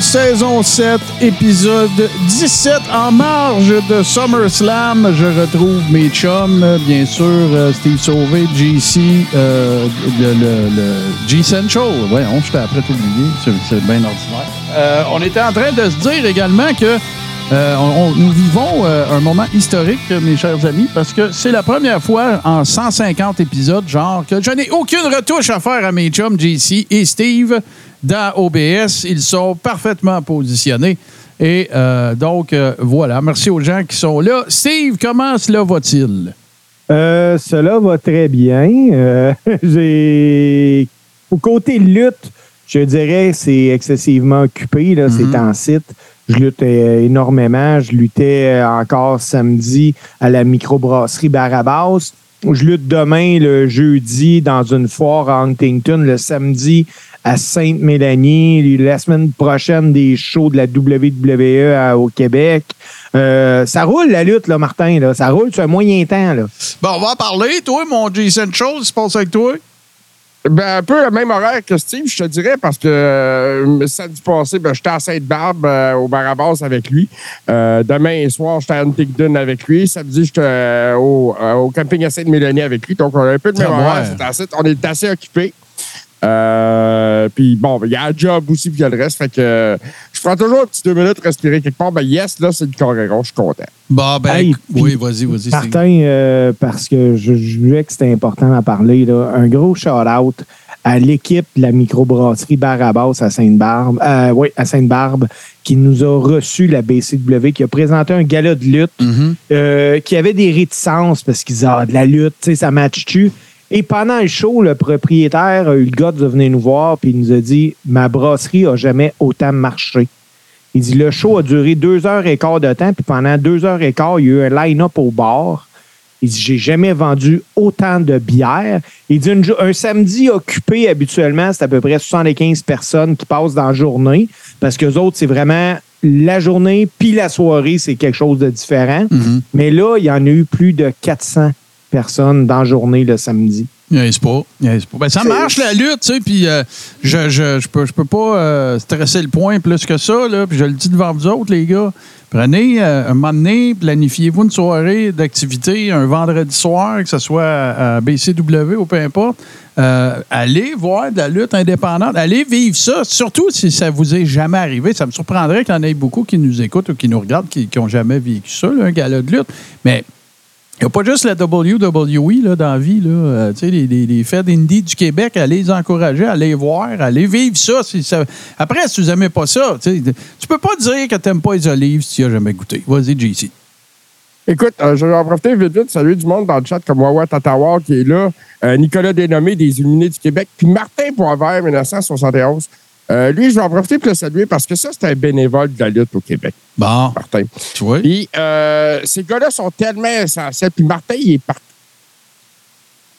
Saison 7, épisode 17, en marge de SummerSlam. Je retrouve mes chums, bien sûr, euh, Steve Sauvé, JC, euh, le, le, le G-Central. Voyons, je t'ai après oublié, c'est bien ordinaire. Euh, on était en train de se dire également que euh, nous vivons un moment historique, mes chers amis, parce que c'est la première fois en 150 épisodes, genre, que je n'ai aucune retouche à faire à mes chums JC et Steve dans OBS. Ils sont parfaitement positionnés. Et euh, donc, euh, voilà. Merci aux gens qui sont là. Steve, comment cela va-t-il? Euh, cela va très bien. J'ai au côté lutte, je dirais c'est excessivement occupé là, ces Mhm. temps-ci. Je lutte énormément. Je luttais encore samedi à la microbrasserie Barabas. Je lutte demain, le jeudi, dans une foire à Huntington, le samedi à Sainte-Mélanie. La semaine prochaine, des shows de la WWE à- au Québec. Euh, ça roule la lutte, là, Martin. Là. Ça roule sur un moyen temps. Là. Bon, on va en parler. Toi, mon G-Central, se passe avec toi? Ben, un peu le même horaire que Steve, je te dirais, parce que euh, samedi passé, ben, j'étais à Sainte-Barbe euh, au Barabas avec lui. Euh, demain soir, j'étais à Huntington avec lui. Samedi, j'étais euh, au, euh, au camping à Sainte-Mélanie avec lui. Donc, on a un peu le même Ah, horaire. c'est assez- on est assez occupés. Euh, puis bon, ben, il y a un job aussi, puis il y a le reste. Fait que je prends toujours un petit deux minutes respirer quelque part. Ben yes, là, c'est le Coréron, je suis content. Bon, ben, Hey, oui, vas-y, vas-y. Martin, euh, parce que je jugeais que c'était important à parler, là, un gros shout-out à l'équipe de la microbrasserie Barabas à Sainte-Barbe, euh, oui, à Sainte-Barbe, qui nous a reçu la BCW, qui a présenté un gala de lutte, Mhm. euh, qui avait des réticences parce qu'ils disaient ah, de la lutte, tu sais, ça match-tu? Et pendant le show, le propriétaire a eu le gars de venir nous voir, puis il nous a dit Ma brasserie a jamais autant marché. Il dit Le show a duré deux heures et quart de temps, puis pendant deux heures et quart, il y a eu un line-up au bar. Il dit J'ai jamais vendu autant de bière. Il dit une Un samedi occupé, habituellement, c'est à peu près 75 personnes qui passent dans la journée, parce que autres, c'est vraiment la journée puis la soirée, c'est quelque chose de différent. Mhm. Mais là, il y en a eu plus de 400 personnes dans la journée le samedi. Niaise pas. pas. Ben, ça marche, la lutte, tu sais, puis euh, je, je, je, peux, je peux pas euh, stresser le point plus que ça, là, puis je le dis devant vous autres, les gars. Prenez euh, un moment donné, planifiez-vous une soirée d'activité un vendredi soir, que ce soit à, BCW ou peu importe. Allez voir de la lutte indépendante. Allez vivre ça, surtout si ça vous est jamais arrivé. Ça me surprendrait qu'il y en ait beaucoup qui nous écoutent ou qui nous regardent qui n'ont jamais vécu ça, là, un gala de lutte. Mais il n'y a pas juste la WWE là, dans la vie. Là. Euh, les, les, les fêtes indie du Québec, allez les encourager, allez voir, allez vivre ça. Après, si vous n'aimez pas ça, tu tu peux pas dire que tu n'aimes pas les olives si tu n'as jamais goûté. Vas-y, JC. Écoute, euh, je vais en profiter vite vite, saluer du monde dans le chat comme Wawa Tatawa qui est là, euh, Nicolas Dénommé des Illuminés du Québec, puis Martin Poivert, 1971. Euh, lui, je vais en profiter pour le saluer parce que ça, c'est un bénévole de la lutte au Québec, Bon, Martin. tu vois? Puis euh, ces gars-là sont tellement essentiels. Puis Martin, il est partout.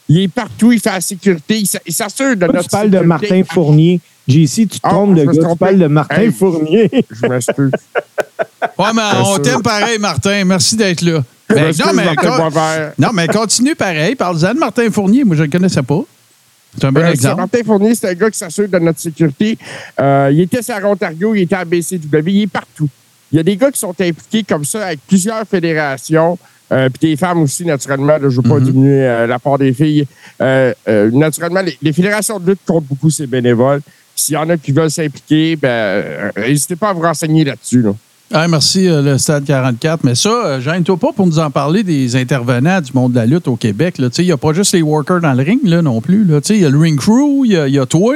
Il est partout, il fait la sécurité, il s'assure de Toi, notre tu parles de. Martin Fournier. JC, tu te Ah, trompes de gars, tu parles de Martin Hey. Fournier. Je m'excuse. Ouais, mais on t'aime pareil, Martin. Merci d'être là. Ben, non, mais, non, mais continue pareil. Parle-en de Martin Fournier. Moi, je ne le connaissais pas. C'est un bon Euh, c'est exemple. Martin Fournier, c'est un gars qui s'assure de notre sécurité. Euh, il était à Ontario, il était à BCW, il est partout. Il y a des gars qui sont impliqués comme ça avec plusieurs fédérations, euh, puis des femmes aussi, naturellement. là, je ne veux pas Mhm. diminuer euh, la part des filles. Euh, naturellement, les, les fédérations de lutte comptent beaucoup ces bénévoles. S'il y en a qui veulent s'impliquer, ben, n'hésitez pas à vous renseigner là-dessus. Là. Ah, merci, euh, le Stade 44. Mais ça, euh, gêne-toi pas pour nous en parler des intervenants du monde de la lutte au Québec. Il n'y a pas juste les workers dans le ring là, non plus. Il y a le ring crew, il y a, il y a toi,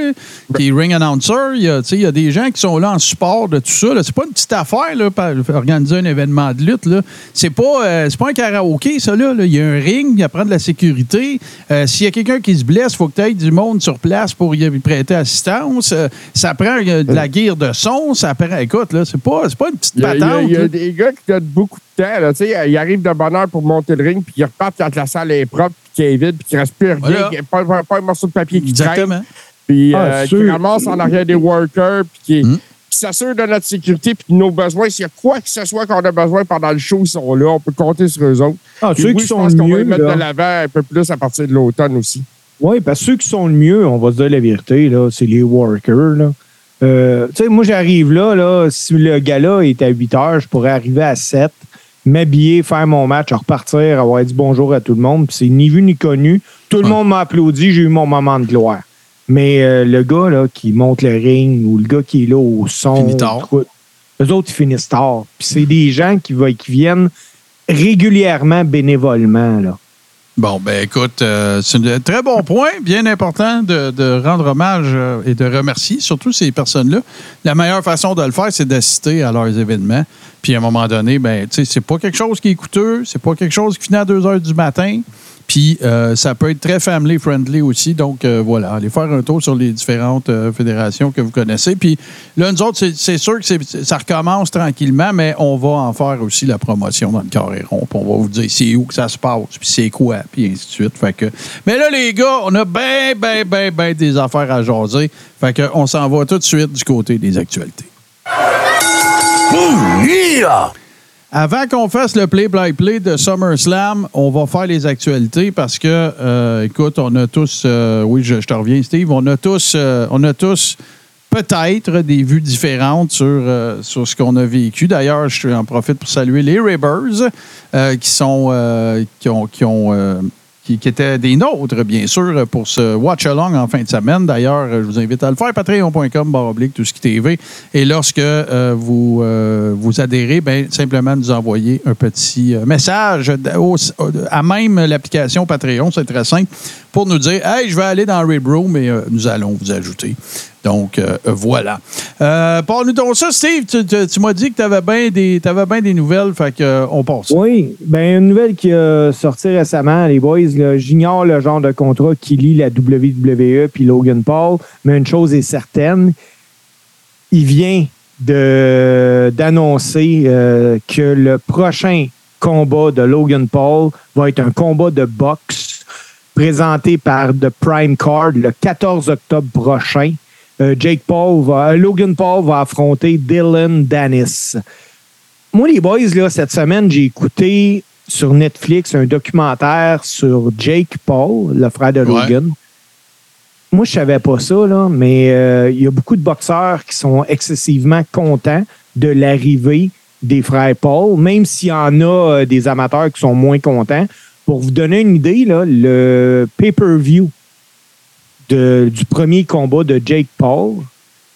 qui est ring announcer. Il y, a, il des gens qui sont là en support de tout ça. C'est pas une petite affaire, là, par- organiser un événement de lutte. là. C'est pas, euh, pas un karaoké, ça. Là, là. Il y a un ring, il y a prendre de la sécurité. Euh, S'il y a quelqu'un qui se blesse, il faut que tu aies du monde sur place pour y prêter assistance. Ça prend de la guerre de son. Ça prend, écoute, là, c'est pas, c'est pas une petite Il Il y a- y là. des gars qui donnent beaucoup de temps. Là, Tu sais, ils arrivent de bonne heure pour monter le ring, puis ils repartent quand la salle est propre, puis qu'elle est vide, puis qu'il ne reste plus rien, Voilà. pas, pas- pas un morceau de papier qui traîne. Exactement. Puis Ah, euh, qui sûr. ramasse en arrière des workers, puis qui, qui s'assure de notre sécurité, puis de nos besoins. S'il y a quoi que ce soit qu'on a besoin pendant le show, ils sont là. On peut compter sur eux autres. Ah, ceux oui, qui je sont pense qu'on va mieux, les mettre là. de l'avant un peu plus à partir de l'automne aussi. Oui, parce que ceux qui sont le mieux, on va se dire la vérité, là, c'est les workers. Là. Euh, tu sais, moi, j'arrive là, là, si le gala est à 8 heures, je pourrais arriver à 7, m'habiller, faire mon match, repartir, avoir dit bonjour à tout le monde. Puis c'est ni vu ni connu. Tout le Ouais. monde m'a applaudi, j'ai eu mon moment de gloire. Mais euh, le gars là, qui monte le ring ou le gars qui est là au son, tout, eux autres, ils finissent tard. Puis c'est des gens qui, qui viennent régulièrement bénévolement. Là. Bon, ben écoute, euh, c'est un très bon point, bien important de, rendre hommage euh, et de remercier surtout ces personnes-là. La meilleure façon de le faire, c'est d'assister à leurs événements. Puis à un moment donné, ben, tu sais, c'est pas quelque chose qui est coûteux, c'est pas quelque chose qui finit à 2 heures du matin. Puis euh, ça peut être très family friendly aussi. Donc euh, voilà, allez faire un tour sur les différentes euh, fédérations que vous connaissez. Puis là, nous autres, c'est- sûr que ça recommence tranquillement, mais on va en faire aussi la promotion dans le carré rond. Puis on va vous dire c'est où que ça se passe, puis c'est quoi, puis ainsi de suite. Fait que, mais là, les gars, on a bien, bien, bien, bien des affaires à jaser. Fait que on s'en va tout de suite du côté des actualités. Avant qu'on fasse le play-by-play de SummerSlam, on va faire les actualités parce que, euh, écoute, on a tous, euh, oui, je, te reviens, Steve, on a tous, euh, on a tous peut-être des vues différentes sur, sur ce qu'on a vécu. D'ailleurs, je en profite pour saluer les Ribbers qui sont, qui ont, qui ont qui, qui étaient des nôtres, bien sûr, pour ce Watch Along en fin de semaine. D'ailleurs, je vous invite à le faire, patreon.com, barre oblique, tout ce qui TV. Et lorsque euh, vous, euh, vous adhérez, ben, simplement nous envoyer un petit euh, message au- à même l'application Patreon, c'est très simple, pour nous dire Hey, je vais aller dans Rib Room et nous allons vous ajouter. Donc, euh, voilà. Euh, Parle-nous donc ça, Steve. Tu, m'as dit que tu avais bien des, bien des nouvelles, fait que, euh, passe. Oui, ben une nouvelle qui a sorti récemment, les boys. J'ignore le genre de contrat qui lie la WWE puis Logan Paul, mais une chose est certaine, il vient d'annoncer euh, que le prochain combat de Logan Paul va être un combat de boxe présenté par The Prime Card le 14 octobre prochain. Euh, Jake Paul va, euh, Logan Paul va affronter Dylan Dennis. Moi, les boys, là, cette semaine, j'ai écouté sur Netflix un documentaire sur Jake Paul, le frère de Ouais. Logan. Moi, je savais pas ça, là, mais euh, il y a beaucoup de boxeurs qui sont excessivement contents de l'arrivée des frères Paul, même s'il y en a euh, des amateurs qui sont moins contents. Pour vous donner une idée, là, le pay-per-view de- du premier combat de Jake Paul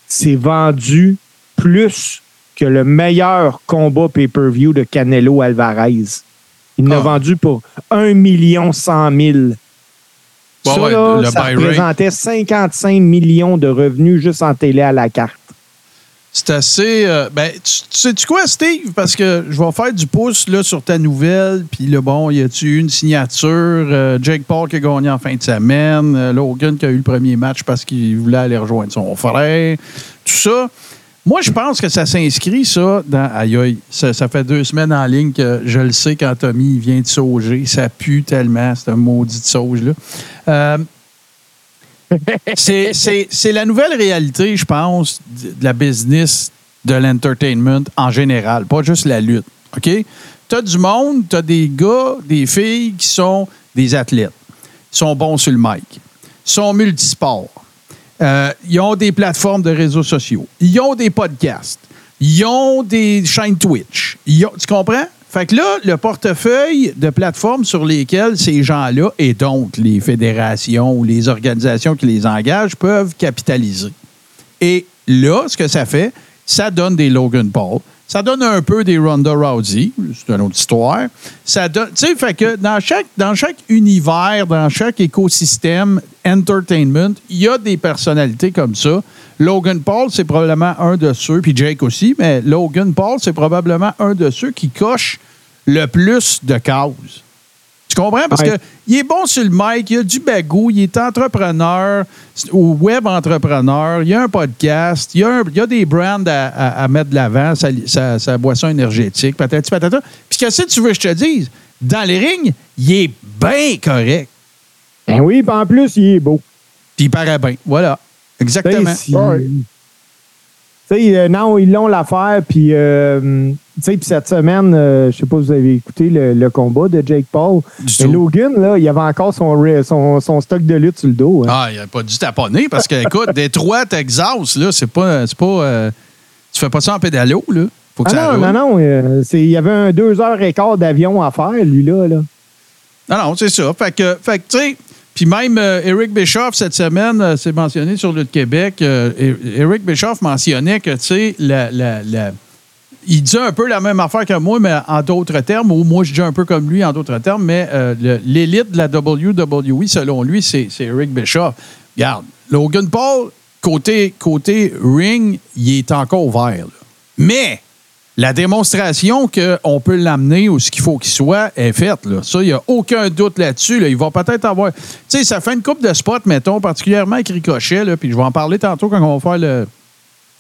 s'est vendu plus que le meilleur combat pay-per-view de Canelo Alvarez. Il l'a Ah. vendu pour 1 million 100 000. Ouais, ça, ouais, là, le ça buy rate. représentait 55 millions de revenus juste en télé à la carte. C'est assez. euh, ben, tu, tu sais-tu quoi, Steve? Parce que je vais faire du pouce là, sur ta nouvelle. Puis là, bon, y a-tu eu une signature? Euh, Jake Paul qui a gagné en fin de semaine. euh, Logan qui a eu le premier match parce qu'il voulait aller rejoindre son frère. Tout ça. Moi, je pense que ça s'inscrit, ça, dans. Aïe, aïe, ça, fait deux semaines en ligne que je le sais quand Tommy vient de sauger. Ça pue tellement, cette maudite sauge-là. C'est- la nouvelle réalité, je pense, de la business de l'entertainment en général, pas juste la lutte. OK? Tu as du monde, tu as des gars, des filles qui sont des athlètes, Ils sont bons sur le mic, sont multisports, Euh, ils ont des plateformes de réseaux sociaux, ils ont des podcasts, ils ont des chaînes Twitch. Ils ont- tu comprends? Fait que là, le portefeuille de plateformes sur lesquelles ces gens-là, et donc les fédérations ou les organisations qui les engagent, peuvent capitaliser. Et là, ce que ça fait, ça donne des Logan Paul. Ça donne un peu des Ronda Rousey. C'est une autre histoire. Ça donne, tu sais, fait que dans chaque, dans chaque univers, dans chaque écosystème entertainment, il y a des personnalités comme ça. Logan Paul, c'est probablement un de ceux, puis Jake aussi, mais Logan Paul, c'est probablement un de ceux qui coche le plus de causes. Tu comprends? Parce Ouais. que il est bon sur le mic, il a du bagou, il est entrepreneur ou web entrepreneur, il a un podcast, il a, un- il y a des brands à, à- à mettre de l'avant, sa, sa- sa boisson énergétique, patati patata. Puis qu'est-ce que tu veux que je te dise? Dans les rings, il est bien correct. Ben oui, puis en plus, il est beau. Puis il paraît bien. Voilà. Exactement. Tu sais, si- Ouais. Euh, non, ils l'ont l'affaire. Puis, euh, tu sais, puis cette semaine, euh, je sais pas si vous avez écouté le, le combat de Jake Paul. Du Mais tout. Logan, là, il avait encore son, son, son stock de lutte sur le dos. hein. Ah, il n'a pas dû taponner parce que, écoute, Détroit, Texas, là, c'est pas. C'est pas euh, tu fais pas ça en pédalo, là. Faut que Ah ça non, roule. non, non, euh, c'est- il y avait un deux heures et quart d'avion à faire, lui, là. là. Non, non, c'est ça. Fait que, fait que tu sais, puis même euh, Eric Bischoff, cette semaine, euh, c'est mentionné sur le Québec, euh, Eric Bischoff mentionnait que, tu sais, il dit un peu la même affaire que moi, mais en d'autres termes, ou moi, je dis un peu comme lui en d'autres termes, mais euh, l'élite de la WWE, selon lui, c'est Eric Bischoff. Regarde, Logan Paul, côté, côté ring, il est encore ouvert. Mais la démonstration qu'on peut l'amener où ce qu'il faut qu'il soit est faite. Là. Ça, il n'y a aucun doute là-dessus. là. Il va peut-être avoir. Tu sais, ça fait une coupe de spots, mettons, particulièrement avec Ricochet, là, puis je vais en parler tantôt quand on va faire le,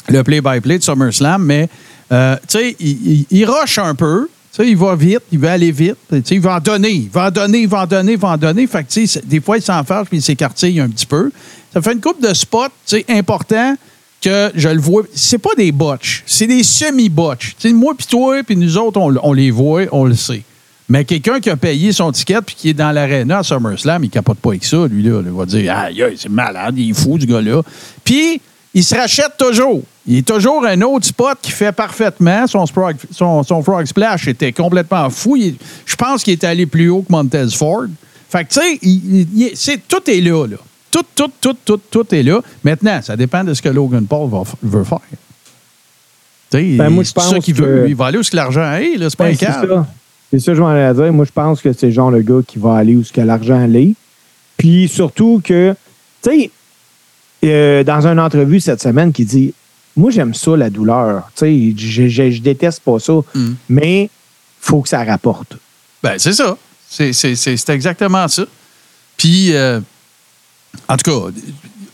le play-by-play de SummerSlam, mais euh, tu sais, il, il, rush un peu. Tu sais, il va vite, il va aller vite. Il va en donner, il va en donner, il va en donner, il va en donner. Des fois, il s'enferme puis il s'écartille un petit peu. Ça fait une coupe de spots, importants que je le vois. C'est pas des botches, c'est des semi-botches. Moi puis toi puis nous autres, on, les voit, on le sait. Mais quelqu'un qui a payé son ticket puis qui est dans l'aréna à SummerSlam, il capote pas avec ça, lui-là. Il va dire Aïe, c'est malade, il est fou, ce gars-là. Puis, il se rachète toujours. Il est toujours un autre spot qui fait parfaitement. Son, sprog- son, son Frog Splash était complètement fou. Je pense qu'il est allé plus haut que Montez Ford. Fait que, tu sais, tout est là, là. Tout, tout, tout, tout, tout est là. Maintenant, ça dépend de ce que Logan Paul va veut faire. Ben, moi, je c'est ça qu'il que- veut. Il va aller où l'argent est, là. C'est pas Ben, un c'est ça. C'est ça que je m'en allais dire. Moi, je pense que c'est le genre de gars qui va aller où ce que l'argent allait. Puis surtout que, tu sais, euh, dans une entrevue cette semaine, qui dit Moi, j'aime ça, la douleur. Tu sais, je, je, je déteste pas ça, Mm. mais faut que ça rapporte. Ben, c'est ça. C'est- c'est exactement ça. Puis, euh, en tout cas,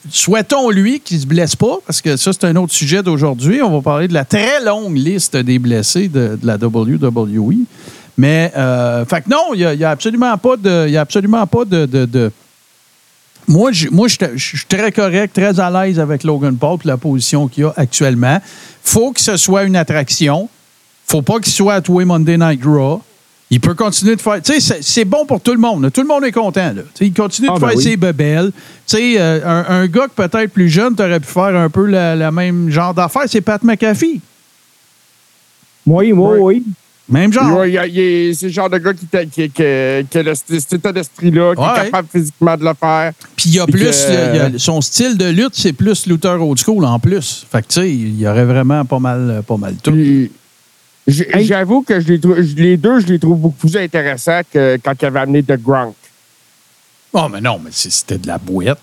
souhaitons-lui qu'il ne se blesse pas, parce que ça, c'est un autre sujet d'aujourd'hui. On va parler de la très longue liste des blessés de, la WWE. Mais, euh, fait que non, il n'y a, absolument pas de. y a absolument pas de. de- de- moi, je, suis très correct, très à l'aise avec Logan Paul et la position qu'il a actuellement. faut que ce soit une attraction. faut pas qu'il soit à Monday Night Raw. Il peut continuer de faire. Tu sais, c'est- bon pour tout le monde. là. Tout le monde est content. Là. Tu sais, il continue Ah, de ben faire oui. ses bebelles. Tu sais, euh, un, un gars que peut-être plus jeune, tu aurais pu faire un peu la, la même genre d'affaire, c'est Pat McAfee. Oui, oui, Ouais. oui. Même genre. C'est le genre de gars qui, qui, qui- qui a cet état d'esprit-là, qui Ouais. est capable physiquement de le faire. Puis il y a plus. que- il y a- son style de lutte, c'est plus Luther Old School en plus. Fait que, tu sais, il y aurait vraiment pas mal, pas mal tout. Puis. J'avoue que je les, trouve- je- les deux, je les trouve beaucoup plus intéressants que quand il avait amené The Gronk. Oh, mais non, mais c'était de la bouette.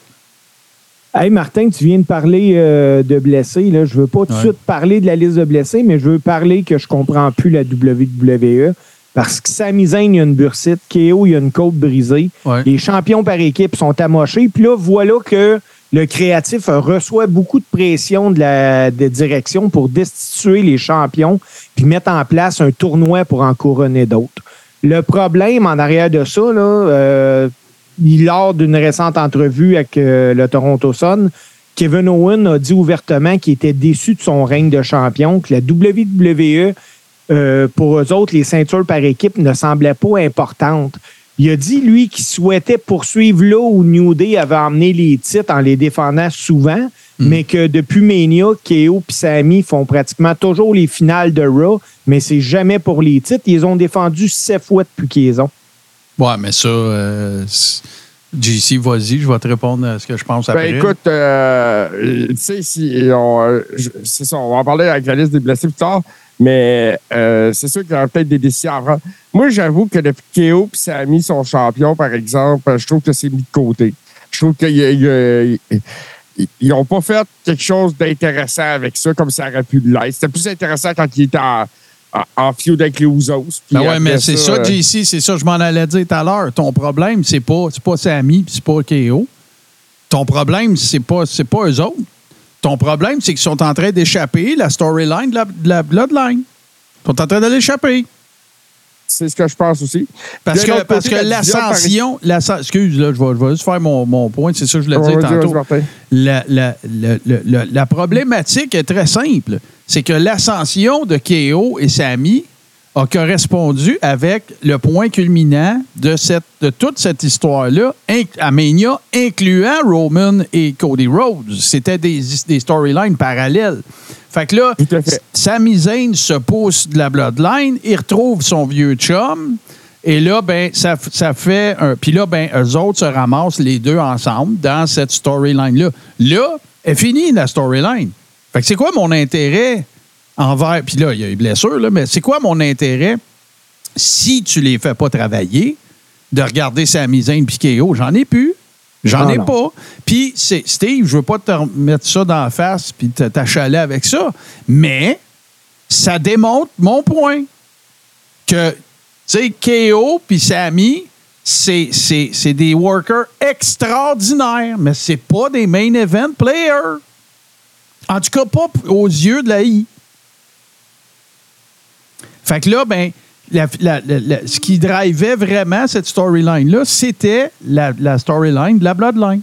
Hey Martin, tu viens de parler euh, de blessés. Là. Je veux pas tout de Ouais. suite parler de la liste de blessés, mais je veux parler que je comprends plus la WWE. Parce que Sami Zayn, il y a une bursite. KO, il y a une côte brisée. Ouais. Les champions par équipe sont amochés. Puis là, voilà que le créatif reçoit beaucoup de pression de la direction pour destituer les champions puis mettre en place un tournoi pour en couronner d'autres. Le problème en arrière de ça, euh, lors d'une récente entrevue avec euh, le Toronto Sun, Kevin Owen a dit ouvertement qu'il était déçu de son règne de champion, que la WWE, euh, pour eux autres, les ceintures par équipe ne semblaient pas importantes. Il a dit, lui, qu'il souhaitait poursuivre là où New Day avait emmené les titres en les défendant souvent, mais que depuis Mania, KO et Sami font pratiquement toujours les finales de Raw, mais c'est jamais pour les titres. Ils ont défendu sept fois depuis qu'ils ont. Ouais, mais ça, euh, JC, vas-y, je vais te répondre à ce que je pense après. Ben écoute, euh, tu sais, si on, euh, je- ça, on va en parler avec la liste des blessés plus tard, mais euh, c'est sûr qu'il y aura peut-être des décisions à prendre. Moi, j'avoue que depuis KO et Sami sont champions, par exemple, je trouve que c'est mis de côté. Je trouve qu'ils n'ont pas fait quelque chose d'intéressant avec ça, comme ça aurait pu l'être. C'était plus intéressant quand il était en, en, en feud avec les. Puis Ben ouais, mais c'est ça, euh, JC, c'est ça, je m'en allais dire tout à l'heure. Ton problème, c'est pas, pas puis c'est pas KO. Ton problème, c'est pas, c'est pas eux autres. Ton problème, c'est qu'ils sont en train d'échapper la storyline de la, de la Bloodline. Ils sont en train de l'échapper. C'est ce que je pense aussi. Parce De que, parce côté, que l'ascension, l'ascen- excuse, là, je vais, je vais juste faire mon, mon point, c'est ça que je voulais dire tantôt. La, la- la- la- la- la problématique est très simple. C'est que l'ascension de KO et Sami a correspondu avec le point culminant de, cette, de toute cette histoire-là, à Mania, incluant Roman et Cody Rhodes. C'était des, des storylines parallèles. Fait que là. Sami Zayn se pousse de la Bloodline, il retrouve son vieux chum, et là, ben, ça, ça fait un. Puis là, ben, eux autres se ramassent les deux ensemble dans cette storyline-là. Là, est finie la storyline. Fait que c'est quoi mon intérêt envers. Puis là, il y a eu blessure, là, mais c'est quoi mon intérêt si tu les fais pas travailler de regarder Sami Zayn puis KO? J'en ai plus. J'en Ah ai non. pas. Puis, c'est- Steve, je veux pas te mettre ça dans la face puis t'achaler avec ça, mais ça démontre mon point que, tu sais, KO puis Sami, c'est c'est- c'est des workers extraordinaires, mais c'est pas des main event players. En tout cas, pas aux yeux de la I. Fait que là, ben, ce qui drivait vraiment cette storyline-là, c'était la, la storyline de la Bloodline.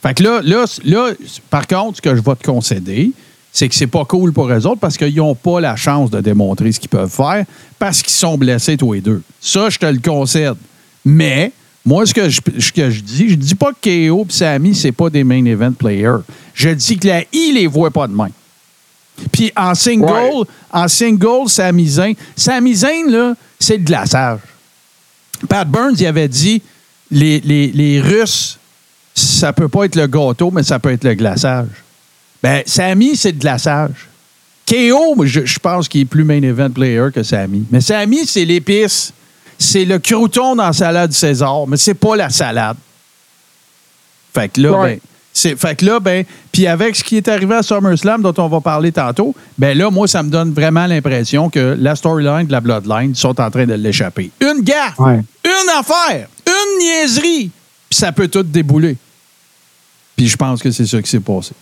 Fait que là, là, là, par contre, ce que je vais te concéder, c'est que c'est pas cool pour eux autres parce qu'ils n'ont pas la chance de démontrer ce qu'ils peuvent faire parce qu'ils sont blessés tous les deux. Ça, je te le concède. Mais, moi, ce que je, ce que je dis, je dis pas que KO et Sami, c'est pas des main event players. Je dis que la I les voit pas de main. Puis en single, Ouais. en single, Sami Zayn, Sami Zayn, là, c'est le glaçage. Pat Burns, il avait dit les, les, les Russes, ça peut pas être le gâteau, mais ça peut être le glaçage. Ben, Sami, c'est le glaçage. KO, je, je pense qu'il est plus main event player que Sami. Mais Sami, c'est l'épice. C'est le crouton dans la salade César, mais c'est pas la salade. Fait que là, Ouais. ben, c'est, fait que là, ben, puis avec ce qui est arrivé à SummerSlam, dont on va parler tantôt, ben là, moi, ça me donne vraiment l'impression que la storyline de la Bloodline sont en train de l'échapper. Une gaffe, Ouais. une affaire, une niaiserie, puis ça peut tout débouler. Puis je pense que c'est ça qui s'est passé.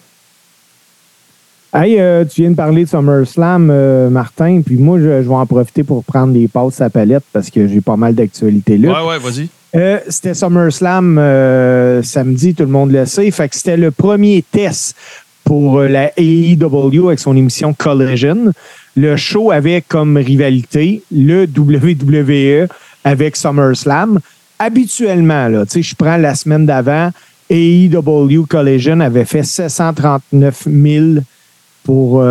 Hey, euh, tu viens de parler de SummerSlam, euh, Martin, puis moi, je, je vais en profiter pour prendre des passes à palette parce que j'ai pas mal d'actualités là. ouais, vas-y. Euh, c'était SummerSlam euh, samedi, tout le monde le sait. C'était le premier test pour euh, la AEW avec son émission Collision. Le show avait comme rivalité le WWE avec SummerSlam. Habituellement, là, je prends la semaine d'avant, AEW Collision avait fait 739 000 pour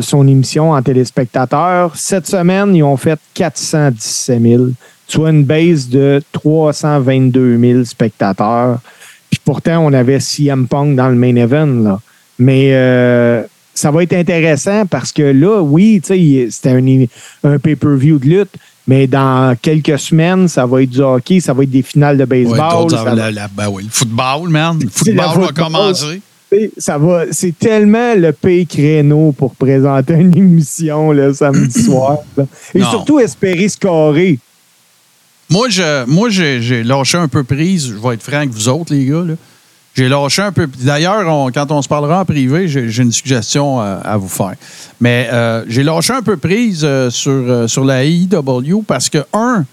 son émission en téléspectateurs. Cette semaine, ils ont fait 417 000, soit une base de 322 000 spectateurs. Puis pourtant, on avait CM Punk dans le main event. Là. Mais euh, ça va être intéressant parce que là, oui, c'était un, un pay-per-view de lutte, mais dans quelques semaines, ça va être du hockey, ça va être des finales de Ouais, baseball. d'autres, ça va- la- la- ben oui, le football, man. Le football va commencer. Ça va, c'est tellement le pays créneau pour présenter une émission le samedi soir. là. Et Non. surtout espérer scorer. Moi, je, moi j'ai, lâché un peu prise. Je vais être franc avec vous autres, les gars. là. J'ai lâché un peu. D'ailleurs, quand on se parlera en privé, j'ai, une suggestion euh, à vous faire. Mais euh, j'ai lâché un peu prise euh, sur, euh, sur la AEW parce que, un,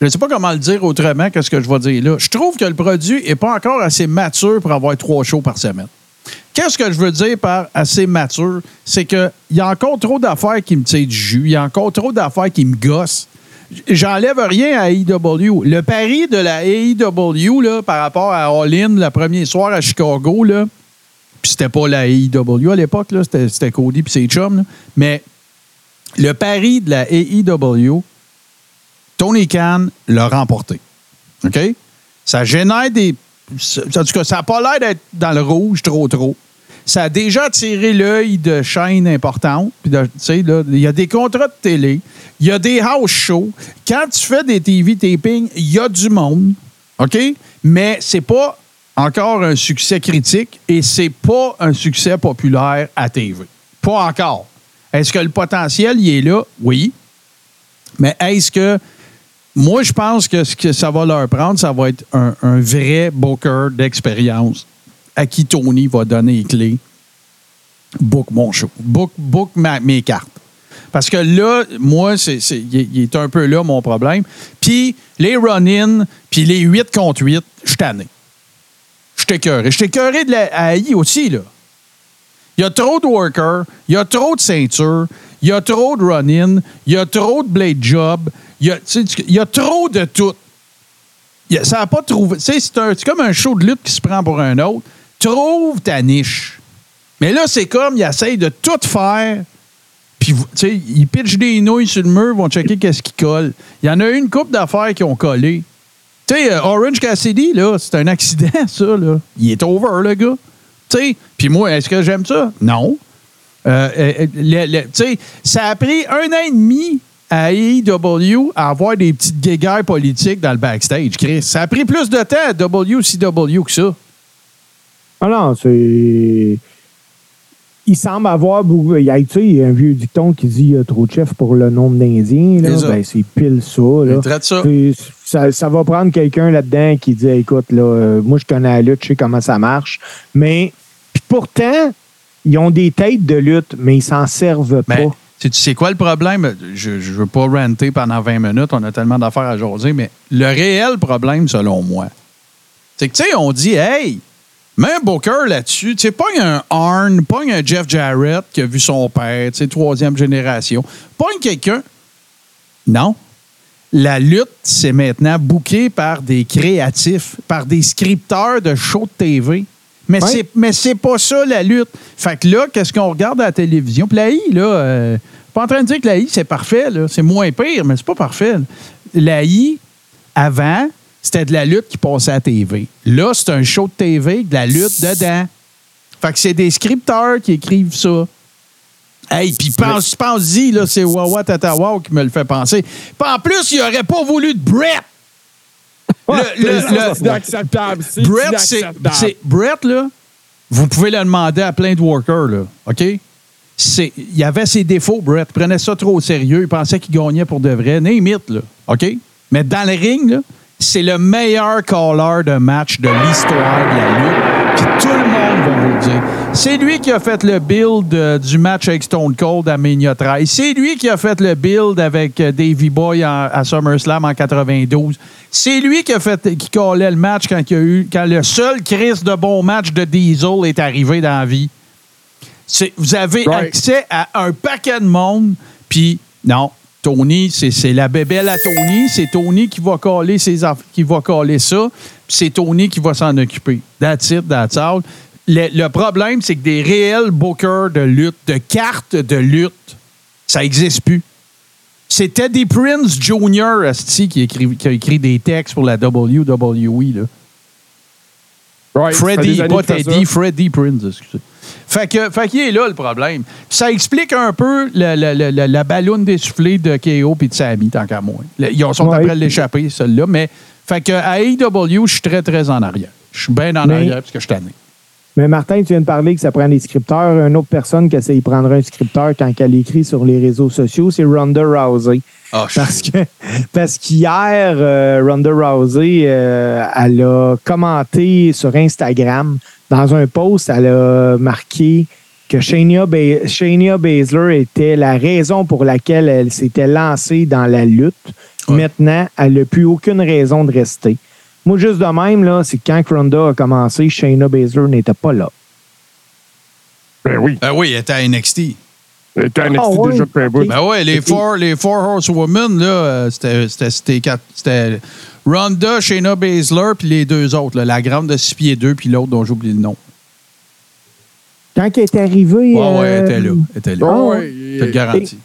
je ne sais pas comment le dire autrement que ce que je vais dire là. Je trouve que le produit n'est pas encore assez mature pour avoir trois shows par semaine. Qu'est-ce que je veux dire par assez mature? C'est qu'il y a encore trop d'affaires qui me tirent du jus. Il y a encore trop d'affaires qui me gossent. J'enlève rien à AEW. Le pari de la AEW là, par rapport à All In, le premier soir à Chicago, là, puis c'était pas la AEW à l'époque, c'était, Cody puis ses chums, mais le pari de la AEW, Tony Khan l'a remporté. OK? Ça génère des. Ça n'a pas l'air d'être dans le rouge trop, trop. Ça a déjà attiré l'œil de chaînes importantes. Il y a des contrats de télé, il y a des house shows. Quand tu fais des TV tapings, il y a du monde. OK? Mais c'est pas encore un succès critique et c'est pas un succès populaire à TV. Pas encore. Est-ce que le potentiel, il est là? Oui. Mais est-ce que. Moi, je pense que ce que ça va leur prendre, ça va être un, un vrai booker d'expérience à qui Tony va donner les clés. Book mon show. Book, book mes cartes. Parce que là, moi, c'est, il est- un peu là mon problème. Puis les run-in, puis les 8 contre 8, je suis tanné. Je suis écœuré. Je suis écœuré de la AI aussi, là. Il y a trop de workers, il y a trop de ceintures, il y a trop de run-in, il y a trop de blade job, il y a, trop de tout. Ça n'a pas trouvé. C'est comme un show de lutte qui se prend pour un autre. Trouve ta niche. Mais là, c'est comme, ils essayent de tout faire. Puis, tu sais, ils pitchent des nouilles sur le mur, vont checker qu'est-ce qui colle. Il y en a une couple d'affaires qui ont collé. Tu sais, euh, Orange Cassidy, là, c'est un accident, ça, là. Il est over, le gars. Tu sais, puis moi, est-ce que j'aime ça? Non. Euh, euh, tu sais, ça a pris un an et demi à AEW à avoir des petites guéguerres politiques dans le backstage, Chris. Ça a pris plus de temps à WCW que ça. Ah non, c'est. Il semble avoir beaucoup. Il y a tu sais, il y a un vieux dicton qui dit il y a trop de chefs pour le nombre d'Indiens. Ben, c'est pile ça. Là. Ça. C'est- Ça, ça va prendre quelqu'un là-dedans qui dit écoute, là, euh, moi je connais la lutte, je sais comment ça marche. Mais puis pourtant, ils ont des têtes de lutte, mais ils s'en servent pas. tu sais quoi le problème? Je ne veux pas ranter pendant 20 minutes, on a tellement d'affaires à jaser, mais le réel problème, selon moi, c'est que, tu sais, on dit, hey, mets un Booker là-dessus. Tu sais, pas un Arn, pas un Jeff Jarrett qui a vu son père, tu sais, troisième génération. Pas un quelqu'un. Non. La lutte, c'est maintenant bouqué par des créatifs, par des scripteurs de shows de TV. Mais c'est mais c'est pas ça la lutte. Fait que là, qu'est-ce qu'on regarde à la télévision? Puis la I, là, euh, pas en train de dire que la I, c'est parfait, là. C'est moins pire, mais c'est pas parfait. là. La I, avant, c'était de la lutte qui passait à la TV. Là, c'est un show de TV de la lutte dedans. Fait que c'est des scripteurs qui écrivent ça. Hey, puis pense, pense-y, là, c'est Wawa Tata Wow qui me le fait penser. Puis en plus, il aurait pas voulu de Brett. Le- le- le- c'est inacceptable. C'est Brett, c'est. inacceptable. c'est- Brett, là, vous pouvez le demander à plein de workers, là. OK? C'est- Il y avait ses défauts, Brett. Il prenait ça trop au sérieux. Il pensait qu'il gagnait pour de vrai. Name it, là. OK? Mais dans le ring, là, c'est le meilleur caller de match de l'histoire de la lutte. Puis tout le monde va vous le dire. C'est lui qui a fait le build euh, du match avec Stone Cold à Mania 13. C'est lui qui a fait le build avec euh, Davey Boy en- à SummerSlam en 92. C'est lui qui a fait qui collait le match quand il y a eu quand le seul Chris de bon match de Diesel est arrivé dans la vie. Vous avez Right. accès à un paquet de monde, puis non, Tony, c'est la bébelle à Tony, c'est Tony qui va coller ses qui va coller ça, c'est Tony qui va s'en occuper. That's it, that's all. Le, problème, c'est que des réels bookers de lutte, de cartes de lutte, ça n'existe plus. C'était des Prince Jr. qui, qui a écrit des textes pour la WWE. Là. Des années pas Teddy, ça. Freddie Prince, excusez. Fait que, fait qu'il est là le problème. Ça explique un peu le- le- la balloune d'essoufflé de KO et de Sammy, tant qu'à moi. Ils sont Ouais. après l'échapper, celle-là. Mais fait que à AEW, je suis très, très en arrière. Je suis bien en Mais- arrière parce que je suis tanné. Mais Martin, tu viens de parler que ça prend des scripteurs. Une autre personne qui essaie de prendre un scripteur quand elle écrit sur les réseaux sociaux, c'est Ronda Rousey. Ah, Parce que parce qu'hier, euh, Ronda Rousey, euh, elle a commenté sur Instagram. Dans un post, elle a marqué que Ba- Shayna Baszler était la raison pour laquelle elle s'était lancée dans la lutte. Ouais. Maintenant, elle n'a plus aucune raison de rester. Moi, juste de même, là, c'est que quand Ronda a commencé, Shayna Baszler n'était pas là. Ben oui. Ben oui, il était à NXT. C'était un Ah NXT ouais, déjà de ok. Ben ouais, les four, les four Horsewomen, là, euh, c'était- c'était c'était quatre- c'était Ronda, Shayna Baszler, puis les deux autres. là, la grande de 6 pieds 2, puis l'autre dont j'oublie le nom. Quand elle est arrivée. Ouais, ouais, elle euh, était là. Elle était là. Ah, ouais. Je te le garantis.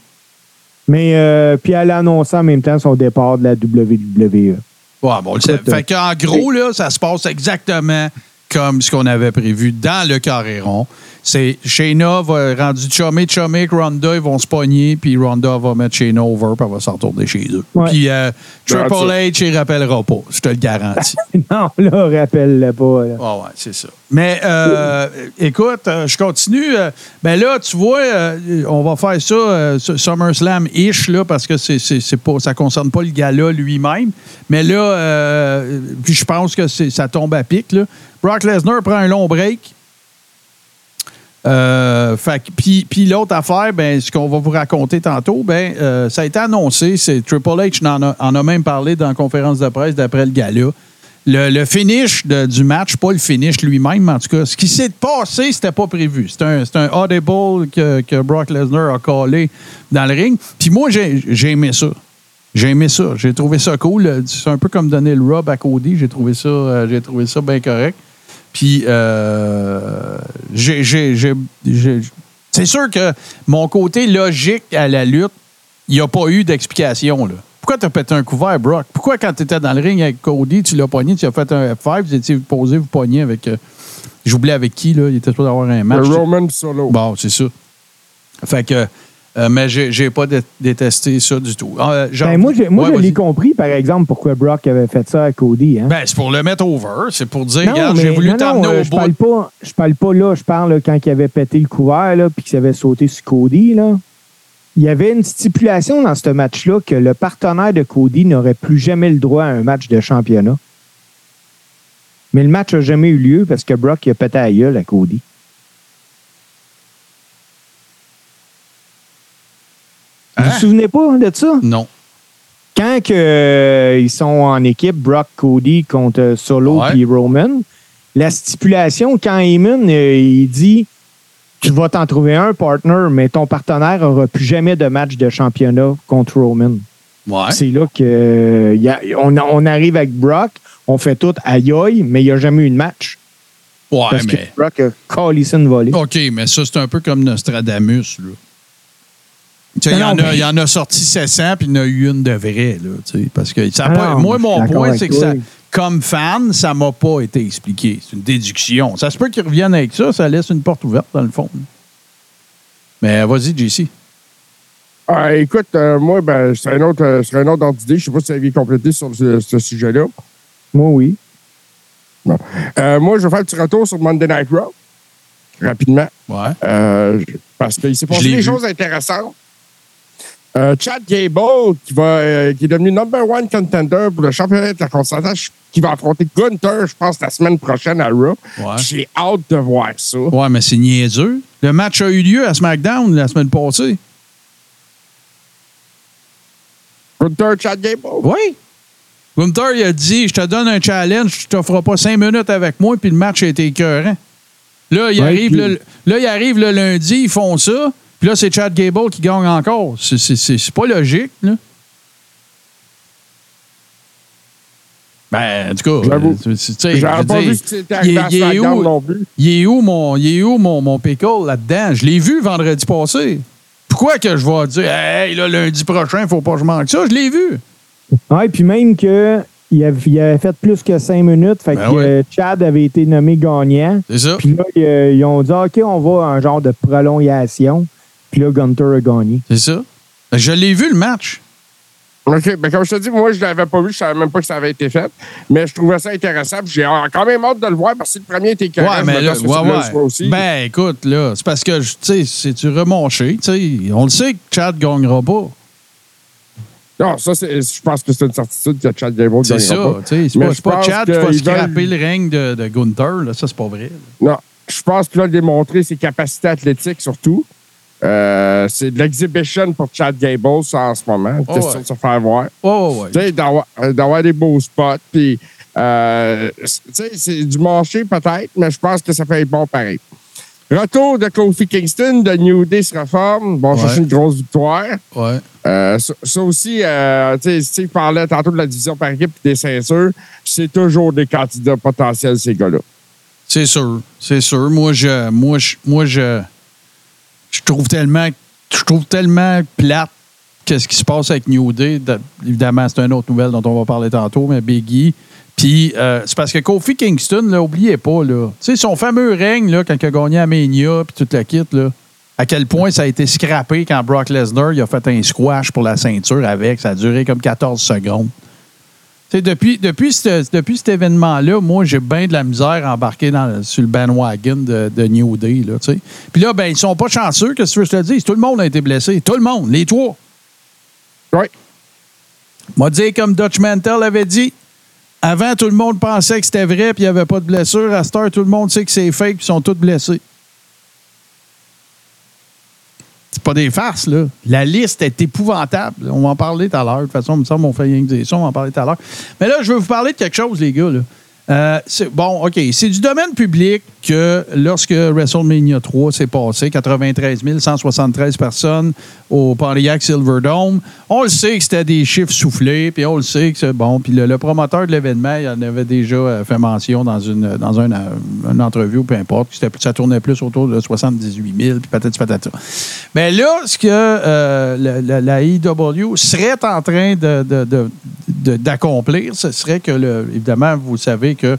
Mais euh, puis elle a annoncé en même temps son départ de la WWE. Ouais, bon. Écoute, Fait qu'en gros, là, ça se passe exactement comme ce qu'on avait prévu dans le carré rond. C'est Shayna va rendu chumé, chumé, Ronda, ils vont se pogner, puis Ronda va mettre Shayna over, puis elle va s'en retourner chez eux. Ouais. Puis euh, Triple H, il rappellera pas, je te le garantis. non, là, rappelle-le pas. là. Ah ouais, c'est ça. Mais euh, écoute, euh, je continue. euh, ben là, tu vois, euh, on va faire ça euh, SummerSlam-ish, là, parce que c'est, c'est, c'est pas, ça concerne pas le gars-là lui-même. Mais là, euh, puis je pense que c'est, ça tombe à pic. Là. Brock Lesnar prend un long break. Euh, puis, l'autre affaire, ben, ce qu'on va vous raconter tantôt, ben, euh, ça a été annoncé. C'est Triple H en a, même parlé dans la conférence de presse d'après le gala. Le, le finish du match, pas le finish lui-même, en tout cas, ce qui s'est passé, c'était pas prévu. C'est un, audible que, Brock Lesnar a collé dans le ring. Puis moi, j'ai j'ai aimé ça. J'ai aimé ça. J'ai trouvé ça cool. C'est un peu comme donner le rub à Cody. J'ai trouvé ça, euh, j'ai trouvé ça bien correct. Puis, euh, j'ai- j'ai- j'ai- j'ai- c'est sûr que mon côté logique à la lutte, il n'y a pas eu d'explication. là. Pourquoi tu as pété un couvert, Brock? Pourquoi, quand tu étais dans le ring avec Cody, tu l'as pogné, tu as fait un F5, vous étiez posé, vous pogné avec. euh, J'oublie avec qui, là. Il était supposé avoir un match. Le Roman Solo. Bon, c'est ça. Fait que. Euh, mais j'ai j'ai pas dé- détesté ça du tout. Ah, genre- Ben, moi, j'ai- moi Ouais, je l'ai compris, par exemple, pourquoi Brock avait fait ça à Cody. Hein? Ben, c'est pour le mettre over. C'est pour dire, Non, regarde, mais- j'ai voulu t'emmener euh, au je bout. parle pas, je parle pas là, je parle là, quand il avait pété le couvert puis qu'il avait sauté sur Cody. Là. Il y avait une stipulation dans ce match-là que le partenaire de Cody n'aurait plus jamais le droit à un match de championnat. Mais le match n'a jamais eu lieu parce que Brock il a pété à gueule à Cody. Vous Hein? vous souvenez pas de ça? Non. quand que, euh, ils sont en équipe, Brock Cody contre euh, Solo Ouais. puis Roman, la stipulation, quand Heyman euh, il dit tu vas t'en trouver un partner, mais ton partenaire n'aura plus jamais de match de championnat contre Roman. Ouais. C'est là que euh, y a- on, on arrive avec Brock, on fait tout aïe aïe, mais il n'y a jamais eu de match. Ouais, Parce mais. que Brock a Collison volé. OK, mais ça, c'est un peu comme Nostradamus, là. Tu sais, il y, en a- mais- il y en a sorti 700, puis il y en a eu une de vraie, là, tu sais, parce que ça Ah pas- non, moi, mon point, c'est que ça, comme fan, ça m'a pas été expliqué. C'est une déduction. Ça se peut qu'ils reviennent avec ça, ça laisse une porte ouverte, dans le fond. Mais vas-y, JC. Ah, écoute, euh, moi, ben, c'est un autre, euh, c'est un autre ordre d'idée. Je sais pas si vous aviez complété sur ce, ce sujet-là. Moi, oui. Euh, moi, je vais faire un petit retour sur Monday Night Raw. Rapidement. Ouais. Euh, parce qu'il s'est passé des vu. choses intéressantes. Euh, Chad Gable, qui, va, euh, qui est devenu number one contender pour le championnat de la concentration, qui va affronter Gunther, je pense, la semaine prochaine à Raw. Ouais. J'ai hâte de voir ça. Ouais, mais c'est niaiseux. Le match a eu lieu à SmackDown la semaine passée. Gunther, Chad Gable? Oui. Gunther, il a dit Je te donne un challenge, tu t'offres pas cinq minutes avec moi, puis le match a été écœurant. Là, il Ouais, arrive, puis- le, là, il arrive le lundi, ils font ça, puis là, c'est Chad Gable qui gagne encore. C'est- C'est c'est- c'est pas logique, là. Ben, en tout cas, J'avoue. euh, pas vu il arrivé est- à SmackDown où? non plus. il est où mon, est où mon, mon pickle là-dedans? Je l'ai vu vendredi passé. Pourquoi que je vais dire, hey, là, lundi prochain, il faut pas que je manque ça? Je l'ai vu. Ouais, puis même que il avait, il avait fait plus que cinq minutes, fait Ben que euh, Chad avait été nommé gagnant. C'est ça. Puis là, ils, ils ont dit OK, on va à un genre de prolongation. Puis là, Gunter a gagné. C'est ça. Je l'ai vu le match. OK. Ben, comme je te dis, moi, je ne l'avais pas vu. Je ne savais même pas que ça avait été fait. Mais je trouvais ça intéressant. J'ai quand même hâte de le voir parce que le premier était carré, Ouais, mais là, ouais, ouais. aussi. Ben, écoute, là, c'est parce que, tu sais, c'est-tu remonché, tu sais? On le sait que Chad gagnera pas. non, ça, je pense que c'est une certitude que Chad Gable C'est gagnera ça, pas. tu sais. C'est Mais pas, je c'est pas pense Chad qui va scraper veulent- le règne de, de Gunther, là. Ça, c'est pas vrai. là. Non. Je pense qu'il a démontré ses capacités athlétiques, surtout. Euh, c'est de l'exhibition pour Chad Gable, ça, en ce moment. Oh, question ouais. de se faire voir. Ouais, ouais, d'avoir euh, d'avoir des beaux spots. Puis, euh, c'est du marché peut-être, mais je pense que ça fait bon pareil. Retour de Kofi Kingston, de New Day se reforme. Bon, Ouais. chercher une grosse victoire. Ouais. Euh, ça, ça aussi, euh, tu sais, parlait tantôt de la division par équipe et des ceintures. C'est toujours des candidats potentiels, ces gars-là. C'est sûr, c'est sûr. Moi, je, moi, je, moi, je, je trouve tellement, je trouve tellement plate qu'est-ce qui se passe avec New Day. De- évidemment, c'est une autre nouvelle dont on va parler tantôt, mais Biggie Puis euh, c'est parce que Kofi Kingston, là, oubliez pas, là, tu sais, son fameux règne, là, quand il a gagné à Mania, puis toute la kit, là, à quel point ça a été scrappé quand Brock Lesnar il a fait un squash pour la ceinture avec. Ça a duré comme 14 secondes. Depuis, depuis, ce- depuis cet événement-là, moi, j'ai bien de la misère à embarquer dans, sur le bandwagon de, de New Day. Là. Puis là, ben, ils sont pas chanceux, que tu veux que je te dise? Tout le monde a été blessé. Tout le monde, les trois. Oui. Moi, dire comme Dutch Mantel avait dit, avant, tout le monde pensait que c'était vrai puis il n'y avait pas de blessure. À cette heure, tout le monde sait que c'est fake puis ils sont tous blessés. C'est pas des farces, là. La liste est épouvantable. On va en parler tout à l'heure. De toute façon, il me semble fait rien que ça. On va en parler tout à l'heure. Mais là, je veux vous parler de quelque chose, les gars. Euh, bon, OK. C'est du domaine public que lorsque WrestleMania 3 s'est passé, 93 173 personnes au Pontiac Silverdome, on le sait que c'était des chiffres soufflés, puis on le sait que c'est bon. Puis le, promoteur de l'événement, il en avait déjà euh, fait mention dans une, dans euh, une entrevue ou peu importe, que ça tournait plus autour de 78 000, puis patati patata. Mais là, ce que euh, la, la- IW serait en train de- de- d'accomplir, ce serait que, évidemment, vous savez que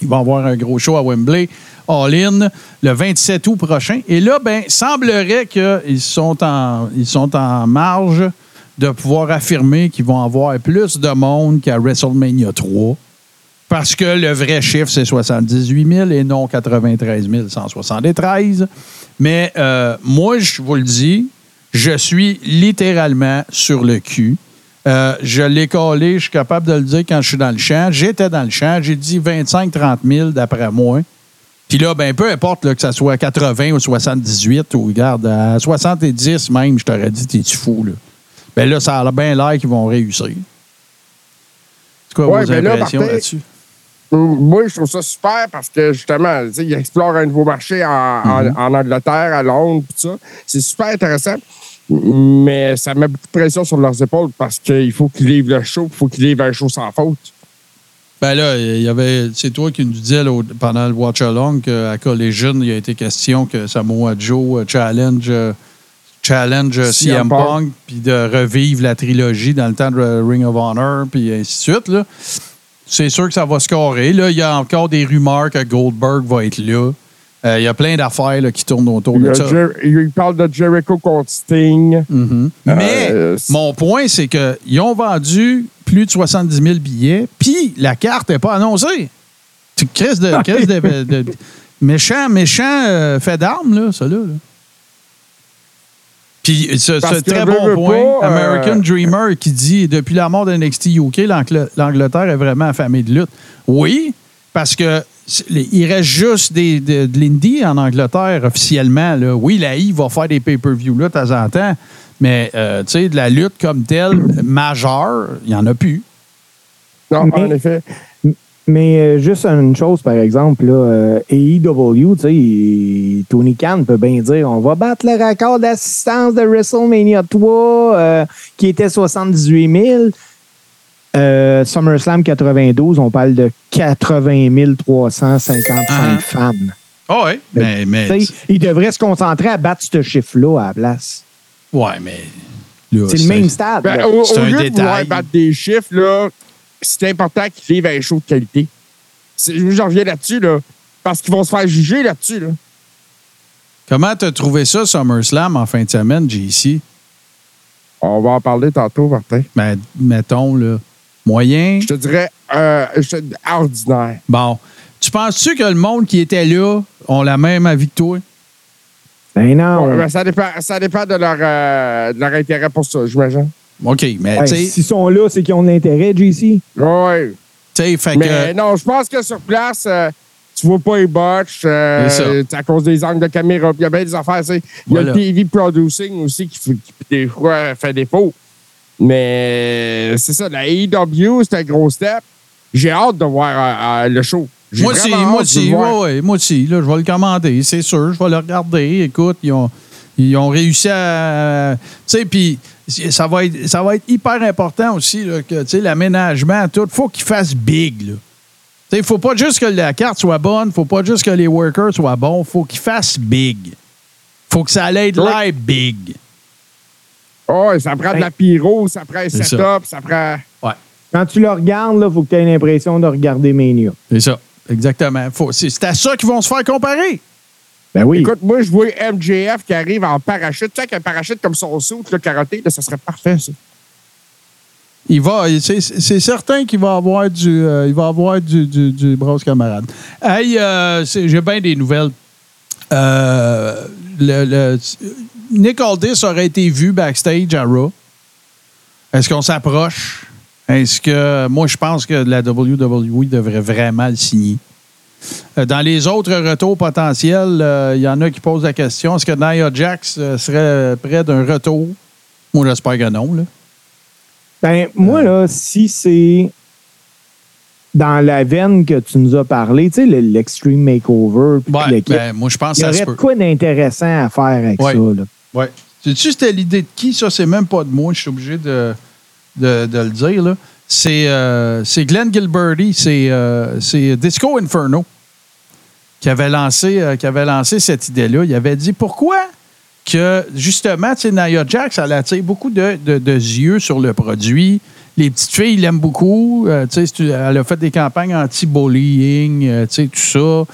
ils vont avoir un gros show à Wembley, All-In, le 27 août prochain. Et là, ben, semblerait qu'ils sont en, sont en marge de pouvoir affirmer qu'ils vont avoir plus de monde qu'à WrestleMania 3. Parce que le vrai chiffre, c'est 78 000 et non 93 173. Mais euh, moi, je vous le dis, je suis littéralement sur le cul. Euh, je l'ai collé, je suis capable de le dire quand je suis dans le champ. J'étais dans le champ, j'ai dit 25-30 000 d'après moi. Puis là, ben peu importe là, que ça soit 80 ou 78 ou regarde, à 70 même, je t'aurais dit, t'es-tu fou, là? Ben là, ça a bien l'air qu'ils vont réussir. C'est quoi Ouais, vos ben impressions là-dessus? Moi, je trouve ça super parce que justement, ils explorent un nouveau marché en, en- Mhm. en Angleterre, à Londres, tout ça. C'est super intéressant. Mais ça met beaucoup de pression sur leurs épaules parce qu'il faut qu'ils livrent le show, il faut qu'ils livrent un show sans faute. Ben là, il y avait. C'est toi qui nous disais là, pendant le Watch Along qu'à Collision, il a été question que Samoa Joe euh, challenge, euh, challenge euh, CM Punk, puis de revivre la trilogie dans le temps de Ring of Honor, puis ainsi de suite. Là. C'est sûr que ça va scorer. Là, il y a encore des rumeurs que Goldberg va être là. Euh, Il y a plein d'affaires qui tournent autour de ça. Jer- il parle de Jericho contre Sting. Mhm. Mais Euh, c'est- mon point, c'est qu'ils ont vendu plus de 70 000 billets, puis la carte n'est pas annoncée. Tu crises de, de, de- de- méchant, méchant euh, fait d'armes, là, ça là. là. Puis ce, très bon point, pas, euh, American Dreamer qui dit depuis la mort de NXT UK, l'Angl- l'Angleterre est vraiment affamée de lutte. Oui, parce que il reste juste des, de, de l'indie en Angleterre officiellement. Là. Oui, la I va faire des pay-per-views là de temps en temps, mais euh, tu sais, de la lutte comme telle, majeure, il n'y en a plus. Non, Mais- en effet. Mais euh, juste une chose, par exemple, là, euh, AEW, tu sais, Tony Khan peut bien dire on va battre le record d'assistance de WrestleMania 3 euh, qui était 78 000. Euh, SummerSlam 92, on parle de 80 355 Ah. fans. Ah oui, mais, mais Tu sais, il devrait se concentrer à battre ce chiffre-là à la place. ouais, mais là, C'est le même stade. Ben, au, C'est au un lieu de détail. vouloir battre des chiffres, là, c'est important qu'ils livrent un show de qualité. C'est- Je reviens là-dessus, là, parce qu'ils vont se faire juger là-dessus. Là. Comment t'as trouvé ça, SummerSlam, en fin de semaine, JC? On va en parler tantôt, Martin. Ben, mettons, là, moyen. Je te dirais euh, je ordinaire. Bon. Tu penses-tu que le monde qui était là ont la même avis que toi? Ben non. Ouais, ben, ça, dépend, ça dépend de leur, euh, de leur intérêt pour ça, j'imagine. OK, mais Hey, S'ils sont là, c'est qu'ils ont de l'intérêt, JC. Oui. tu sais, fait Mais que. non, je pense que sur place, euh, tu vois pas les botches. euh, C'est ça. c'est à cause des angles de caméra. Il y a bien des affaires. tu sais. Il y a Voilà. le TV producing aussi qui, fait- qui, des fois, fait défaut. Mais c'est ça, la AEW, c'est un gros step. J'ai hâte de voir euh, euh, le show. Moi aussi, moi aussi, ouais, ouais, moi aussi. Là, je vais le commander, c'est sûr. Je vais le regarder. Écoute, ils ont, ils ont réussi à. Tu sais, puis ça va, être, ça va être hyper important aussi là, que tu sais, l'aménagement, tout. faut qu'il fasse big. Là. Il ne faut pas juste que la carte soit bonne, faut pas juste que les workers soient bons, faut qu'ils fassent big. faut que ça aille de Ouais. l'air big. Oh, ça prend de la pyro, ça prend un setup, ça. prend. Ouais. Quand tu le regardes, il faut que tu aies l'impression de regarder Mania. C'est ça. Exactement. Faut- c'est à ça qu'ils vont se faire comparer. Ben oui. Écoute, moi, je vois MJF qui arrive en parachute. Tu sais, avec un parachute comme son saut, le karaté, là, ça serait parfait, ça. Il va, c'est certain qu'il va avoir du, euh, il va avoir du, du, du brosse camarade. Hey, euh, j'ai bien des nouvelles. Euh, le, le- Nick Aldis aurait été vu backstage à Raw. Est-ce qu'on s'approche? Est-ce que moi je pense que la WWE devrait vraiment le signer? Euh, Dans les autres retours potentiels, euh, il y en a qui posent la question est-ce que Nia Jax euh, serait près d'un retour? Moi, j'espère que non. Là. Ben, moi, là, si c'est dans la veine que tu nous as parlé, tu sais, le- l'Extreme Makeover, Ouais, le ben, moi, je pense il y ça aurait quoi d'intéressant à faire avec Ouais. ça, là? Ouais. Sais-tu, c'était l'idée de qui? Ça, c'est même pas de moi. Je suis obligé de, de, de le dire. là. C'est, euh, Glenn Gilberty. C'est, euh, Disco Inferno qui avait lancé, euh, qui avait lancé cette idée-là. Il avait dit pourquoi que, justement, Nia Jax, elle attire beaucoup de, de, yeux sur le produit. Les petites filles l'aiment beaucoup. Euh, elle a fait des campagnes anti-bullying, euh, tout ça.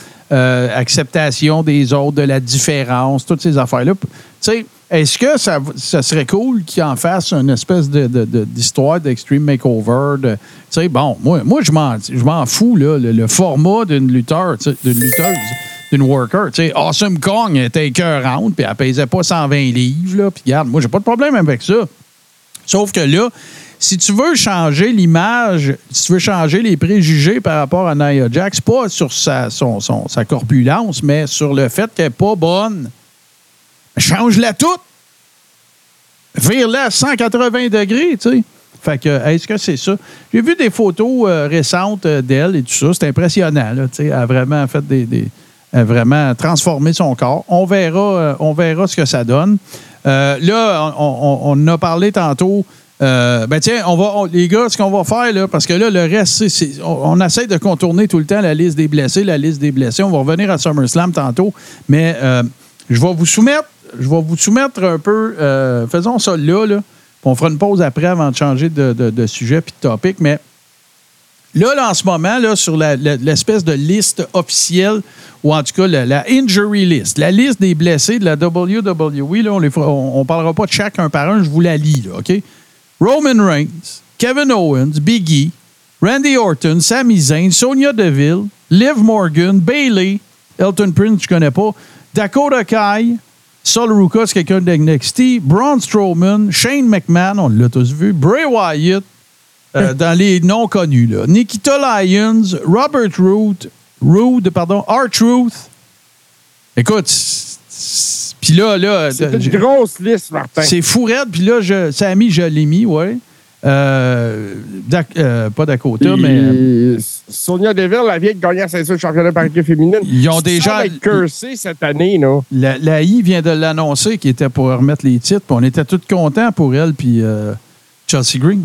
Acceptation des autres, de la différence, toutes ces affaires-là. Tu sais, est-ce que ça, serait cool qu'il en fasse une espèce de, de- de- d'histoire d'extreme makeover? Tu sais, bon, moi, moi je, m'en, fous, là, le, format d'une lutteur, d'une lutteuse, d'une worker. Tu sais, Awesome Kong était écœurante, puis elle pesait pas 120 livres, là, puis regarde, moi, j'ai pas de problème avec ça. Sauf que là, si tu veux changer l'image, si tu veux changer les préjugés par rapport à Nia Jax, pas sur sa, son- son- sa corpulence, mais sur le fait qu'elle n'est pas bonne, change-la toute. Vire-la à 180 degrés, tu sais. Fait que, est-ce que c'est ça? J'ai vu des photos euh, récentes euh, d'elle et tout ça. C'est impressionnant, là, tu sais. Elle a vraiment fait des. a vraiment transformé son corps. On verra, euh, on verra ce que ça donne. Euh, là, on, a parlé tantôt. Euh, ben tiens, on va, les gars, ce qu'on va faire, là, parce que là, le reste, c'est- on, essaie de contourner tout le temps la liste des blessés, la liste des blessés. On va revenir à SummerSlam tantôt, mais euh, je vais vous soumettre, je vais vous soumettre un peu, euh, faisons ça là, là, on fera une pause après avant de changer de, de- sujet puis de topic, mais Là, là, en ce moment, là, sur l'espèce de liste officielle, ou en tout cas la, injury list, la liste des blessés de la WWE, là, on ne parlera pas de chaque un par un, je vous la lis, OK? Roman Reigns, Kevin Owens, Big E, Randy Orton, Sami Zayn, Sonia Deville, Liv Morgan, Bailey, Elton Prince, je connais pas, Dakota Kai, Sol Ruka, c'est quelqu'un de NXT, Braun Strowman, Shane McMahon, on l'a tous vu, Bray Wyatt, euh, dans les noms connus. Là. Nikita Lyons, Robert Root, Roode, pardon, R-Truth. Écoute, puis là, là, C'est une grosse liste, Martin. c'est fou raide. Puis là, je, Sammy, je l'ai mis, ouais. Euh, euh, pas Dakota, mais Sonia Deville, la vieille la ceinture de championnat par équipe féminine. Ils ont Ça déjà- cursé cette année, là. la, la I vient de l'annoncer qui était pour remettre les titres. Puis on était tous contents pour elle, puis euh, Chelsea Green.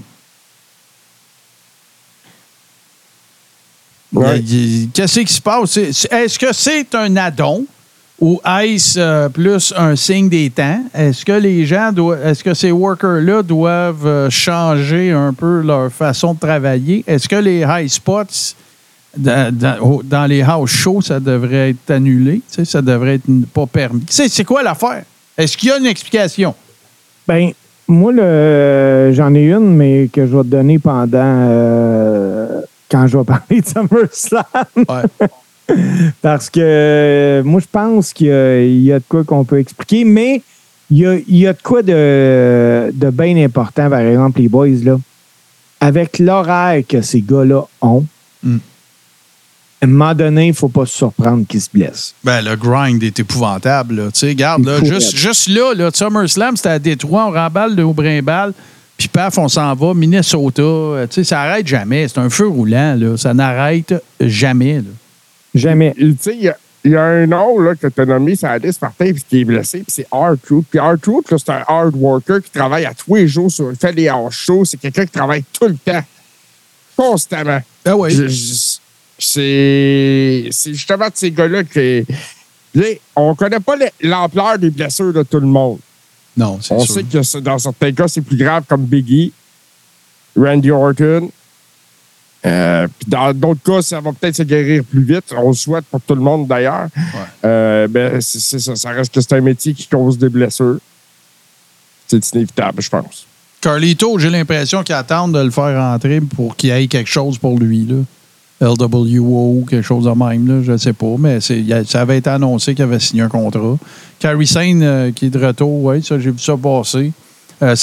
Ouais. Qu'est-ce qui se passe? C'est- c'est- Est-ce que c'est un addon? Ou est-ce euh, plus un signe des temps? Est-ce que les gens doivent, est-ce que ces workers-là doivent euh, changer un peu leur façon de travailler? Est-ce que les high spots dans, dans- au- dans les house shows, ça devrait être annulé? Tu sais, ça devrait être pas permis. Tu sais, c'est quoi l'affaire? Est-ce qu'il y a une explication? Ben, moi, le, j'en ai une, mais que je vais te donner pendant. euh, quand je vais parler de SummerSlam. Ouais. Parce que euh, moi, je pense qu'il y a, il y a de quoi qu'on peut expliquer, mais il y a, il y a de quoi de, de bien important, par exemple, les boys, là. Avec l'horaire que ces gars-là ont, Mm. à un moment donné, il ne faut pas se surprendre qu'ils se blessent. Ben, le grind est épouvantable. là. Tu sais, regarde, là, juste, juste là, là, SummerSlam, c'était à Détroit, on remballe de Brimbal, puis paf, on s'en va, Minnesota. Euh, Tu sais, ça n'arrête jamais. C'est un feu roulant, là. Ça n'arrête jamais, là. Jamais. Tu sais, il y a- il y, a un nom là, que tu as nommé sur la liste, Martin, puis qui est blessé, puis c'est R-Truth. Puis R-Truth, là, c'est un hard worker qui travaille à tous les jours, sur, il fait des hors shows. C'est quelqu'un qui travaille tout le temps, constamment. Ah oui. Je- je- C'est justement de ces gars-là que. On ne connaît pas le- l'ampleur des blessures de tout le monde. Non, c'est On sûr. sait que dans certains cas, c'est plus grave comme Biggie, Randy Orton, Euh, puis dans d'autres cas, ça va peut-être se guérir plus vite. On le souhaite pour tout le monde d'ailleurs. Euh, ben, c'est ça. Ça reste que c'est un métier qui cause des blessures. C'est inévitable, je pense. Carlito, j'ai l'impression qu'ils attendent de le faire rentrer pour qu'il ait quelque chose pour lui. Là. LWO, quelque chose de même, là, je ne sais pas, mais ça avait été annoncé qu'il avait signé un contrat. Carrie Sane, euh, qui est de retour, oui, ça, j'ai vu ça passer. Euh,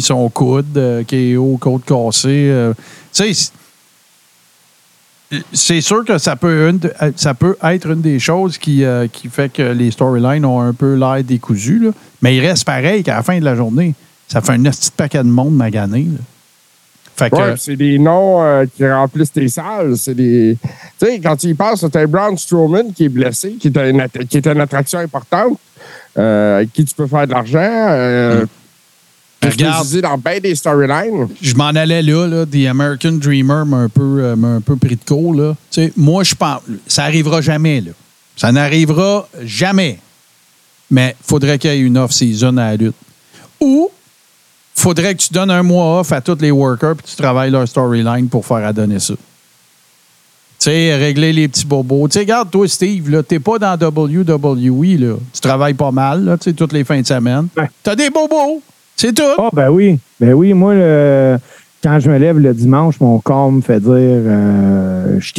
son coude, euh, KO, côte cassée. euh, tu sais, c'est- sûr que ça peut, une euh, ça peut être une des choses qui, euh, qui fait que les storylines ont un peu l'air décousus, là. mais il reste pareil qu'à la fin de la journée, ça fait un petit paquet de monde magané. là. Fait que, Ouais, c'est des noms euh, qui remplissent tes salles. C'est des. Tu sais, quand tu y penses, c'est un Braun Strowman qui est blessé, qui est, une qui est une attraction importante, euh, avec qui tu peux faire de l'argent. Euh, qui est Regarde. utilisé dans bien des storylines. je m'en allais là, là, The American Dreamer m'a un peu, euh, m'a un peu pris de court. Là. Tu sais, moi, je pense, ça arrivera jamais. Là. Ça n'arrivera jamais. Mais il faudrait qu'il y ait une off-season à la lutte. Ou faudrait que tu donnes un mois off à tous les workers puis tu travailles leur storyline pour faire adonner ça. Tu sais, régler les petits bobos. Tu sais, regarde, toi, Steve, là, t'es pas dans WWE, là. Tu travailles pas mal, là, tu sais, toutes les fins de semaine. Ouais. T'as des bobos. C'est tout. Ah, ben oui. Ben oui, moi, le- quand je me lève le dimanche, mon corps me fait dire euh, je.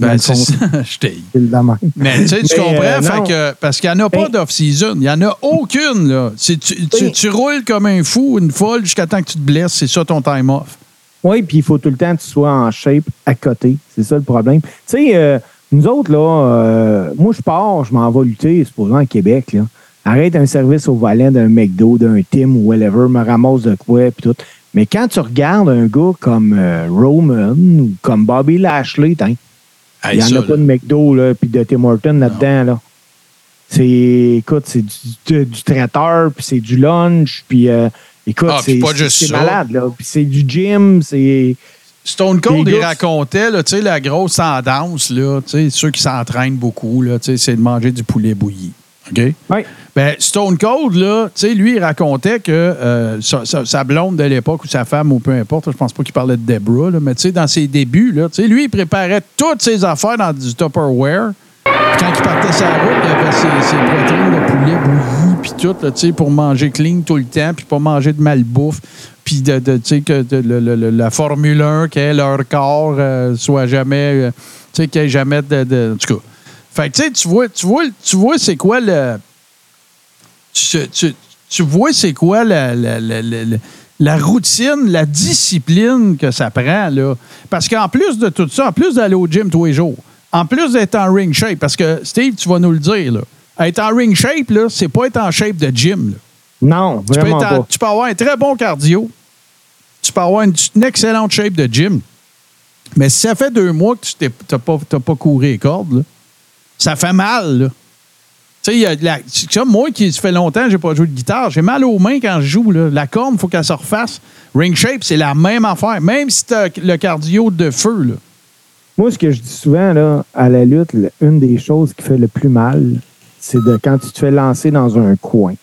Dans Ben, c'est ça. Je t'ai. c'est. Mais tu sais, tu comprends? euh, fait que, parce qu'il n'y en a pas Ben- d'off-season. Il n'y en a aucune. Là. C'est- Tu, tu, roules comme un fou, une folle, jusqu'à temps que tu te blesses. C'est ça ton time off. Oui, puis il faut tout le temps que tu sois en shape à côté. C'est ça le problème. Tu sais, euh, nous autres, là, euh, moi, je pars, je m'en vais lutter, supposons, à Québec, là. Arrête un service au volant d'un McDo, d'un Tim ou whatever, me ramasse de quoi, puis tout. Mais quand tu regardes un gars comme euh, Roman ou comme Bobby Lashley, il n'y en a pas de McDo, là, puis de Tim Horton là-dedans, là. C'est, écoute, c'est du, du- du traiteur, puis c'est du lunch, puis euh, écoute, Ah, c'est, malade, là. Puis c'est du gym, c'est... Stone Cold, Les il racontait, là, tu sais, la grosse tendance, là, ceux qui s'entraînent beaucoup, là, c'est de manger du poulet bouilli. OK? Oui. Ben, Stone Cold, là, tu sais, lui, il racontait que euh, sa, sa- sa blonde de l'époque ou sa femme ou peu importe, je pense pas qu'il parlait de Deborah, là, mais tu sais, dans ses débuts, là, tu sais, lui, il préparait toutes ses affaires dans du Tupperware. Quand il partait sa route, il avait ses, ses poitrines de poulet bouilli, puis tout, tu sais, pour manger clean tout le temps, puis pas manger de malbouffe, puis de, de, tu sais, que de- le- le- le- la Formule 1, que leur corps euh, soit jamais, euh, tu sais, qu'il n'y ait jamais de, de- En tout cas. Fait que, tu vois, tu vois, tu vois c'est quoi le tu, tu- tu vois c'est quoi la, la- la- la- routine, la discipline que ça prend. Là. Parce qu'en plus de tout ça, en plus d'aller au gym tous les jours, en plus d'être en ring shape, parce que Steve, tu vas nous le dire, là, être en ring shape, là, c'est pas être en shape de gym. là. Non, Tu, vraiment en- pas. tu peux avoir un très bon cardio, tu peux avoir une, une excellente shape de gym, mais si ça fait deux mois que tu n'as pas, pas couru les cordes, là, ça fait mal. là. Tu sais, il y a de la- c'est ça, moi qui ça fait longtemps que j'ai pas joué de guitare, j'ai mal aux mains quand je joue. là. La corne, il faut qu'elle se refasse. Ring shape, c'est la même affaire. Même si tu as le cardio de feu. Là. Moi, ce que je dis souvent là, à la lutte, une des choses qui fait le plus mal, c'est de quand tu te fais lancer dans un coin.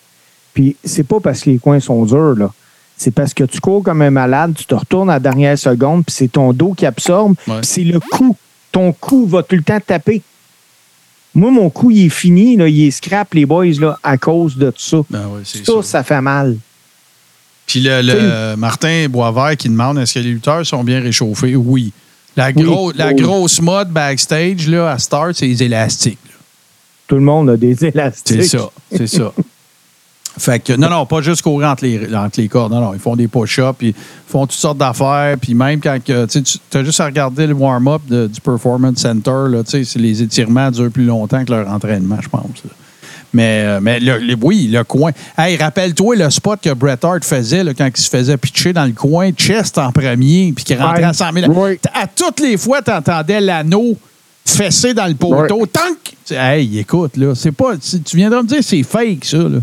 Puis c'est pas parce que les coins sont durs, là. C'est parce que tu cours comme un malade, tu te retournes à la dernière seconde, puis c'est ton dos qui absorbe, Ouais. puis c'est le cou. Ton cou va tout le temps taper. Moi, mon cou, il est fini, là, il est scrap, les boys, là, à cause de tout ça. Ben ça, ça. ça fait mal. Puis le, le- Martin Boisvert qui demande est-ce que les lutteurs sont bien réchauffés? Oui. La, gros- la Oui. grosse mode backstage là, à Start, c'est les élastiques. là. Tout le monde a des élastiques. C'est ça. C'est ça. Fait que, non, non, pas juste courir entre les, entre les cordes. Non, non, ils font des push-ups, puis ils font toutes sortes d'affaires. Puis même quand tu as juste à regarder le warm-up du Performance Center, là, les étirements durent plus longtemps que leur entraînement, je pense. là. Mais, euh, mais le- le- oui, le coin. Hey, rappelle-toi le spot que Bret Hart faisait là, quand il se faisait pitcher dans le coin, chest en premier, puis qu'il rentrait à 100 000. Oui. À toutes les fois, tu entendais l'anneau fessé dans le poteau. Tank! Hey, écoute, là, c'est pas. tu tu viendras me dire c'est fake, ça, là.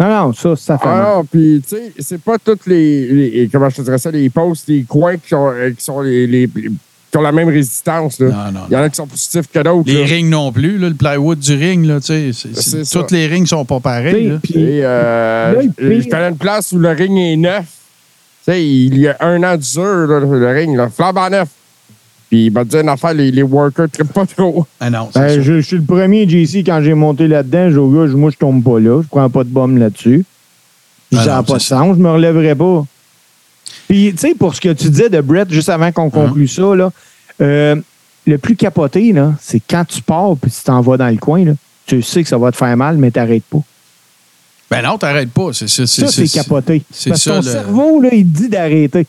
Non, non, ça, ça fait mal. Ah non, puis tu sais, c'est pas toutes les, les- Comment je te dirais ça, les postes, les coins qui, ont, euh, qui sont les, les- qui ont la même résistance. Là. Non, non, Il y en a qui sont plus stiffs que d'autres. Les là. rings non plus, là, le plywood du ring, là, tu sais, toutes les rings sont pas pareils. là. Puis- Et euh, Là, il je connais une place où le ring est neuf. Tu sais, il y a un an d'usure, là, le ring, là, flambant neuf. Puis il m'a dit une affaire, les, les workers ne pas trop. Ah non, Ben, ça. je, je suis le premier, JC, quand j'ai monté là-dedans, j'ai gars, moi, je tombe pas là. Je prends pas de bombe là-dessus. Ah ça n'a pas de sens. Je me relèverai pas. Puis, tu sais, pour ce que tu disais de Brett, juste avant qu'on conclue ça, là, euh, le plus capoté, là, c'est quand tu pars puis tu t'en vas dans le coin, là, tu sais que ça va te faire mal, mais t'arrêtes pas. Ben non, t'arrêtes pas. C'est, c'est, Ça, c'est capoté. c'est Parce que ça, ton le- cerveau, là, il te dit d'arrêter.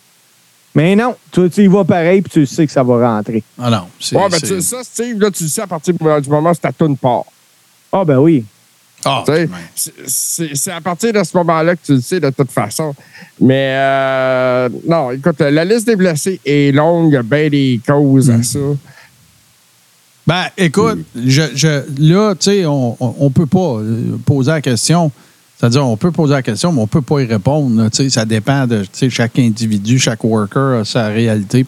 Mais non, tu, tu y vas pareil puis tu sais que ça va rentrer. Ah non. C'est, Ouais, ben, tu, ça, Steve, là, tu le sais à partir du moment où ta toune part. Ah, ben oui. Ah, ouais. c'est- à partir de ce moment-là que tu le sais de toute façon. Mais euh, non, écoute, la liste des blessés est longue, il y a bien des causes à ça. Ben, écoute, je, je, là, tu sais, on, on, on peut pas euh, poser la question. C'est-à-dire, on peut poser la question, mais on peut pas y répondre. ça dépend de chaque individu, chaque worker a sa réalité,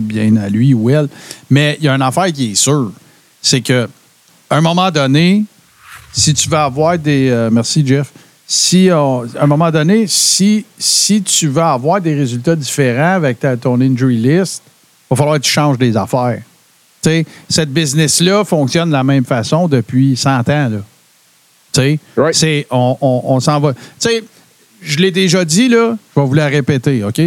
bien à lui ou elle. Mais il y a une affaire qui est sûre. C'est que, à un moment donné, si tu veux avoir des. euh, merci, Jeff. Si, on- à un moment donné, si, si tu veux avoir des résultats différents avec ta- ton injury list, il va falloir que tu changes des affaires. Tu sais, cette business-là fonctionne de la même façon depuis 100 ans. Là. Right. c'est, on, on- on s'en va. Tu sais, je l'ai déjà dit, là, je vais vous la répéter, OK?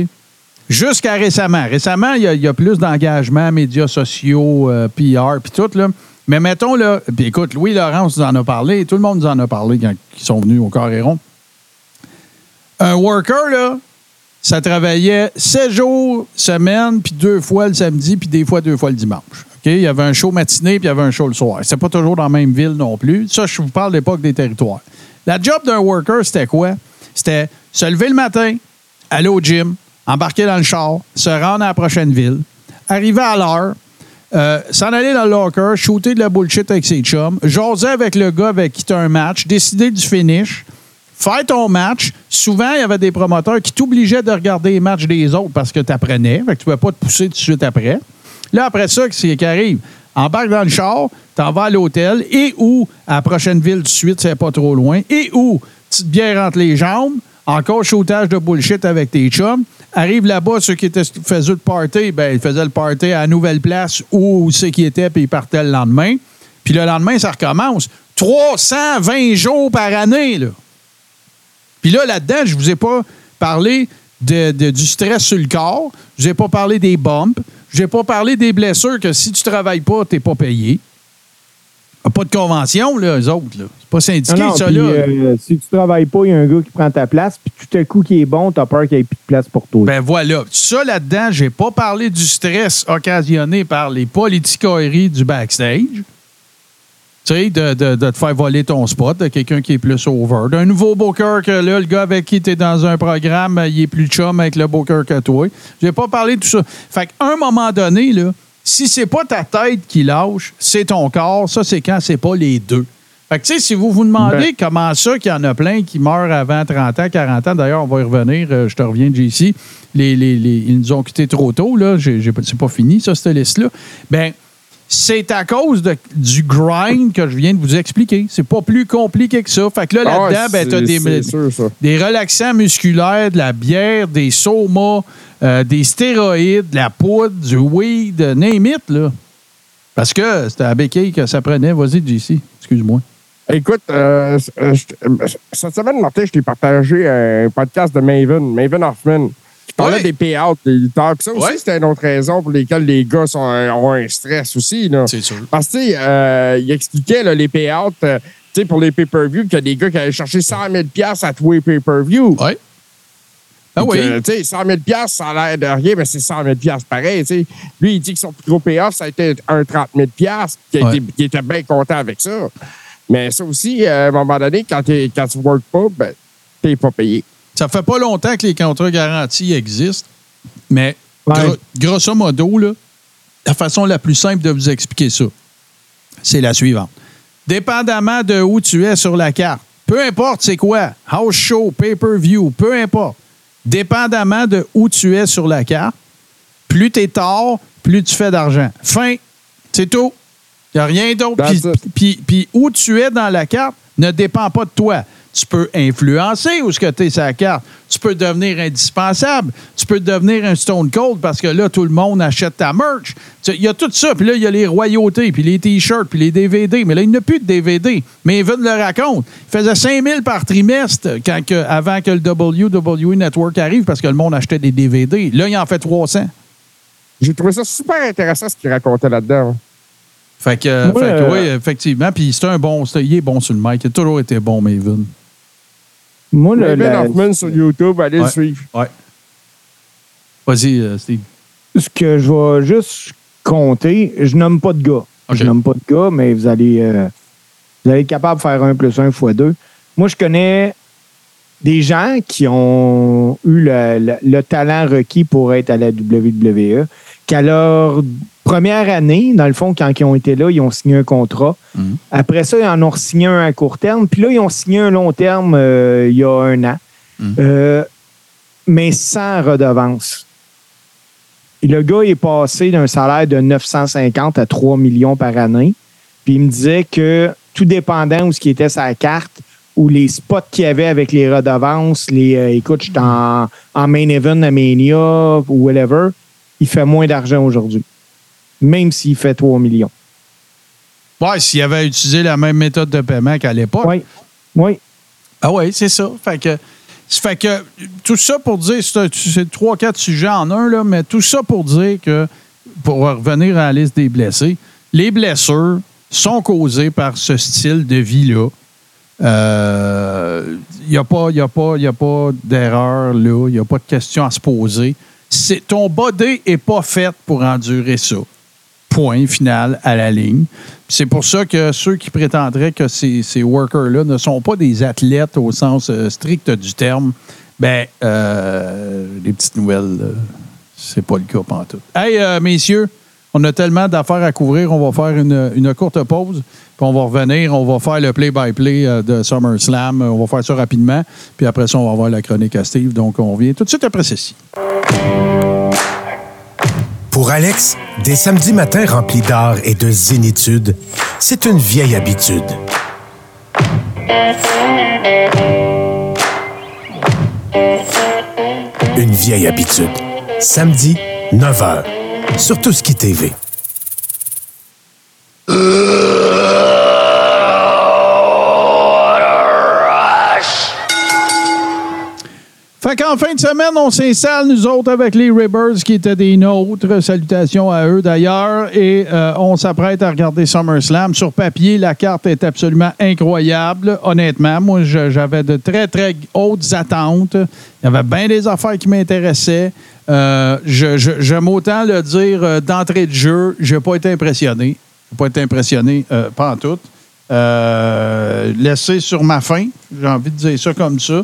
Jusqu'à récemment. Récemment, il y a, il y a plus d'engagement, médias sociaux, euh, PR, puis tout, là. Mais mettons, là, puis écoute, Louis Laurence nous en a parlé, tout le monde nous en a parlé quand ils sont venus au Coréron. Un worker, là, ça travaillait 7 jours semaine, puis deux fois le samedi, puis des fois deux fois le dimanche. Il y avait un show matiné, puis il y avait un show le soir. C'est pas toujours dans la même ville non plus. Ça, je vous parle de l'époque des territoires. La job d'un worker, c'était quoi? C'était se lever le matin, aller au gym, embarquer dans le char, se rendre à la prochaine ville, arriver à l'heure, euh, s'en aller dans le locker, shooter de la bullshit avec ses chums, jaser avec le gars avec qui tu as un match, décider du finish, faire ton match. Souvent, il y avait des promoteurs qui t'obligeaient de regarder les matchs des autres parce que tu apprenais. Que tu ne pouvais pas te pousser tout de suite après. Là, après ça, c'est qui arrive? Embarque dans le char, t'en vas à l'hôtel et ou à la prochaine ville de suite, c'est pas trop loin, et ou tu te bière entre les jambes, encore shootage de bullshit avec tes chums. Arrive là-bas, ceux qui étaient, faisaient le party, ben, ils faisaient le party à la nouvelle place où ceux qui étaient, puis ils partaient le lendemain. Puis le lendemain, ça recommence. 320 jours par année, là. Puis là, là-dedans, je vous ai pas parlé de- du stress sur le corps. Je vous ai pas parlé des bumps. Je vous ai pas parlé des blessures que si tu travailles pas, tu n'es pas payé. Pas de convention, là, eux autres. là. C'est pas syndiqué, Non, non, ça, là. euh, si tu travailles pas, il y a un gars qui prend ta place, puis tout à coup qui est bon, t'as peur qu'il n'y ait plus de place pour toi. Ben voilà. Ça, là-dedans, j'ai pas parlé du stress occasionné par les politicoeries du backstage. Tu sais, de, de- de te faire voler ton spot, de quelqu'un qui est plus over. D'un nouveau booker que là, le gars avec qui tu es dans un programme, il est plus chum avec le booker que toi. J'ai pas parlé de tout ça. Fait qu'à un moment donné, là, si c'est pas ta tête qui lâche, c'est ton corps. Ça, c'est quand c'est pas les deux. Fait que, tu sais, si vous vous demandez Ben. comment ça qu'il y en a plein qui meurent avant 30 ans, 40 ans, d'ailleurs, on va y revenir, euh, je te reviens, JC, les, les- les- ils nous ont quittés trop tôt, là, c'est pas fini, ça, cette liste-là. Ben, c'est à cause de- du grind que je viens de vous expliquer. C'est pas plus compliqué que ça. Fait que là, Ah là-dedans, ben, t'as des, sûr, des relaxants musculaires, de la bière, des somas, euh, des stéroïdes, de la poudre, du weed, name it, là. Parce que c'était à béquille que ça prenait. Vas-y, JC, excuse-moi. Écoute, euh, euh, euh, cette semaine, Martin, je t'ai partagé un podcast de Maven, Maven Hoffman, qui parlait Ouais. des payouts des lutteurs. Puis ça aussi, Ouais. c'était une autre raison pour lesquelles les gars sont, ont un stress aussi. C'est sûr. Parce que, tu euh, il expliquait là, les payouts, euh, tu sais, pour les pay-per-view, qu'il y a des gars qui allaient chercher 100 000 à tous les pay-per-view. Oui. Ah oui. Tu sais, 100 000 ça a l'air de rien, mais c'est 100 000 pareil. tu sais. Lui, il dit que son plus gros payoff, ça a été un 30 000 qui, Ouais. qui était bien content avec ça. Mais ça aussi, euh, à un moment donné, quand, tu ne work pas, ben, t'es pas payé. Ça fait pas longtemps que les contrats garantis existent, mais Ouais. gro- grosso modo, là, la façon la plus simple de vous expliquer ça, c'est la suivante. Dépendamment de où tu es sur la carte, peu importe c'est quoi, house show, pay-per-view, peu importe, dépendamment de où tu es sur la carte, plus tu es tard, plus tu fais d'argent. Fin, c'est tout. Il n'y a rien d'autre. Puis où tu es dans la carte ne dépend pas de toi. Tu peux influencer où ce que tu es sa carte. Tu peux devenir indispensable. Tu peux devenir un Stone Cold parce que là, tout le monde achète ta merch. Il y a tout ça. Puis là, il y a les royautés, puis les T-shirts, puis les DVD. Mais là, il n'y a plus de DVD. Mais Evan le raconte. Il faisait 5000 par trimestre quand que- avant que le WWE Network arrive parce que le monde achetait des DVD. Là, il en fait 300. J'ai trouvé ça super intéressant ce qu'il racontait là-dedans. Fait que, Moi, fait que euh, oui, effectivement. Puis c'est un bon. Il est bon sur le mic. Il a toujours été bon, Maven. Moi, le- Ben la- Hoffman sur YouTube, allez Ouais. le suivre. Ouais. Vas-y, euh, Steve. ce que je vais juste compter, je nomme pas de gars. OK. Je nomme pas de gars, mais vous allez, euh, vous allez être capable de faire 1 plus 1 fois 2. Moi, je connais des gens qui ont eu le, le- le talent requis pour être à la WWE, qu'à leur première année, dans le fond, quand ils ont été là, ils ont signé un contrat. Mhm. Après ça, ils en ont signé un à court terme. Puis là, ils ont signé un long terme euh, il y a un an. Mhm. Euh, mais sans redevance. Et le gars est passé d'un salaire de 950 à 3 millions par année. Puis il me disait que tout dépendant où ce qui était sa carte ou les spots qu'il y avait avec les redevances, les euh, écoute, je suis en, en main event à Mania ou whatever, il fait moins d'argent aujourd'hui. Même s'il fait 3 millions. Ouais, s'il avait utilisé la même méthode de paiement qu'à l'époque. Oui. Oui. Ah oui, c'est ça. Fait que, fait que tout ça pour dire, c'est trois, quatre sujets en un, là, mais tout ça pour dire que, pour revenir à la liste des blessés, les blessures sont causées par ce style de vie-là. Il n'y a pas, y a pas, y a pas d'erreur là, il n'y a pas de question à se poser. C'est, ton body n'est pas fait pour endurer ça. Point final à la ligne. C'est pour ça que ceux qui prétendraient que ces, ces workers-là ne sont pas des athlètes au sens euh, strict du terme, ben, euh, les petites nouvelles, c'est pas le cas pantoute. Hey, euh, messieurs, on a tellement d'affaires à couvrir, on va faire une, une courte pause, puis on va revenir, on va faire le play-by-play euh, de SummerSlam, on va faire ça rapidement, puis après ça, on va avoir la chronique à Steve, donc on revient tout de suite après ceci. Pour Alex, des samedis matins remplis d'art et de zénitude, c'est une vieille habitude. Une vieille habitude. Samedi, 9h. Sur Tout Ski TV. Fait qu'en fin de semaine, on s'installe, nous autres, avec les Ribbers qui étaient des nôtres. Salutations à eux d'ailleurs. Et euh, on s'apprête à regarder SummerSlam. Sur papier, la carte est absolument incroyable. Honnêtement, moi, j'avais de très, très hautes attentes. Il y avait bien des affaires qui m'intéressaient. Euh, J'aime autant le dire euh, d'entrée de jeu. Je n'ai pas été impressionné. Je n'ai pas été impressionné, euh, pas en tout. Euh, laissé sur ma faim. J'ai envie de dire ça comme ça.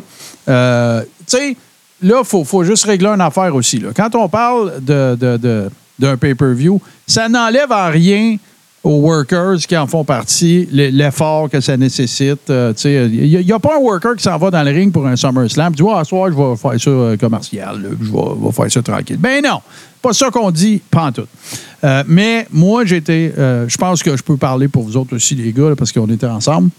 Euh, tu sais, là, il faut, faut juste régler une affaire aussi. là. Quand on parle de, de- de- d'un pay-per-view, ça n'enlève en rien aux workers qui en font partie l'effort que ça nécessite. Euh, Il n'y a, pas un worker qui s'en va dans le ring pour un SummerSlam. Tu vois, à soir, je vais faire ça euh, commercial. je vais, faire ça tranquille. Ben non, pas ça qu'on dit, pas en tout. Euh, mais moi, j'étais. euh, je pense que je peux parler pour vous autres aussi, les gars, parce qu'on était ensemble.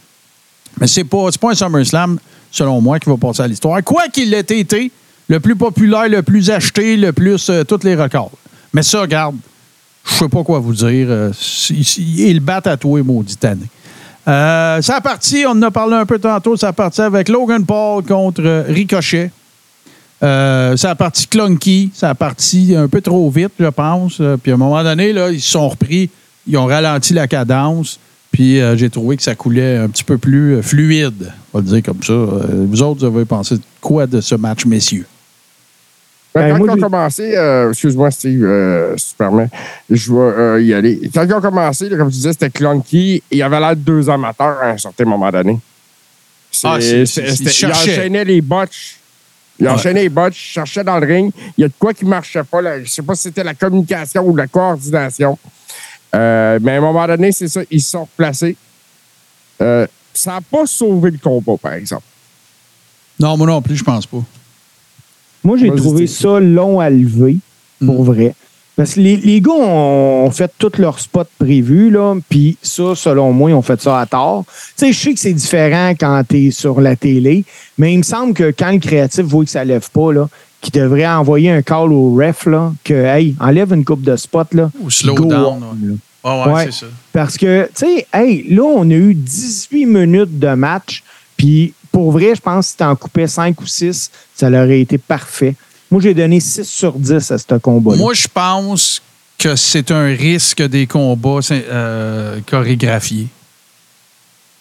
Mais c'est pas, pas un SummerSlam, selon moi, qui va passer à l'histoire. Quoi qu'il ait été, le plus populaire, le plus acheté, le plus. euh, tous les records. Mais ça, regarde, je sais pas quoi vous dire. euh, ils battent à toi, maudit année. Euh, ça a parti, on en a parlé un peu tantôt, ça a parti avec Logan Paul contre Ricochet. Euh, ça a parti clunky, ça a parti un peu trop vite, je pense. Puis à un moment donné, là, ils se sont repris, ils ont ralenti la cadence. Puis j'ai trouvé que ça coulait un petit peu plus fluide, on va le dire comme ça. Vous autres, vous avez pensé quoi de ce match, messieurs? Ben, Ben, quand moi, ils ont j'ai- commencé, euh, excuse-moi Steve, euh, si tu permets, je vais euh, y aller. Quand ils ont commencé, là, comme tu disais, c'était clunky. Il y avait l'air de deux amateurs à un certain moment donné. C'est- Ah, c'est- c'est- c'est- c'était- il il cherchait. enchaînait les botches. Il Ouais. enchaînait les botches, il cherchait dans le ring. Il y a de quoi qui ne marchait pas. Là. Je ne sais pas si c'était la communication ou la coordination. Euh, mais à un moment donné, c'est ça, ils se sont replacés. Euh, ça n'a pas sauvé le combat, par exemple. Non, moi non plus, je pense pas. Moi, j'ai trouvé ça long à lever, pour Mm. vrai. Parce que les, les gars ont, fait tous leurs spots prévus, là, puis ça, selon moi, ils ont fait ça à tort. Tu sais, je sais que c'est différent quand tu es sur la télé, mais il me semble que quand le créatif voit que ça lève pas, là, qu'il devrait envoyer un call au ref, là, que, hey, enlève une coupe de spots, là. Ou slow Go down. on, là. Ah ouais, Ouais. c'est ça. Parce que, tu sais, hey, là, on a eu 18 minutes de match, puis pour vrai, je pense que si t'en coupais 5 ou 6, ça aurait été parfait. Moi, j'ai donné 6 sur 10 à ce combat-là. Moi, je pense que c'est un risque des combats euh, chorégraphiés.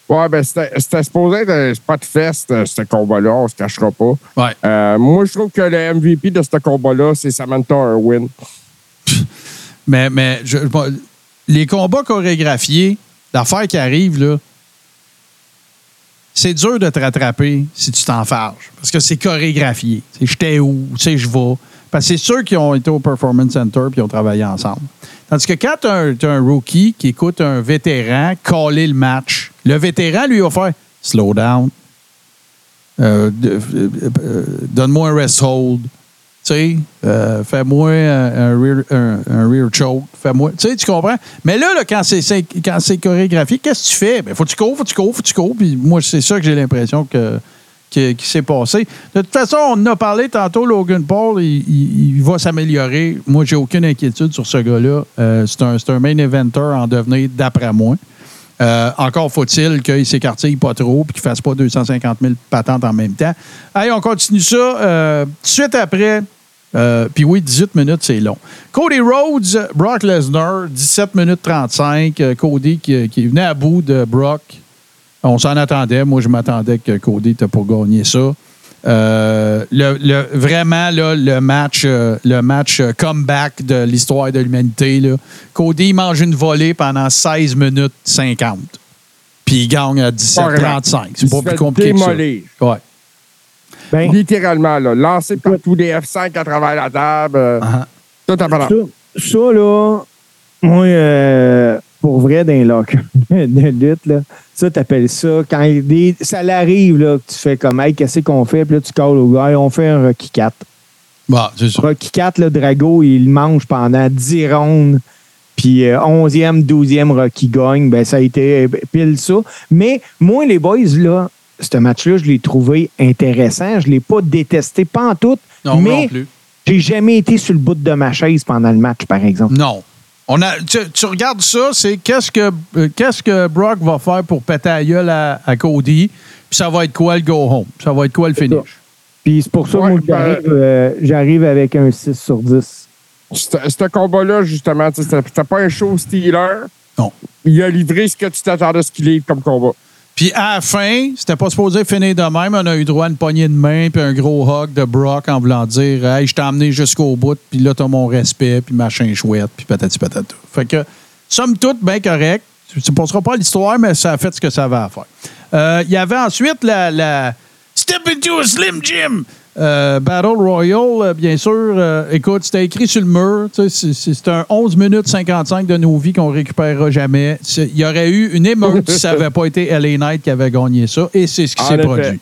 Ouais, ben, c'était c'était supposé être un spot fest, euh, ce combat-là, on se cachera pas. Ouais. Euh, moi, je trouve que le MVP de ce combat-là, c'est Samantha Irwin. Mais, mais je- bon, les combats chorégraphiés, l'affaire qui arrive, là, c'est dur de te rattraper si tu t'en. Parce que c'est chorégraphié. C'est j'étais où, sais, je vais. Parce que c'est ceux qui ont été au Performance Center puis ont travaillé ensemble. Tandis que quand tu as, un rookie qui écoute un vétéran caller le match, le vétéran, lui, va faire slow down. Euh, euh, euh, Donne-moi un rest hold. Tu sais, euh, fais-moi un, rear, choke. Fais-moi. Tu sais, tu comprends? Mais là, quand c'est quand c'est chorégraphié, qu'est-ce que tu fais? Ben, faut que tu cours, faut que tu cours, faut que tu cours? Puis moi, c'est ça que j'ai l'impression que, qui s'est passé. De toute façon, on en a parlé tantôt, Logan Paul, il, va s'améliorer. Moi, j'ai aucune inquiétude sur ce gars-là. Euh, c'est un, un main eventer en devenir d'après moi. Euh, encore faut-il qu'il s'écartille pas trop et qu'il fasse pas 250 000 patentes en même temps. Allez, on continue ça. Euh, tout de suite après, euh, puis oui, 18 minutes, c'est long. Cody Rhodes, Brock Lesnar, 17 minutes 35. Euh, Cody qui, qui venait à bout de Brock. On s'en attendait. Moi, je m'attendais que Cody était pour gagner ça. Euh, le, le- vraiment, là, le match, euh, le match comeback de l'histoire de l'humanité. là. Cody mange une volée pendant 16 minutes 50. Puis il gagne à 17-35. C'est Il pas se plus compliqué que ça. Ouais. Ben, Littéralement, là. Lancé par tous les F5 à travers la table. euh, Uh-huh. Tout à part. ça, ça, là, moi, euh, pour vrai, dans les lockers de lutte, là, ça, t'appelles ça, quand des- ça l'arrive, là, que tu fais comme, hey, qu'est-ce qu'on fait? Puis là, tu calls au gars, on fait un Rocky 4. Bon, c'est ça. Rocky 4, le Drago, il mange pendant 10 rondes. Puis euh, 11e, 12e Rocky gagne. Ben, ça a été euh, pile ça. Mais moi, les boys, là, ce match-là, je l'ai trouvé intéressant. Je l'ai pas détesté, pas en tout. Non, mais non plus. j'ai jamais été sur le bout de ma chaise pendant le match, par exemple. Non. On a, tu, tu regardes ça, c'est qu'est-ce que, euh, qu'est-ce que Brock va faire pour péter la gueule à, à Cody, puis ça va être quoi le go home? Ça va être quoi le finish? Puis c'est pour ça Ouais, que ben- j'arrive, euh, j'arrive avec un 6 sur 10. Ce combat-là, justement, c'était pas un show Steeler. Non. Il a livré ce que tu t'attendais à ce qu'il livre comme combat. Puis à la fin, c'était pas supposé finir de même. On a eu droit à une poignée de main puis un gros hug de Brock en voulant dire Hey, je t'ai emmené jusqu'au bout, puis là, t'as mon respect, puis machin chouette, puis patati patata. Fait que, somme toute, bien correct. Tu ne passeras pas l'histoire, mais ça a fait ce que ça avait à faire. Euh, Il y avait ensuite la, la Step into a Slim Jim. Euh, Battle Royale, euh, bien sûr. euh, écoute, c'était écrit sur le mur. C'est un 11 minutes 55 de nos vies qu'on récupérera jamais. Il y aurait eu une émeute si ça n'avait pas été LA Knight qui avait gagné ça. Et c'est ce qui s'est produit.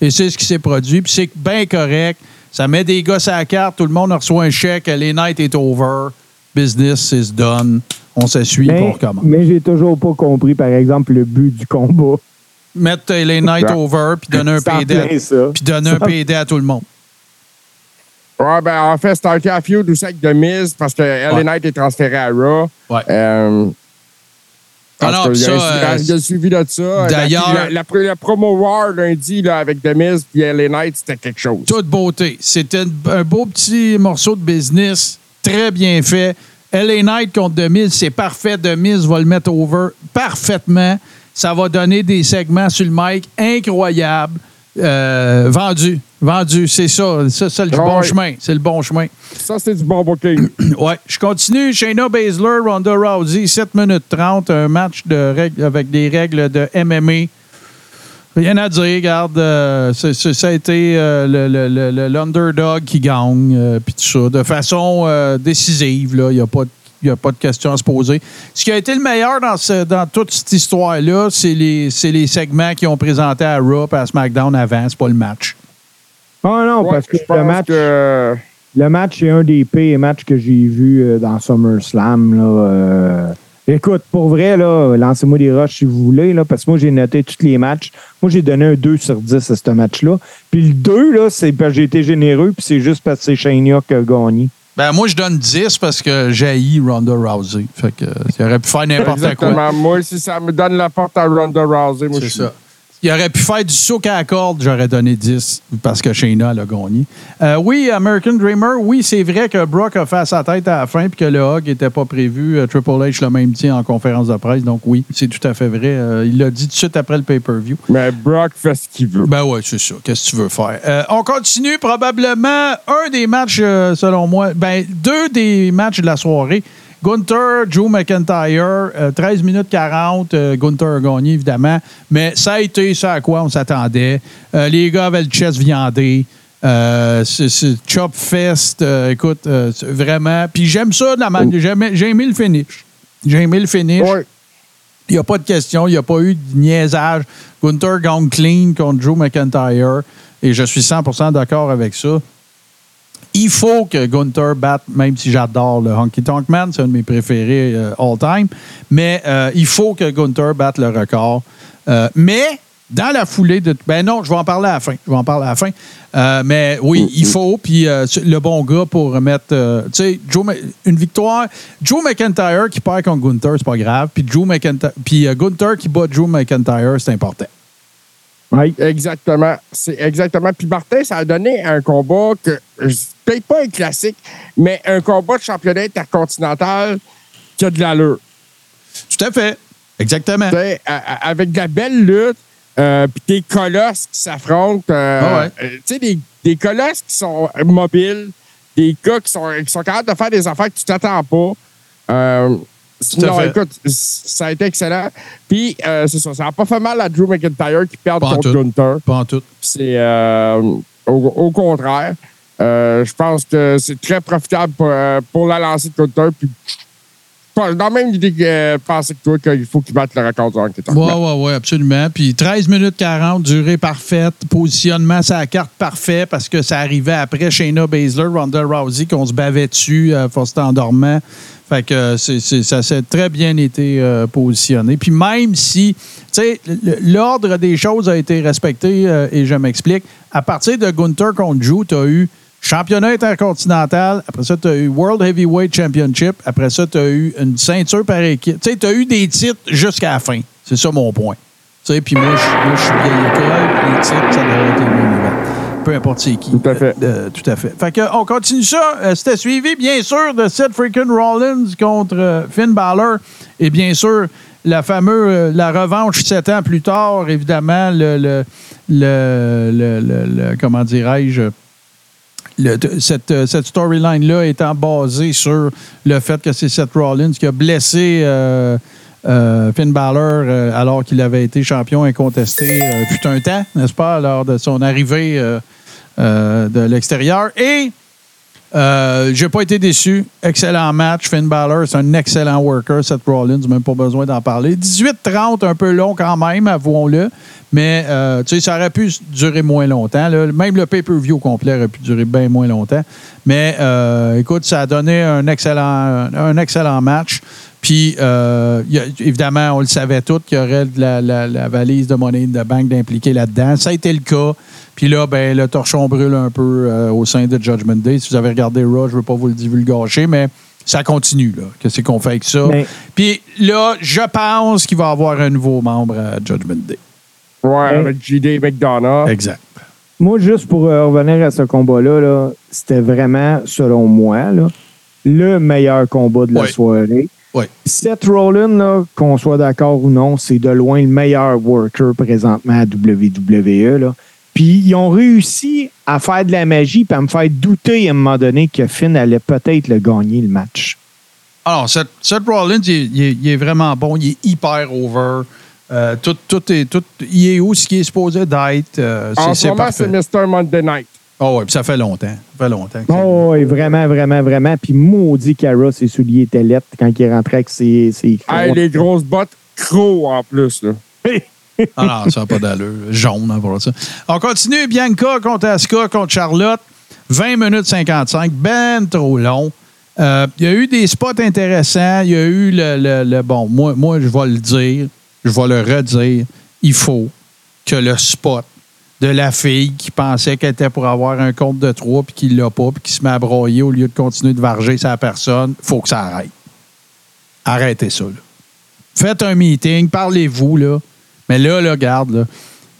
Et c'est ce qui s'est produit. Puis c'est bien correct. Ça met des gars à la carte. Tout le monde reçoit un chèque. LA Knight est over. Business is done. On s'essuie pour recommence. mais j'ai toujours pas compris, par exemple, le but du combat. Mettre LA Knight over puis donner un C'est PD. Puis donner un PD à tout le monde. Ouais, ben, en fait, c'était un feud aussi avec The Miz parce que LA Ouais. Knight est transféré à Raw. Ouais. Euh, Ah que puis il y a euh, il y a le suivi de ça. d'ailleurs- La, la, la- la promo War lundi là, avec The Miz puis LA Knight, c'était quelque chose. toute beauté. C'était un beau petit morceau de business, très bien fait. LA Knight contre Demise, c'est parfait. Demise va le mettre over parfaitement. Ça va donner des segments sur le mic incroyables. Euh, vendu, vendu, c'est ça. Ça, c'est le bon chemin. C'est le bon chemin. Ça, c'était du bon booking. Ouais, je continue. Shayna Baszler, Ronda Rousey, 7 minutes 30, un match de règles, avec des règles de MMA. Rien à dire, regarde, euh, c'est- c'est- ça a été euh, l'underdog qui gagne, euh, puis tout ça, de façon décisive. Il n'y a, pas de- y a pas de question à se poser. Ce qui a été le meilleur dans, ce- dans toute cette histoire-là, c'est les, c'est les segments qu'ils ont présentés à Raw et à SmackDown avant, c'est pas le match. Ah non, Ouais, parce que le match, que Le match est un des pires matchs que j'ai vu euh, dans SummerSlam. Là, euh. Écoute, pour vrai, là, lancez-moi des rushs si vous voulez, là, parce que moi, j'ai noté tous les matchs. Moi, j'ai donné un 2 sur 10 à ce match-là. Puis le 2, là, c'est parce que j'ai été généreux, puis c'est juste parce que c'est Shania qui a gagné. Ben, moi, je donne 10 parce que j'ai Ronda Rousey. Fait que, euh, il aurait pu faire n'importe quoi. Exactement. Moi, si ça me donne la porte à Ronda Rousey, moi, je C'est suis ça. Il aurait pu faire du saut à la corde, j'aurais donné 10 parce que Shayna l'a gagné. Euh, oui, American Dreamer, oui, c'est vrai que Brock a fait sa tête à la fin puis que le hug n'était pas prévu. Euh, Triple H l'a même dit en conférence de presse. Donc oui, c'est tout à fait vrai. Euh, il l'a dit tout de suite après le pay-per-view. Mais Brock fait ce qu'il veut. Ben ouais, c'est ça. Qu'est-ce que tu veux faire? On continue probablement un des matchs, selon moi, ben deux des matchs de la soirée. Gunther, Joe McIntyre, euh, 13 minutes 40. euh, Gunther a gagné, évidemment. Mais ça a été ça à quoi on s'attendait. Euh, les gars avaient le chest viandé. Euh, c'est c'est Chop Fest. euh, écoute, euh, c'est vraiment. Puis j'aime ça de la man- J'ai aimé, j'ai aimé le finish. J'ai aimé le finish. Ouais. Il n'y a pas de question, il n'y a pas eu de niaisage. Gunther gagne clean contre Joe McIntyre et je suis 100% d'accord avec ça. Il faut que Gunther batte, même si j'adore le Honky Tonk Man, c'est un de mes préférés euh, all time, mais euh, il faut que Gunther batte le record. Euh, mais dans la foulée de. Ben non, je vais en parler à la fin. Je vais en parler à la fin. Mais oui, il faut. Puis le bon gars pour remettre. tu sais, une victoire. Joe McIntyre qui perd contre Gunther, c'est pas grave. Puis Joe McIntyre, puis Gunther qui bat Joe McIntyre, c'est important. Ouais. Exactement. C'est exactement. Puis Martin, ça a donné un combat que, peut-être pas un classique, mais un combat de championnat intercontinental qui a de l'allure. Tout à fait. Exactement. Avec de la belle lutte, euh, puis des colosses qui s'affrontent. euh, Ah ouais. euh, tu sais, des, des colosses qui sont mobiles, des gars qui sont, qui sont capables de faire des affaires que tu t'attends pas. Euh, non, fait. écoute, ça a été excellent. Puis, euh, c'est ça, ça n'a pas fait mal à Drew McIntyre qui perd Pas contre tout. Gunther. Pas en tout. C'est euh, au, au contraire. Euh, je pense que c'est très profitable pour, euh, pour la lancée de Gunther. Puis, pas- dans la même idée que euh, penser que toi, qu'il faut qu'il batte le record du Tonk Oui, oui, oui, absolument. Puis 13 minutes 40, durée parfaite, positionnement sur la carte parfait parce que ça arrivait après Shayna Baszler, Ronda Rousey, qu'on se bavait dessus à force endormant. Fait que euh, c'est- ça s'est très bien été euh, positionné. Puis même si, tu sais, l'ordre des choses a été respecté, euh, et je m'explique, à partir de Gunther contre Drew, tu as eu championnat intercontinental, après ça, tu as eu World Heavyweight Championship, après ça, tu as eu une ceinture par équipe. Tu sais, tu as eu des titres jusqu'à la fin. C'est ça mon point. Tu sais, puis moi, je suis vieille école, les titres, ça devrait être events. Peu importe c'est qui. Tout à fait. Euh, euh, tout à fait. Fait que, on continue ça. Euh, C'était suivi, bien sûr, de Seth freaking Rollins contre Finn Balor. Et bien sûr, la fameuse, la revanche sept ans plus tard, évidemment, le, le, le, le- le- le- comment dirais-je, le- cette, euh, cette storyline-là étant basée sur le fait que c'est Seth Rollins qui a blessé euh, euh, Finn Balor alors qu'il avait été champion incontesté fut un temps, n'est-ce pas, lors de son arrivée de l'extérieur. Et euh, j'ai pas été déçu. Excellent match. Finn Balor, c'est un excellent worker. Seth Rollins, même pas besoin d'en parler. 18-30, un peu long quand même, avouons-le. Mais euh, tu sais, ça aurait pu durer moins longtemps. Même le pay-per-view complet aurait pu durer bien moins longtemps. Mais euh, écoute, ça a donné un excellent, un excellent match. Puis, euh, il y a- évidemment, on le savait tous qu'il y aurait de la, la- la valise de monnaie de banque d'impliquer là-dedans. Ça a été le cas. Puis là, ben, le torchon brûle un peu euh, au sein de Judgment Day. Si vous avez regardé Raw, je ne veux pas vous le divulgacher, mais ça continue. là. Qu'est-ce qu'on fait avec ça? Mais- Puis là, je pense qu'il va y avoir un nouveau membre à Judgment Day. Ouais, avec JD McDonough. Exact. Moi, juste pour euh, revenir à ce combat-là, là, c'était vraiment, selon moi, là, le meilleur combat de la Ouais. soirée. Ouais. Seth Rollins, là, qu'on soit d'accord ou non, c'est de loin le meilleur worker présentement à WWE. Là. Puis ils ont réussi à faire de la magie puis à me faire douter à un moment donné que Finn allait peut-être le gagner le match. Alors, Seth, Seth Rollins, il est, il est- il est vraiment bon. Il est hyper over. Euh, tout, tout est, tout, il est où ce qui est supposé d'être. Euh, c'est En ce c'est moment, parfait. c'est Mr. Monday Night. Oh, ouais, puis ça fait longtemps. Ça fait longtemps. que Oh, oui, vraiment, vraiment, vraiment. Puis maudit Cara, ses souliers étaient lettres quand il rentré avec ses, ses Hey, les grosses bottes crocs en plus. Là. Ah non, ça n'a pas d'allure. Jaune, à voir ça. On continue. Bianca contre Asuka contre Charlotte. 20 minutes 55, ben trop long. Euh, Il y a eu des spots intéressants. Il y a eu le, le- le- bon, moi, moi, je vais le dire, je vais le redire. Il faut que le spot de la fille qui pensait qu'elle était pour avoir un compte de trois puis qui l'a pas puis qui se met à broyer au lieu de continuer de varger sa personne, faut que ça arrête. Arrêtez ça. Faites un meeting, parlez-vous, là. Mais là, là, garde, là.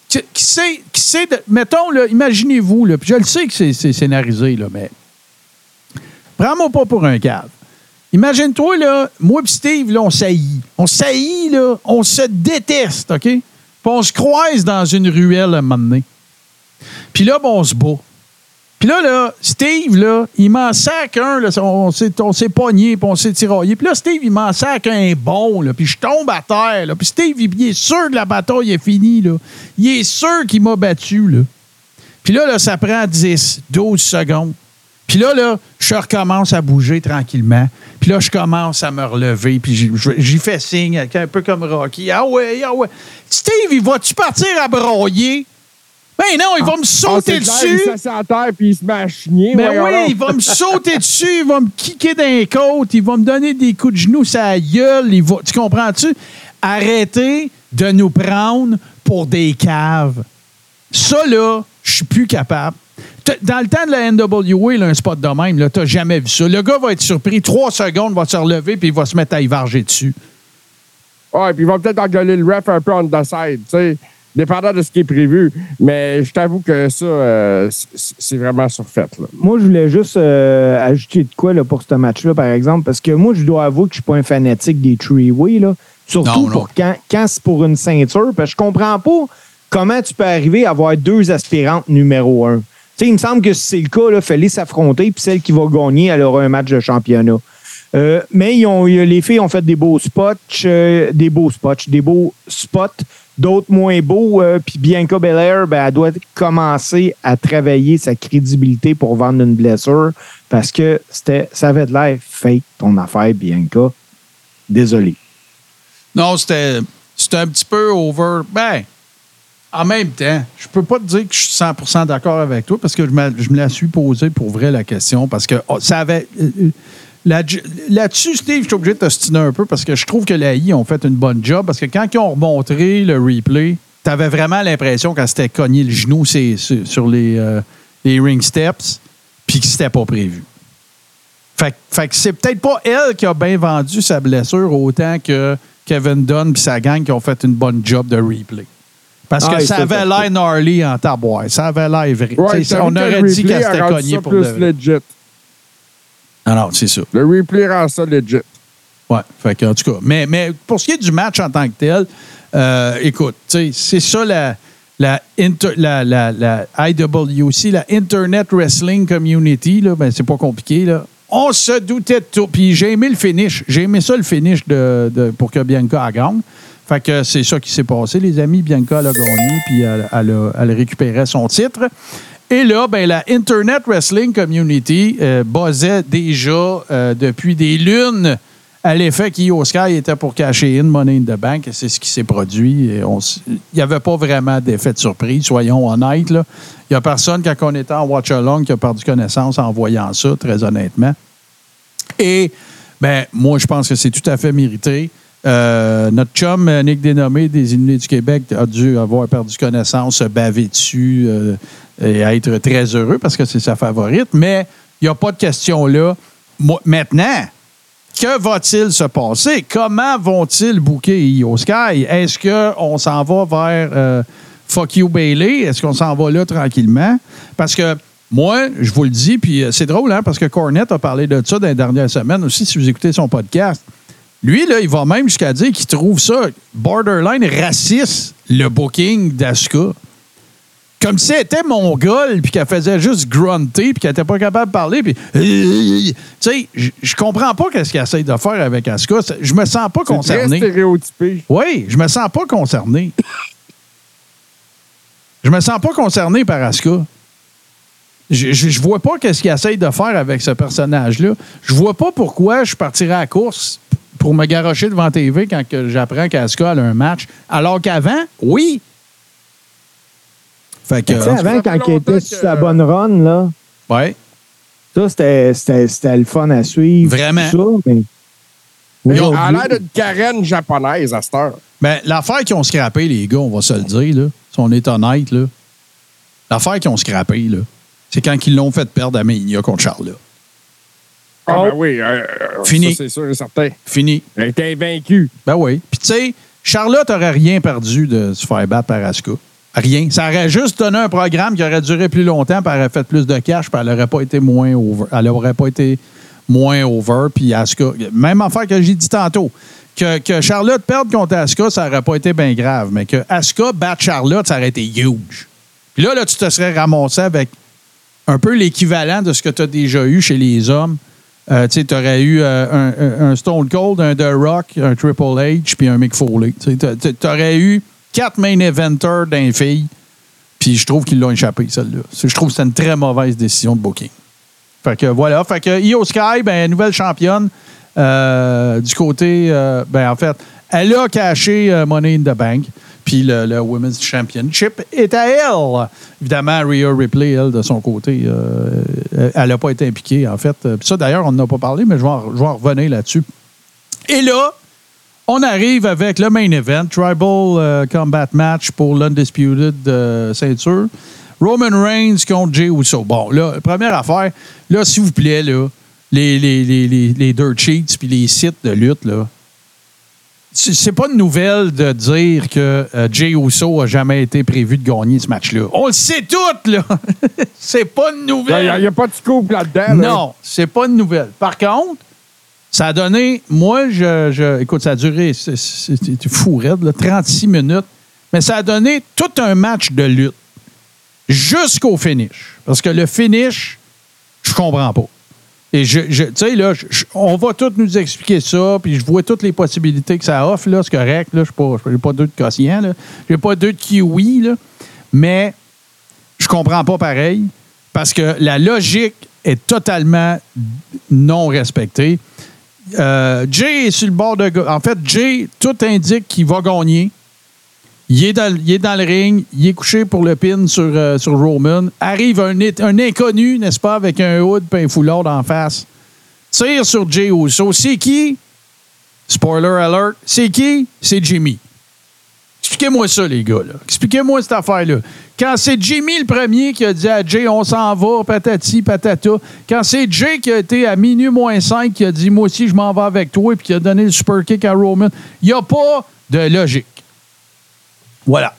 Qui, sait, qui sait mettons, là, imaginez-vous, là, puis je le sais que c'est scénarisé, là, mais prends-moi pas pour un cave. Imagine-toi, là, moi et Steve, on saillit. On saillit, on se déteste, OK? Puis on se croise dans une ruelle à un moment donné. Puis là, ben, on se bat. Puis là, là, Steve, là, il m'en sac un, là, on s'est, pogné, puis on s'est tiraillé. Puis là, Steve, il m'en sac un bon, là, puis je tombe à terre. Puis Steve, il, il est sûr que la bataille est finie, là. Il est sûr qu'il m'a battu, là. Puis là, là, ça prend 10, 12 secondes. Puis là, là, je recommence à bouger tranquillement. Puis là, je commence à me relever. Puis j'y- fais signe, un peu comme Rocky. Ah ouais, ah ouais. Steve, il va-tu partir à broyer? Ben non, il va me Ah, sauter c'est clair, dessus. Il s'assied à terre puis il se met à chigner. Mais voyons oui, il va me sauter dessus, il va me kicker dans les côtes, il va me donner des coups de genoux la gueule. Il va, tu comprends-tu? Arrêtez de nous prendre pour des caves. Ça, là, je suis plus capable. Dans le temps de la NWA, là, un spot de même, là, t'as jamais vu ça. Le gars va être surpris, trois secondes, va se relever, puis il va se mettre à y varger dessus. Ouais, puis il va peut-être engueuler le ref un peu on the side, tu sais, dépendant de ce qui est prévu. Mais je t'avoue que ça, euh, c'est c'est vraiment surfait, là. Moi, je voulais juste euh, ajouter de quoi là, pour ce match-là, par exemple, parce que moi, je dois avouer que je suis pas un fanatique des three-way, là. Surtout Non, non. pour quand, quand c'est pour une ceinture, parce que je comprends pas comment tu peux arriver à avoir deux aspirantes numéro un. Sais, il me semble que si c'est le cas, là, fallait s'affronter, puis celle qui va gagner, elle aura un match de championnat. Euh, mais ils ont, les filles ont fait des beaux spots, euh, des beaux spots, des beaux spots, d'autres moins beaux. euh, Puis Bianca Belair, ben, elle doit commencer à travailler sa crédibilité pour vendre une blessure parce que ça avait de l'air fake, ton affaire, Bianca. Désolé. Non, c'était c'était un petit peu over. Ben, en même temps, je peux pas te dire que je suis 100% d'accord avec toi parce que je me, je me la suis posée pour vrai la question parce que oh, ça avait. euh, euh, là- Là-dessus, Steve, je suis obligé de t'ostiner un peu parce que je trouve que la I ont fait une bonne job parce que quand ils ont remontré le replay, tu avais vraiment l'impression qu'elle s'était cogné le genou sur, euh, les ring steps puis que c'était pas prévu. Fait, fait que c'est peut-être pas elle qui a bien vendu sa blessure autant que Kevin Dunn et sa gang qui ont fait une bonne job de replay. Parce que Ah, ça ça, avait l'air gnarly en taboire. Ça avait l'air vrai. Ouais, on que aurait le dit qu'elle s'était cognée pour plus de... legit. Non, non, c'est ça. Le replay rend ça legit. Ouais, fait que, en tout cas. Mais, mais pour ce qui est du match en tant que tel, euh, écoute, c'est ça la, la, inter- la, la, la IWC, la Internet Wrestling Community, là, ben, c'est pas compliqué, là. On se doutait de tout. Puis j'ai aimé le finish. J'ai aimé ça, le finish de, de- pour que Bianca gagne. Fait que c'est ça qui s'est passé, les amis. Bianca elle a gagné, puis elle, a- elle récupérait son titre. Et là, ben, la Internet Wrestling Community euh, buzzait déjà euh, depuis des lunes à l'effet qu'Io Sky était pour cacher in Money in the Bank. C'est ce qui s'est produit. Il n'y avait pas vraiment d'effet de surprise, soyons honnêtes. Il n'y a personne, quand on était en watch-along, qui a perdu connaissance en voyant ça, très honnêtement. Et ben, moi, je pense que c'est tout à fait mérité. Euh, notre chum, euh, Nick Dénommé des Illuminés du Québec, a dû avoir perdu connaissance, se baver dessus euh, et être très heureux parce que c'est sa favorite. Mais il n'y a pas de question là. Maintenant, que va-t-il se passer? Comment vont-ils booker Io Sky? Est-ce qu'on s'en va vers euh, Fuck You Bailey? Est-ce qu'on s'en va là tranquillement? Parce que moi, je vous le dis, puis c'est drôle, hein, parce que Cornette a parlé de ça dans les dernières semaines aussi, si vous écoutez son podcast. Lui, là, il va même jusqu'à dire qu'il trouve ça borderline raciste, le booking d'Asuka. Comme si elle était mongole, puis qu'elle faisait juste grunter, puis qu'elle n'était pas capable de parler, puis... Tu sais, je- comprends pas qu'est-ce qu'elle essaie de faire avec Asuka. Je me sens pas C'est très concerné. stéréotypé. Oui, je me sens pas concerné. Je me sens pas concerné par Asuka. Je, je, je vois pas qu'est-ce qu'il essaye de faire avec ce personnage-là. Je vois pas pourquoi je partirais à la course pour me garrocher devant TV quand j'apprends qu'Asuka a un match. Alors qu'avant, oui. Fait que, Tu sais, avant, quand il était sur sa bonne run, là, Ouais. Ça, c'était- c'était c'était le fun à suivre. Vraiment. Ça, mais Ils ont- Elle a aujourd'hui, l'air d'une carène japonaise à cette heure. Ben, l'affaire qu'ils ont scrappé, les gars, on va se le dire, là, si on est honnête, là, l'affaire qu'ils ont scrappé, là, c'est quand ils l'ont fait perdre à Mania contre Charlotte. Ah, Oh. ben oui. euh, euh, Fini. ça, C'est sûr et certain. Fini. Elle était invaincue. Ben oui. Puis tu sais, Charlotte aurait rien perdu de se faire battre par Asuka. Rien. Ça aurait juste donné un programme qui aurait duré plus longtemps, puis elle aurait fait plus de cash, puis elle n'aurait pas été moins over. Elle aurait pas été moins over, puis Asuka. Même affaire que j'ai dit tantôt. Que, que Charlotte perde contre Asuka, ça n'aurait pas été bien grave. Mais que Asuka batte Charlotte, ça aurait été huge. Puis là, là, tu te serais ramassé avec un peu l'équivalent de ce que tu as déjà eu chez les hommes. Euh, tu aurais eu euh, un, Stone Cold, un The Rock, un Triple H, puis un Mick Foley. Tu aurais eu quatre main eventers d'un fille, puis je trouve qu'ils l'ont échappé, celle-là. Je trouve que c'était une très mauvaise décision de booking. Fait que voilà. Fait que Io Sky, ben, nouvelle championne euh, du côté. ben, en fait, elle a caché Money in the Bank. Puis le, Women's Championship est à elle. Évidemment, Rhea Ripley, elle, de son côté, euh, elle n'a pas été impliquée, en fait. Puis ça, d'ailleurs, on n'en a pas parlé, mais je vais en, revenir là-dessus. Et là, on arrive avec le main event, Tribal euh, Combat Match pour l'Undisputed euh, ceinture. Roman Reigns contre Jey Uso. Bon, là, première affaire, là, s'il vous plaît, là, les, les, les, les, les dirt sheets puis les sites de lutte, là, c'est pas une nouvelle de dire que euh, Jey Uso a jamais été prévu de gagner ce match-là. On le sait tout, là! c'est pas une Il nouvelle! n'y a, pas de scoop là-dedans. là. Non, c'est pas une nouvelle. Par contre, ça a donné. Moi, je. je- écoute, ça a duré. C'était fou, raide, là, 36 minutes. Mais ça a donné tout un match de lutte jusqu'au finish. Parce que le finish, je comprends pas. Et je, je- tu sais, là, on va tous nous expliquer ça, puis je vois toutes les possibilités que ça offre, là, c'est correct, là, je n'ai pas deux de quotient, là, j'ai pas deux de kiwi, là, mais je comprends pas pareil, parce que la logique est totalement non respectée. Euh, Jay est sur le bord de... En fait, Jay, tout indique qu'il va gagner. Il est, dans, le ring, il est couché pour le pin sur, euh, sur Roman. Arrive un, inconnu, n'est-ce pas, avec un hood et un foulard en face. Tire sur Jay Uso. C'est qui? Spoiler alert. C'est qui? C'est Jimmy. Expliquez-moi ça, les gars. Expliquez-moi cette affaire-là. Quand c'est Jimmy le premier qui a dit à Jay, on s'en va, patati, patata. Quand c'est Jay qui a été à minuit moins 5 qui a dit, moi aussi, je m'en vais avec toi, et puis qui a donné le super kick à Roman, il n'y a pas de logique. Voilà.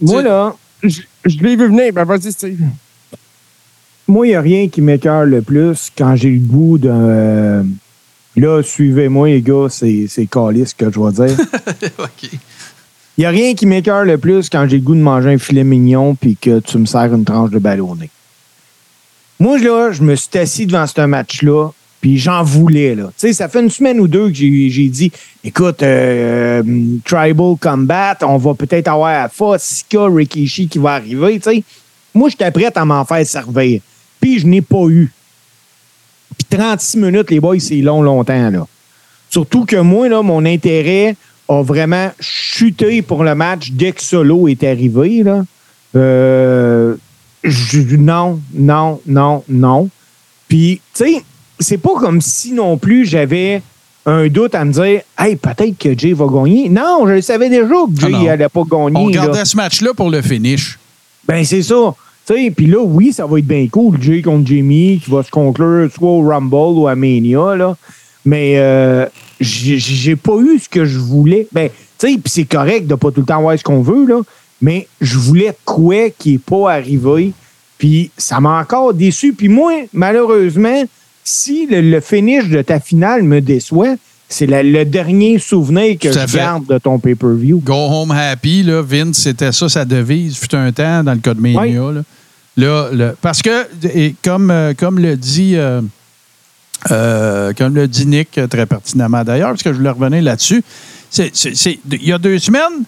moi, là, Je, je l'ai vu venir. Ben, vas-y, Steve. moi, il n'y a rien qui m'écœure le plus quand j'ai le goût d'un. euh, là, suivez-moi, les gars, c'est c'est calice que je vais dire. OK. Il n'y a rien qui m'écœure le plus quand j'ai le goût de manger un filet mignon puis que tu me sers une tranche de ballonné. Moi, là, je me suis assis devant ce match-là, puis j'en voulais, là. Tu sais, ça fait une semaine ou deux que j'ai dit, écoute, euh, Tribal Combat, on va peut-être avoir Alpha, Sika, Rikishi qui va arriver, tu sais. Moi, j'étais prête à m'en faire servir. Puis je n'ai pas eu. Puis 36 minutes, les boys, c'est long, longtemps, là. Surtout que moi, là, mon intérêt a vraiment chuté pour le match dès que Solo est arrivé. Là. Euh, non, non, non, non. Puis, tu sais, c'est pas comme si non plus j'avais un doute à me dire, hey, peut-être que Jay va gagner. Non, je le savais déjà que Jay Ah n'allait pas gagner. On regardait ce match-là pour le finish. Ben, c'est ça. Tu sais, puis là, oui, ça va être bien cool, Jay contre Jamie, qui va se conclure soit au Rumble ou à Mania, là. Mais euh, j'ai pas eu ce que je voulais. Ben, tu sais, puis c'est correct de pas tout le temps avoir ce qu'on veut, là. Mais je voulais quoi qui est pas arrivé. Puis ça m'a encore déçu. Puis moi, malheureusement, si le, le finish de ta finale me déçoit, c'est le dernier souvenir que je fait. garde de ton pay-per-view. Go home happy, là, Vince, c'était ça sa devise, fut un temps dans le code Mania. Oui. Là. Parce que, et comme, euh, comme le dit euh, euh, comme le dit Nick très pertinemment d'ailleurs, parce que je voulais revenir là-dessus, il y a deux semaines,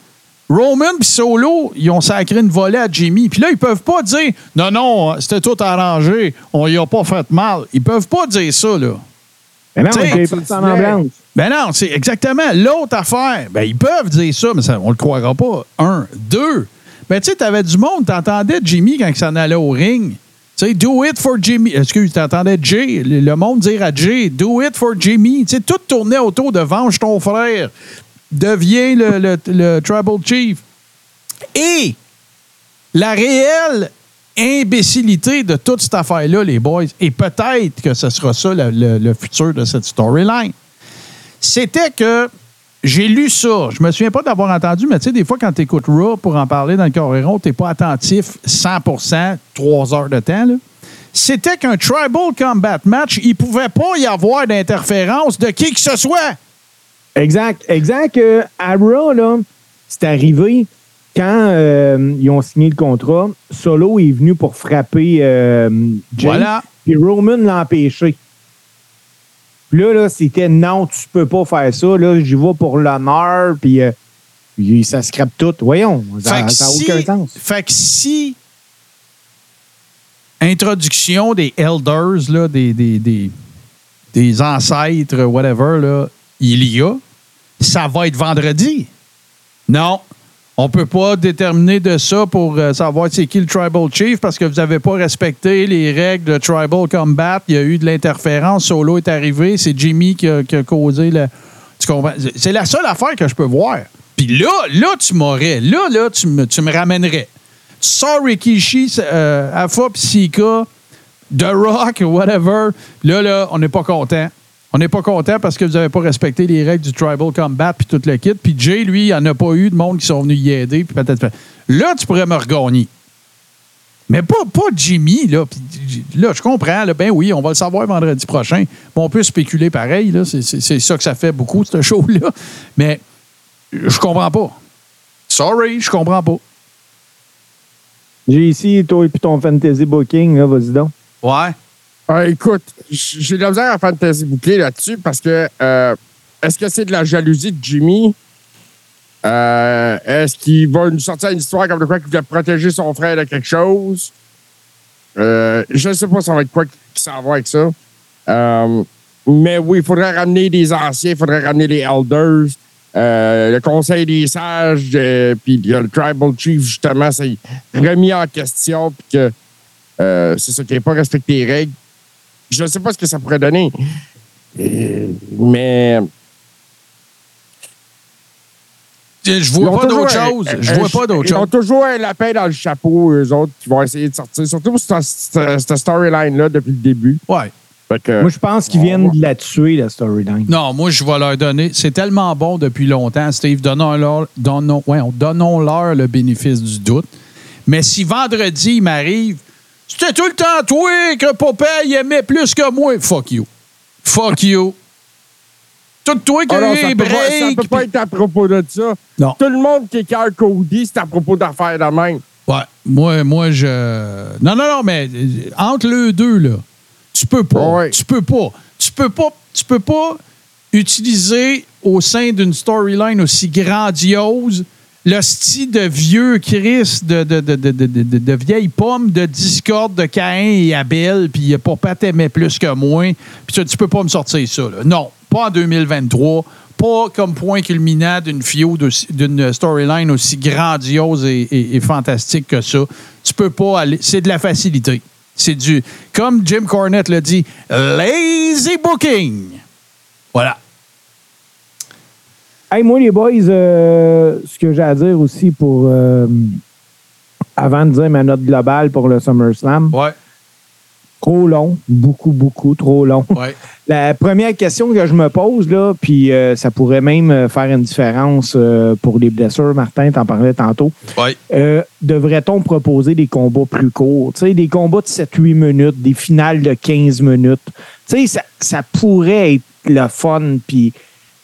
Roman et Solo, ils ont sacré une volée à Jimmy. Puis là, ils peuvent pas dire non, non, c'était tout arrangé, on y a pas fait mal. Ils peuvent pas dire ça, là. Mais non, pas. Ben non, c'est exactement l'autre affaire. Ben, ils peuvent dire ça, mais ça, on le croira pas. Un. Deux. Ben, tu sais, t'avais du monde, t'entendais Jimmy quand il s'en allait au ring. Tu sais, do it for Jimmy. Excuse, t'entendais Jay, le le monde dire à Jay, do it for Jimmy. Tu sais, tout tournait autour de venge ton frère. Deviens le, Tribal Chief. Et la réelle imbécilité de toute cette affaire-là, les boys, et peut-être que ce sera ça le, le- le futur de cette storyline, c'était que j'ai lu ça. Je me souviens pas d'avoir entendu, mais tu sais, des fois, quand tu écoutes Raw pour en parler dans le Coréron, tu n'es pas attentif 100% trois heures de temps. C'était qu'un Tribal Combat Match, il pouvait pas y avoir d'interférence de qui que ce soit. Exact. Exact. Euh, à Raw, là, c'est arrivé quand euh, ils ont signé le contrat. Solo est venu pour frapper euh, Jay. Voilà. Puis Roman l'a empêché. Puis là, là c'était non, tu peux pas faire ça. Là, j'y vais pour l'honneur. Puis, euh, puis ça scrape tout. Voyons, ça n'a si- aucun sens. Fait que si introduction des elders, là, des, des, des, des ancêtres, whatever, là, il y a, ça va être vendredi. Non. On peut pas déterminer de ça pour euh, savoir c'est qui le Tribal Chief parce que vous n'avez pas respecté les règles de Tribal Combat. Il y a eu de l'interférence. Solo est arrivé. C'est Jimmy qui a, qui a causé le. Tu comprends? C'est la seule affaire que je peux voir. Puis là, là, tu m'aurais. Là, là, tu me, tu me ramènerais. Tu sors Rikishi, euh, pis Sika, The Rock, whatever. Là, là, on n'est pas content. On n'est pas content parce que vous n'avez pas respecté les règles du Tribal Combat puis tout le kit. Puis Jay, lui, il n'y en a pas eu de monde qui sont venus y aider. Puis peut-être. Là, tu pourrais me regagner. Mais pas, pas Jimmy, là. Là, je comprends. Là, ben oui, on va le savoir vendredi prochain. Mais on peut spéculer pareil. Là. C'est, c'est- c'est ça que ça fait beaucoup, ce show-là. Mais je comprends pas. Sorry, je comprends pas. J'ai ici, toi et puis ton fantasy booking, là, vas-y donc. Ouais. Ah, écoute, j'ai de la misère à fantasy boucler là-dessus parce que euh, est-ce que c'est de la jalousie de Jimmy? Euh, est-ce qu'il va nous sortir une histoire comme de quoi qu'il voulait protéger son frère de quelque chose? Euh, je ne sais pas ça va être quoi qui s'en va avec ça. Euh, mais oui, il faudrait ramener des anciens, il faudrait ramener les elders, euh, le conseil des sages, euh, puis le tribal chief, justement, c'est remis en question, puis que euh, c'est ça qui n'a pas respecté les règles. Je ne sais pas ce que ça pourrait donner. Euh, mais Je vois pas d'autre chose. Je vois pas d'autre Ils ont chose. toujours un lapin dans le chapeau, eux autres, qui vont essayer de sortir. Surtout pour cette, storyline-là depuis le début. Ouais. Que, Moi, je pense qu'ils viennent de la tuer, la storyline. Non, moi, je vais leur donner. C'est tellement bon depuis longtemps, Steve. Donnons-leur donnons, ouais, donnons-leur le bénéfice du doute. Mais si vendredi, il m'arrive, c'était tout le temps toi que Popeye aimait plus que moi. Fuck you. Fuck you. Tout toi qui Ah a eu les pas- ça peut pas être à propos de ça. Non. Tout le monde qui écarte Cody, c'est à propos d'affaires de même. Ouais, moi, moi, je. Non, non, non, mais euh, entre les deux, là, tu peux pas. Ouais. Tu peux pas. Tu peux pas. Tu peux pas utiliser au sein d'une storyline aussi grandiose le style de vieux Chris, de, de, de, de, de, de- de discorde de Caïn et Abel, puis papa t'aimait plus que moi, puis tu, tu peux pas me sortir ça. Non, pas en 2023, pas comme point culminant d'une fio d'une storyline aussi grandiose et fantastique que ça. Tu peux pas aller. C'est de la facilité. C'est du. Comme Jim Cornette l'a dit, lazy booking. Voilà. Hey, moi, les boys, euh, ce que j'ai à dire aussi pour. euh, avant de dire ma note globale pour le SummerSlam, Ouais. trop long, beaucoup, beaucoup, trop long. Ouais. La première question que je me pose, là, puis euh, ça pourrait même faire une différence pour les blessures, Martin, t'en parlais tantôt. Ouais. Devrait-on proposer des combats plus courts? Tu sais, des combats de 7-8 minutes, des finales de 15 minutes. Tu sais, ça, ça pourrait être le fun, puis,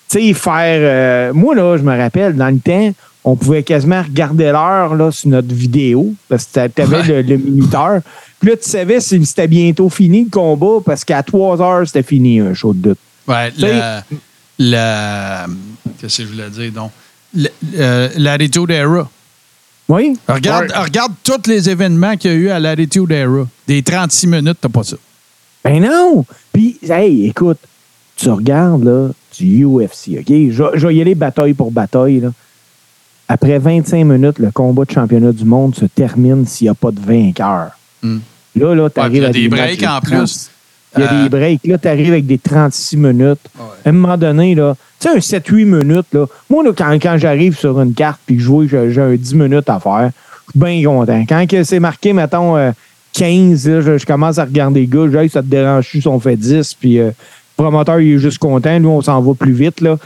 tu sais, faire... euh, moi, là, je me rappelle, dans le temps, on pouvait quasiment regarder l'heure là, sur notre vidéo, parce que tu avais le, le minuteur. Puis là, tu savais si c'était bientôt fini le combat, parce qu'à 3 heures, c'était fini un show de doute. Ouais, la, la- Qu'est-ce que je voulais dire, donc? Le- euh, L'attitude Era. Oui? Regarde, Ouais. regarde tous les événements qu'il y a eu à l'Attitude Era. Des 36 minutes, t'as pas ça. Ben non! Puis, hey, écoute, tu regardes, là, du UFC, OK? Je, je vais y aller bataille pour bataille, là. Après 25 minutes, le combat de championnat du monde se termine s'il n'y a pas de vainqueur. Hmm. Là, là, Ouais, tu arrives il y a à des matchs breaks en 30. plus. Il y a Euh, des breaks. Là, tu arrives avec des 36 minutes. À un moment donné, là, tu sais, un 7-8 minutes, là, moi, là, quand, quand j'arrive sur une carte puis que je vois j'ai- un 10 minutes à faire, je suis bien content. Quand c'est marqué, mettons, euh, 15, là, je, je commence à regarder les gars, je dis, Hey, ça te dérange-tu si on fait 10, puis euh, le promoteur, il est juste content. Nous, on s'en va plus vite, là.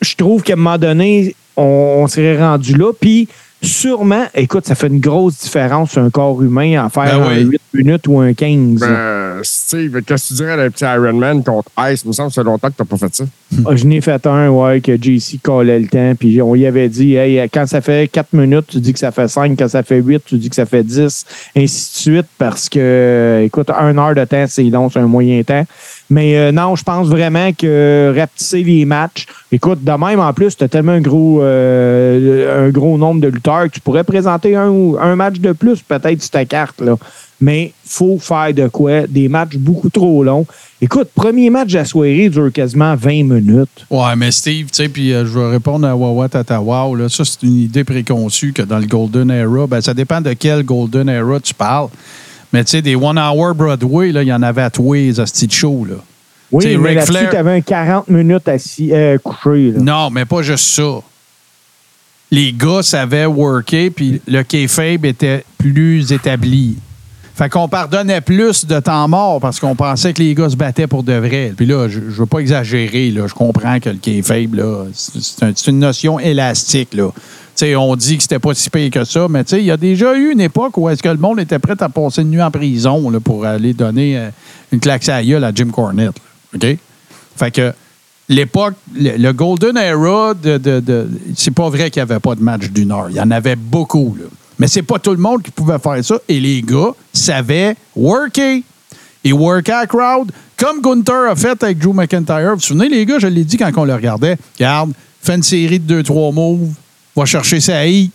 Je trouve qu'à un moment donné, on, on serait rendu là. Puis, sûrement, écoute, ça fait une grosse différence sur un corps humain à faire Ben un oui. 8 minutes ou un 15. Ben, Steve, qu'est-ce que tu dirais d'un petit Ironman contre Ice? Il me semble que c'est longtemps que tu n'as pas fait ça. Ah, je n'ai fait un, ouais, que JC collait le temps. Puis on y avait dit, hey, quand ça fait 4 minutes, tu dis que ça fait 5. Quand ça fait 8, tu dis que ça fait 10. Ainsi de suite, parce que, écoute, un heure de temps, c'est long, un moyen temps. Mais euh, non, je pense vraiment que rapetisser les matchs. Écoute, de même, en plus, tu as tellement un gros, euh, un gros nombre de lutteurs que tu pourrais présenter un, un match de plus, peut-être, sur ta carte. Là. Mais faut faire de quoi? Des matchs beaucoup trop longs. Écoute, premier match de la soirée dure quasiment 20 minutes. Ouais, mais Steve, tu sais, puis euh, je vais répondre à Wawa Tata Wow, là, ça, c'est une idée préconçue que dans le Golden Era, ben, ça dépend de quel Golden Era tu parles. Mais tu sais, des One Hour Broadway, il y en avait à tous les hosties de show, là. Oui, T'sais, mais là-dessus, Flair- tu avais un 40 minutes assis, euh, couché. Là. Non, mais pas juste ça. Les gars savaient worker, puis le kayfabe était plus établi. Fait qu'on pardonnait plus de temps mort parce qu'on pensait que les gars se battaient pour de vrai. Puis là, je, je veux pas exagérer. Je comprends que le kayfabe, là, c'est c'est un- c'est une notion élastique, là. On dit que c'était pas si pire que ça, mais il y a déjà eu une époque où est-ce que le monde était prêt à passer une nuit en prison pour aller donner euh, une claque à gueule à Jim Cornette. Fait que l'époque, le, Golden Era, de, de- c'est pas vrai qu'il n'y avait pas de match d'une heure. Il y en avait beaucoup. Là. Mais c'est pas tout le monde qui pouvait faire ça. Et les gars savaient worker. Ils workaient à crowd, comme Gunther a fait avec Drew McIntyre. Vous vous souvenez, les gars, je l'ai dit quand on le regardait. Regarde, fait une série de 2-3 moves, va chercher sa heat.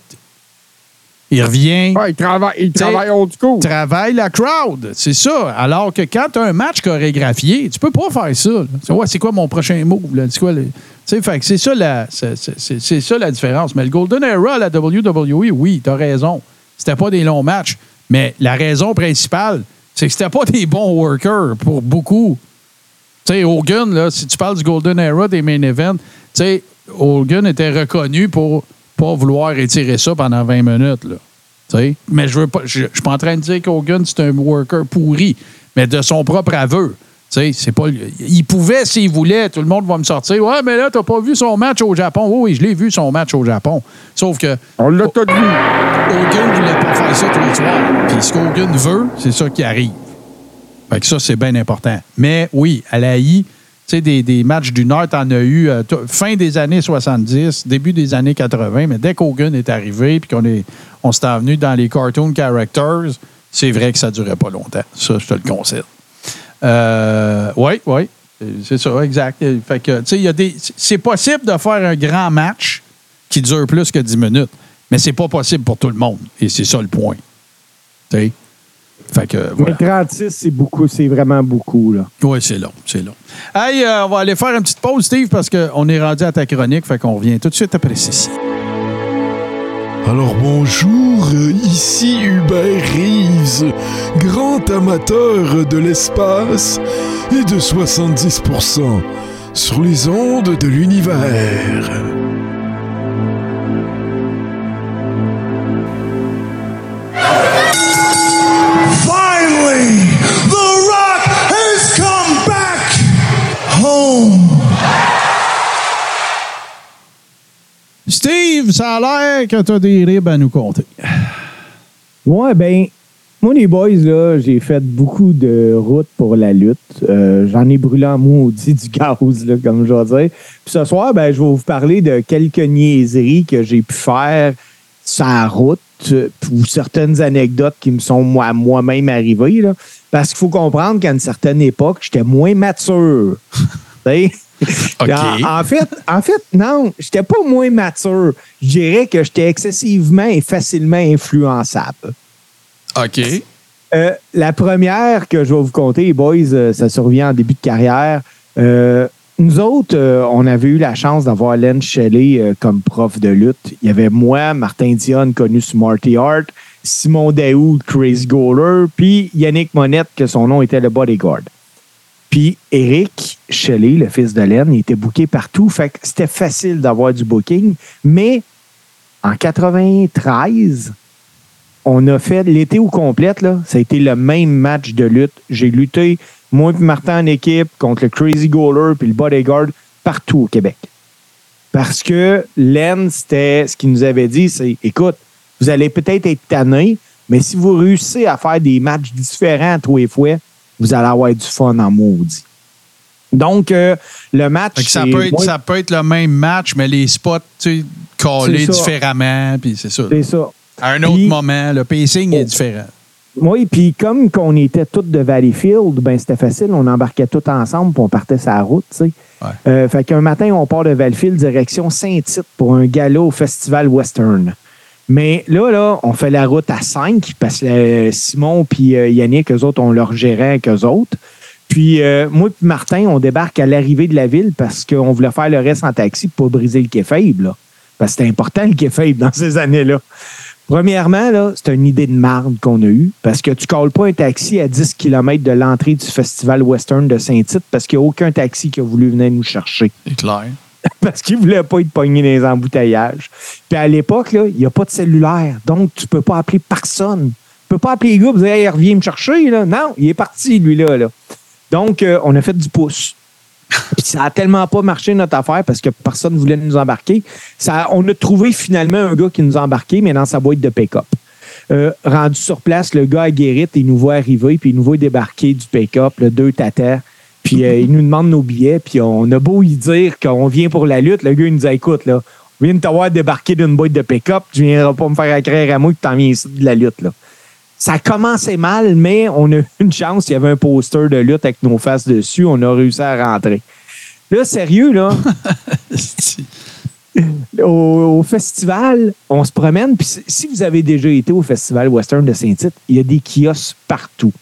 Il revient Ouais, il travaille, il travaille old school. travaille la crowd. C'est ça. Alors que quand tu as un match chorégraphié, tu peux pas faire ça. ouais, c'est quoi mon prochain move? là? C'est quoi le- C'est ça, la, c'est, ça la différence. Mais le Golden Era la WWE, oui, tu as raison. C'était pas des longs matchs. Mais la raison principale, c'est que c'était pas des bons workers pour beaucoup. Tu sais, Hogan, là, si tu parles du Golden Era des main events, tu sais, Hogan était reconnu pour pas vouloir étirer ça pendant 20 minutes. Là. Mais je veux pas. Je suis pas en train de dire qu'Hogan, c'est un worker pourri, mais de son propre aveu. Sais, c'est pas. Il pouvait s'il voulait. Tout le monde va me sortir. Ouais, mais là, t'as pas vu son match au Japon. Oui, oui, je l'ai vu son match au Japon. Sauf que On l'a tout vu. Hogan voulait pas faire ça tous les soirs. Puis ce qu'Hogan veut, c'est ça qui arrive. Fait que ça, c'est bien important. Mais oui, à la I, tu sais, des, des matchs d'une heure, t'en as eu euh, fin des années 70, début des années 80, mais dès qu'Hogan est arrivé puis qu'on est, on s'est envenu dans les cartoon characters, c'est vrai que ça durait pas longtemps. Ça, je te le concède. Euh, oui, oui. C'est ça, exact. Fait que, tu sais, des. C'est possible de faire un grand match qui dure plus que 10 minutes, mais c'est pas possible pour tout le monde. Et c'est ça le point. Tu sais? Fait que, voilà. Mais 36, c'est beaucoup, c'est vraiment beaucoup. Là. Oui, c'est long, c'est long. Hey, euh, on va aller faire une petite pause, Steve, parce qu'on est rendu à ta chronique, fait qu'on revient tout de suite après ceci. Alors bonjour, ici Hubert Reeves, grand amateur de l'espace et de 70% sur les ondes de l'univers. Steve, ça a l'air que tu as des ribs à nous compter. Ouais, ben, moi, les boys, là, j'ai fait beaucoup de routes pour la lutte. Euh, J'en ai brûlé en maudit du gaz, là, comme je vais dire. Puis ce soir, ben, je vais vous parler de quelques niaiseries que j'ai pu faire sur la route euh, ou certaines anecdotes qui me sont moi- moi-même arrivées. Là, parce qu'il faut comprendre qu'à une certaine époque, j'étais moins mature. OK. En, en fait, en fait, non, j'étais pas moins mature. Je dirais que j'étais excessivement et facilement influençable. OK. Euh, la première que je vais vous conter, boys, euh, ça survient en début de carrière. Euh, nous autres, euh, on avait eu la chance d'avoir Len Shelley euh, comme prof de lutte. Il y avait moi, Martin Dionne, connu sur Marty Hart, Simon Daoud, Crazy Goaler, puis Yannick Monette, que son nom était le bodyguard. Puis Eric Shelley, le fils de Len, il était booké partout. Fait que c'était facile d'avoir du booking. Mais en 93, on a fait l'été au complète, là, ça a été le même match de lutte. J'ai lutté, moi et Martin en équipe, contre le Crazy Goaler puis le Bodyguard, partout au Québec. Parce que Len, c'était ce qu'il nous avait dit, c'est écoute, vous allez peut-être être tanné, mais si vous réussissez à faire des matchs différents tous les fois, vous allez avoir du fun en maudit. Donc, euh, le match. Ça, peut être, ça peut être le même match, mais les spots, tu sais, collés différemment, puis c'est ça. C'est ça. À un autre moment, le pacing est différent. Oui, puis comme qu'on était tous de Valleyfield, ben c'était facile, on embarquait tous ensemble, puis on partait la route, tu sais. Ouais. Euh, fait qu'un matin, on part de Valleyfield direction Saint-Tite pour un gala au Festival Western. Mais là, là, on fait la route à 5 parce que euh, Simon puis euh, Yannick, eux autres, on leur gérait avec eux autres. Puis euh, moi puis Martin, on débarque à l'arrivée de la ville parce qu'on voulait faire le reste en taxi pour briser le quai. Parce que c'était important le quai dans ces années-là. Premièrement, là, c'est une idée de marde qu'on a eue parce que tu colles pas un taxi à 10 km de l'entrée du Festival Western de Saint-Tite parce qu'il n'y a aucun taxi qui a voulu venir nous chercher C'est clair. parce qu'il voulait pas être pogné dans les embouteillages. Puis à l'époque, il n'y a pas de cellulaire. Donc, tu peux pas appeler personne. Tu peux pas appeler les gars et dire Hey, me chercher. Non, il est parti, lui-là. Là. Donc, euh, on a fait du pouce. Puis ça a tellement pas marché notre affaire parce que personne ne voulait nous embarquer. On a trouvé finalement un gars qui nous a embarqués, mais dans sa boîte de pick-up. Euh, rendu sur place, le gars à Guérite, il nous voit arriver, puis il nous voit débarquer du pick-up, le deux tatas. Puis euh, il nous demande nos billets, puis on a beau y dire qu'on vient pour la lutte, le gars il nous dit écoute, là, on vient de t'avoir débarqué d'une boîte de pick-up, tu viendras pas me faire accraire à moi que t'en viens ici de la lutte. Là. Ça a commencé mal, mais on a eu une chance. Il y avait un poster de lutte avec nos faces dessus. On a réussi à rentrer. Là, sérieux, là, au, au festival, on se promène. Puis si- si vous avez déjà été au festival Western de Saint-Tite, il y a des kiosques partout.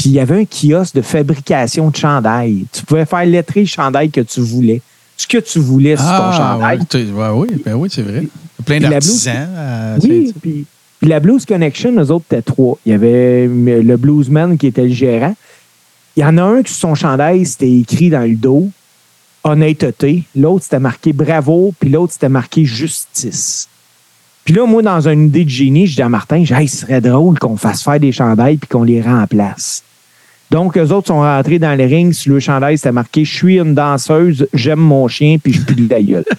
Puis il y avait un kiosque de fabrication de chandail. Tu pouvais faire lettrer le chandail que tu voulais. Ce que tu voulais sur ton Ah, chandail. ouais, ouais, oui, ben oui, c'est vrai. Plein d'artisans. à Oui, puis, puis la Blues Connection, eux autres, étaient trois. Il y avait euh, le bluesman qui était le gérant. Il y en a un qui, sur son chandail, c'était écrit dans le dos honnêteté. L'autre, c'était marqué bravo. Puis l'autre, c'était marqué justice. Puis là, moi, dans une idée de génie, je dis à Martin, je dis, Hey, ce serait drôle qu'on fasse faire des chandails puis qu'on les remplace. Donc, eux autres sont rentrés dans les rings. Sur le chandail, c'était marqué Je suis une danseuse, j'aime mon chien, puis je de la gueule.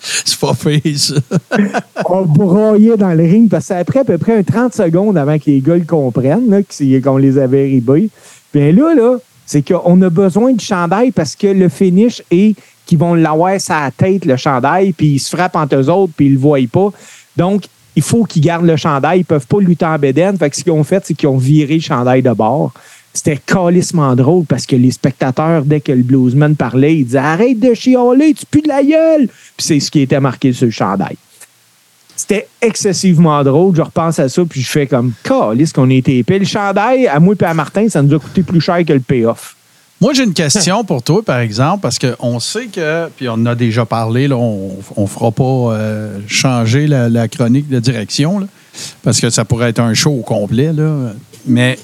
C'est pas fait, ça. on broyait dans le ring parce que ça a pris à peu près un 30 secondes avant que les gars le comprennent, qu'on les avait ribés. Bien là, là, c'est qu'on a besoin de chandail parce que le finish est qu'ils vont l'avoir sa tête, le chandail, puis ils se frappent entre eux autres, puis ils le voient pas. Donc, il faut qu'ils gardent le chandail. Ils peuvent pas lutter en bédaine. Fait que ce qu'ils ont fait, c'est qu'ils ont viré le chandail de bord. C'était calissement drôle parce que les spectateurs, dès que le bluesman parlait, ils disaient Arrête de chialer, tu pues de la gueule. Puis c'est ce qui était marqué sur le chandail. C'était excessivement drôle. Je repense à ça, puis je fais comme Calisse qu'on a été épais. Le chandail, à moi et à Martin, ça nous a coûté plus cher que le payoff. Moi, j'ai une question pour toi, par exemple, parce qu'on sait que, puis on en a déjà parlé, là, on ne fera pas euh, changer la, chronique de direction, là, parce que ça pourrait être un show au complet. Là. Mais,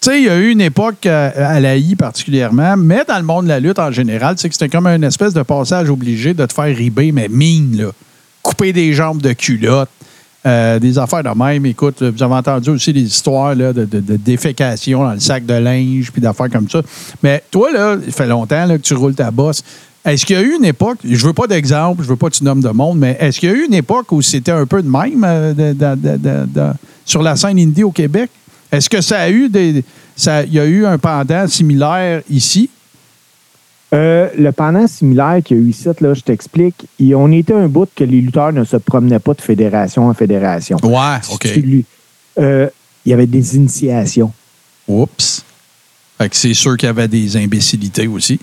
tu sais, il y a eu une époque à, à la I particulièrement, mais dans le monde de la lutte en général, sais que c'était comme une espèce de passage obligé de te faire riber, mais mine, là. Couper des jambes de culotte. Euh, des affaires de même. Écoute, vous avez entendu aussi des histoires de, défécation dans le sac de linge, puis d'affaires comme ça. Mais toi, là, il fait longtemps que tu roules ta bosse. Est-ce qu'il y a eu une époque, je veux pas d'exemple, je veux pas que tu nommes de monde, mais est-ce qu'il y a eu une époque où c'était un peu de même euh, sur la scène indie au Québec? Est-ce que ça a eu des. Ça, y a eu un pendant similaire ici? Euh, le pendant similaire qu'il y a eu ici, là, je t'explique. Et On était un bout que les lutteurs ne se promenaient pas de fédération en fédération. Ouais, OK. Euh, Il y avait des initiations. Oups. Fait que c'est sûr qu'il y avait des imbécilités aussi.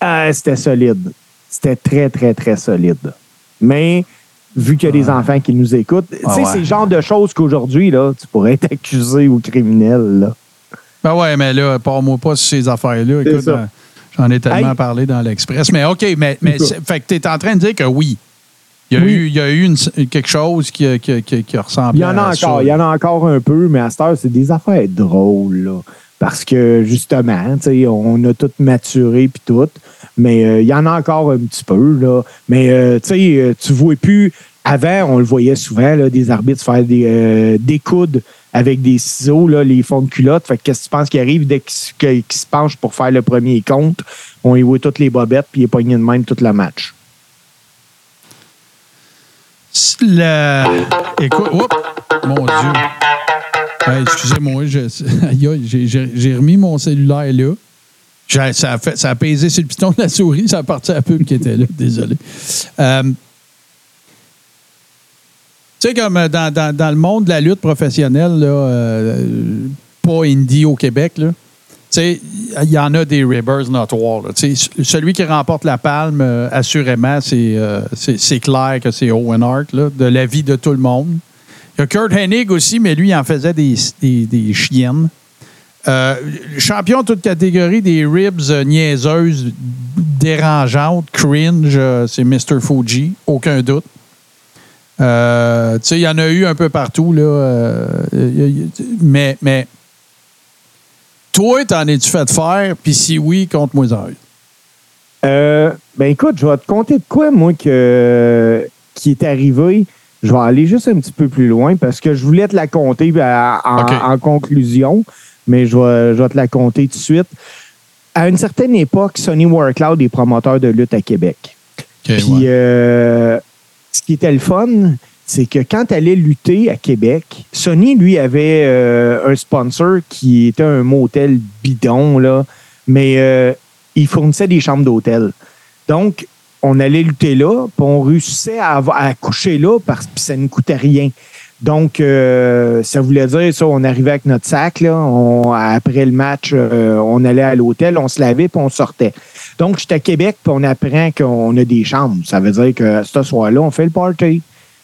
Ah, c'était solide. C'était très, très, très solide. Mais vu qu'il y a des enfants qui nous écoutent, tu sais, Ah ouais. c'est le genre de choses qu'aujourd'hui, là, tu pourrais être accusé ou criminel. Là. Ben ouais, mais là, parle-moi pas sur ces affaires-là. C'est Écoute, ça. euh, j'en ai tellement Hey. parlé dans l'Express. Mais OK, mais, mais fait que tu es en train de dire que oui, Il y a Oui. eu, il y a eu une- quelque chose qui, qui, a ressemblé Il y en a à ça. encore, il y en a encore un peu, mais à cette heure, c'est des affaires drôles, là. Parce que, justement, on a tout maturé puis tout. Mais euh, il y en a encore un petit peu, là. Mais, euh, euh, tu vois plus... Avant, on le voyait souvent, là, des arbitres faire des, euh, des coudes avec des ciseaux, là, les fonds de culotte. Fait que qu'est-ce que tu penses qui arrive dès qu'ils se- qu'ils se penchent pour faire le premier compte? On y voit toutes les bobettes puis il est pogné de même tout le match. Le... Écoute, mon Dieu. Excusez-moi, j'ai- remis mon cellulaire là. Ça a pesé sur le piton de la souris, ça a parti à la pub qui était là. Désolé. Euh, tu sais, comme euh, dans, dans- dans le monde de la lutte professionnelle, là, euh, pas indie au Québec, là, il y en a des ribbers notoires. celui qui remporte la palme, euh, assurément, c'est euh, clair que c'est Owen Hart, là, de la vie de tout le monde. Il y a Kurt Hennig aussi, mais lui, il en faisait des, des, des chiennes. Euh, champion toute catégorie des ribs niaiseuses, dérangeantes, cringe, c'est Mr. Fuji, aucun doute. Euh, tu sais, il y en a eu un peu partout, là. euh, y a- y a- mais, mais toi, t'en es-tu fait faire? Puis si oui, compte-moi ça. Euh, ben écoute, je vais te conter de quoi, moi, que, qui est arrivé. Je vais aller juste un petit peu plus loin parce que je voulais te la compter à- en, conclusion, mais je vais, je vais te la compter tout de suite. À une certaine époque, Sonny Warcloud est promoteur de lutte à Québec. Puis, euh, ce qui était le fun, c'est que quand tu allais lutter à Québec, Sony, lui, avait euh, un sponsor qui était un motel bidon, là, mais euh, il fournissait des chambres d'hôtel. Donc, on allait lutter là, puis on réussissait à, à coucher là parce que ça ne coûtait rien. Donc, euh, ça voulait dire, ça, on arrivait avec notre sac, là, après le match, euh, on allait à l'hôtel, on se lavait, puis on sortait. Donc, j'étais à Québec, puis on apprend qu'on a des chambres. Ça veut dire que ce soir-là, on fait le party.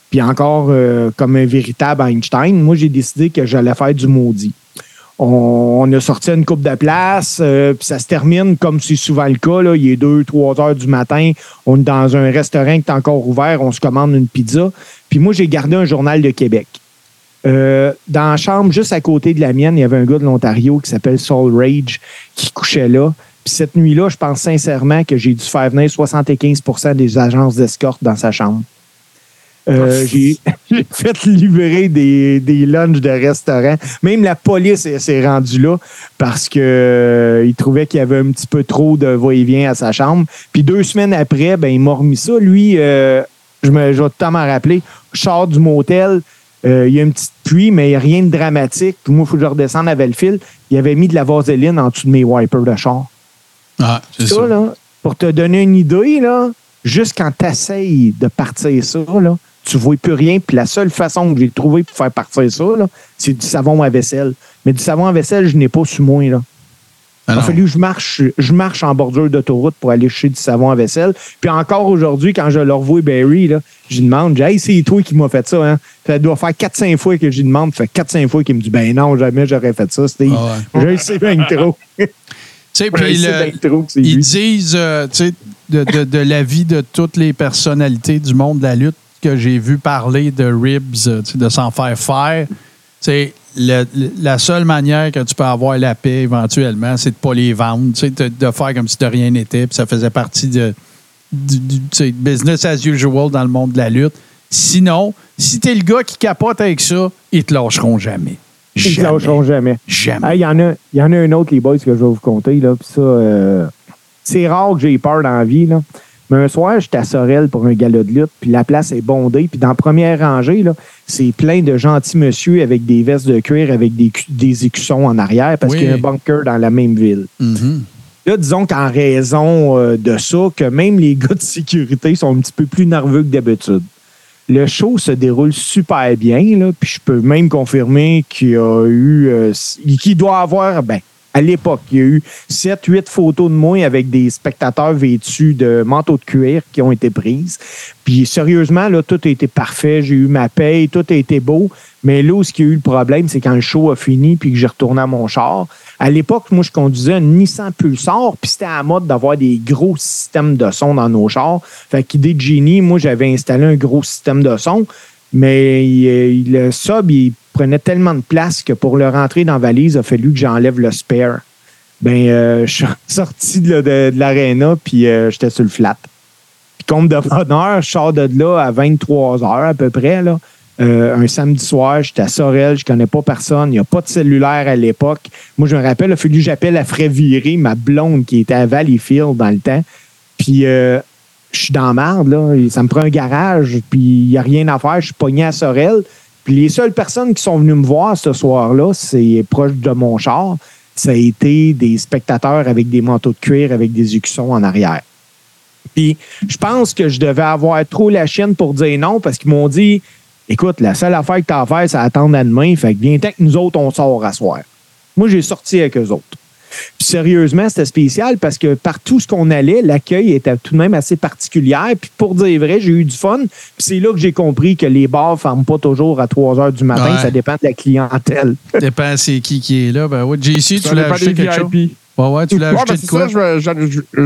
Puis encore, euh, comme un véritable Einstein, moi, j'ai décidé que j'allais faire du maudit. On, on a sorti une coupe de place, puis ça se termine comme c'est souvent le cas. Là. Il est 2, 3 heures du matin. On est dans un restaurant qui est encore ouvert. On se commande une pizza. Puis moi, j'ai gardé un journal de Québec. Euh, dans la chambre, juste à côté de la mienne, il y avait un gars de l'Ontario qui s'appelle Soul Rage qui couchait là. Puis cette nuit-là, je pense sincèrement que j'ai dû faire venir 75% des agences d'escorte dans sa chambre. Euh, j'ai j'ai fait livrer des, des lunchs de restaurant. Même la police s'est rendue là parce que euh, il trouvait qu'il y avait un petit peu trop de va-et-vient à sa chambre. Puis deux semaines après, ben, il m'a remis ça. Lui, euh, je, me, je vais tout le m'en rappeler. Je sors du motel. euh, il y a une petite pluie, mais il n'y a rien de dramatique. Puis moi, il faut que je redescende à Belleville. Il avait mis de la vaseline en dessous de mes wipers de char. Ah, c'est Ça, là, pour te donner une idée, là, juste quand tu essayes de partir ça, là, tu ne vois plus rien. Puis la seule façon que j'ai trouvé pour faire partir ça, là, c'est du savon à vaisselle. Mais du savon à vaisselle, je n'ai pas sur moi. Là. Ah Il a fallu que je marche, je marche en bordure d'autoroute pour aller chercher du savon à vaisselle. Puis encore aujourd'hui, quand je le revois Barry, là, je lui demande, j'ai dit, hey, c'est toi qui m'as fait ça. Hein? Ça doit faire 4-5 fois que je lui demande. Ça fait 4-5 fois qu'il me dit, ben non, jamais j'aurais fait ça, Steve. Ah Je le sais bien trop. Tu sais, Je puis le sais bien trop ils lui. disent, euh, tu sais, de, de, de la vie de toutes les personnalités du monde de la lutte que j'ai vu parler de ribs, euh, tu sais, de s'en faire faire. C'est le- la seule manière que tu peux avoir la paix éventuellement, c'est de ne pas les vendre, de, de faire comme si de rien n'était, puis ça faisait partie de, business as usual dans le monde de la lutte. Sinon, si t'es le gars qui capote avec ça, ils te lâcheront jamais. Ils Jamais. lâcheront jamais. Jamais. Il y, en a- il y en a un autre, les boys, que je vais vous compter. Là, puis ça, euh, c'est rare que j'ai peur dans la vie. Là. Mais un soir, j'étais à Sorel pour un gala de lutte, puis la place est bondée. Puis dans la première rangée, là, c'est plein de gentils monsieur avec des vestes de cuir, avec des, des écussons en arrière, parce Oui. qu'il y a un bunker dans la même ville. Mhm. Là, disons qu'en raison euh, de ça, que même les gars de sécurité sont un petit peu plus nerveux que d'habitude. Le show se déroule super bien, là, puis je peux même confirmer qu'il y a eu, euh, qu'il doit avoir, ben, à l'époque, il y a eu 7-8 photos de moi avec des spectateurs vêtus de manteaux de cuir qui ont été prises. Puis sérieusement, là, tout a été parfait. J'ai eu ma paye, tout a été beau. Mais là où ce qui a eu le problème, c'est quand le show a fini puis que j'ai retourné à mon char, À l'époque, moi, je conduisais un Nissan Pulsar, puis c'était à la mode d'avoir des gros systèmes de son dans nos chars. Fait qu'idée de génie, moi, j'avais installé un gros système de son, mais le sub, il prenait tellement de place que pour le rentrer dans la valise, il a fallu que j'enlève le spare. Ben, euh, je suis sorti de, de, de l'aréna, puis euh, j'étais sur le flat. Puis compte de bonheur, je sors de là à 23 heures à peu près, là. Euh, un samedi soir, j'étais à Sorel, je connais pas personne, il n'y a pas de cellulaire à l'époque. Moi, je me rappelle, il a fallu que j'appelle à Fréviré, ma blonde qui était à Valleyfield dans le temps. Puis je suis dans marde, là. Ça me prend un garage, puis il n'y a rien à faire. Je suis pogné à Sorel. Les seules personnes qui sont venues me voir ce soir-là, c'est proche de mon char. Ça a été des spectateurs avec des manteaux de cuir avec des écussons en arrière. Puis je pense que je devais avoir trop la chienne pour dire non parce qu'ils m'ont dit écoute, la seule affaire que tu as à faire, c'est attendre à demain. Fait que viens que nous autres, on sort à soir. Moi, j'ai sorti avec eux autres. Puis sérieusement, c'était spécial parce que partout ce qu'on allait, l'accueil était tout de même assez particulier. Puis pour dire vrai, j'ai eu du fun. Puis c'est là que j'ai compris que les bars ne ferment pas toujours à 3 heures du matin. Ouais. Ça dépend de la clientèle. Dépend c'est qui qui est là. Ben ouais, JC, Ça tu l'as acheté quelque chose? Ouais, ouais, tu l'as Ouais, acheté ben, de c'est quoi? ça, je, je- je- je- je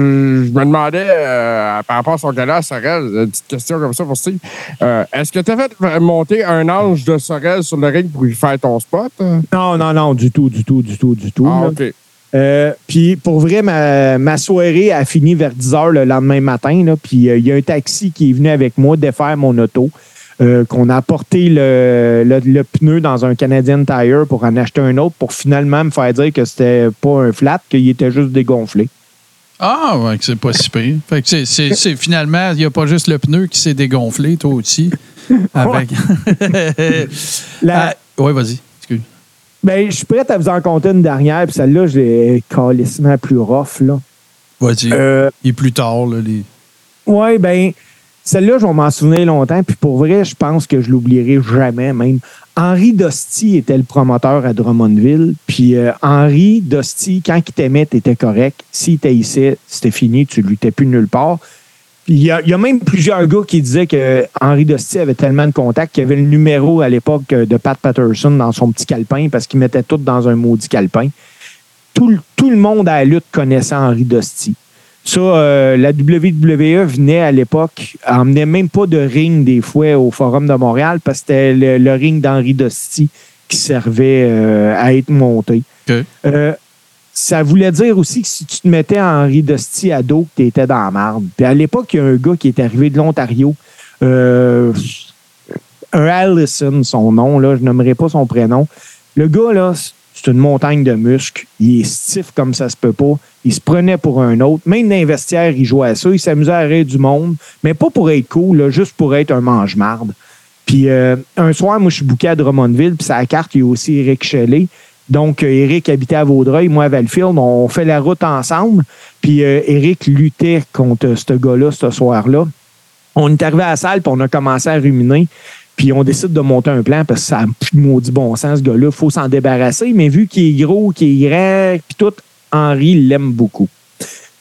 me demandais, euh, par rapport à son gala Sorel, une petite question comme ça pour Steve. Euh, Est-ce que tu as fait monter un ange de Sorel sur le ring pour lui faire ton spot? Non, non, non, du tout, du tout, du tout, du tout. Ah, là. OK. Euh, puis pour vrai, ma, ma soirée a fini vers 10 heures le lendemain matin. là. Puis euh, il y a un taxi qui est venu avec moi défaire mon auto. euh, qu'on a apporté le, le- le pneu dans un Canadian Tire pour en acheter un autre pour finalement me faire dire que c'était pas un flat, qu'il était juste dégonflé. Ah, ouais, que c'est pas si pire. Fait que c'est, finalement, il n'y a pas juste le pneu qui s'est dégonflé, toi aussi. Avec. La- Ah, ouais, vas-y. Ben, je suis prêt à vous en compter une dernière, puis celle-là, je l'ai calissement plus rough. Là. Vas-y. Euh, Il est plus tard, là. Les... Oui, ben celle-là, je vais m'en souvenir longtemps. Puis pour vrai, je pense que je l'oublierai jamais même. Henri Dosti était le promoteur à Drummondville. Puis euh, Henri Dosti, quand il t'aimait, t'étais correct. S'il t'haïssait, c'était fini, tu luttais plus nulle part. Il y, a, il y a même plusieurs gars qui disaient que Henri Dosti avait tellement de contacts qu'il avait le numéro à l'époque de Pat Patterson dans son petit calepin parce qu'il mettait tout dans un maudit calepin. Tout, le- tout le monde à la lutte connaissait Henri Dosti. Ça, euh, la WWE venait à l'époque, emmenait même pas de ring des fois au Forum de Montréal parce que c'était le, le ring d'Henri Dosti qui servait euh, à être monté. Euh, ça voulait dire aussi que si tu te mettais Henri Dosti à dos, que tu étais dans la marde. Puis à l'époque, il y a un gars qui est arrivé de l'Ontario, euh, un Allison, son nom, là, je nommerai pas son prénom. Le gars, là, c'est une montagne de muscles. Il est stiff comme ça se peut pas. Il se prenait pour un autre. Même dans les vestiaires, il jouait à ça. Il s'amusait à rire du monde, mais pas pour être cool, là, juste pour être un mange-marde. Puis euh, un soir, moi, je suis bouqué à Drummondville, puis sa carte, il y a aussi Eric Shelley. Donc, euh, Eric habitait à Vaudreuil, moi à Valfield. On fait la route ensemble. Puis euh, Eric luttait contre ce gars-là ce soir-là. On est arrivé à la salle, puis on a commencé à ruminer. Puis on décide de monter un plan parce que ça a plus de maudit bon sens, ce gars-là. Il faut s'en débarrasser. Mais vu qu'il est gros, qu'il est grand, puis tout, Henri l'aime beaucoup.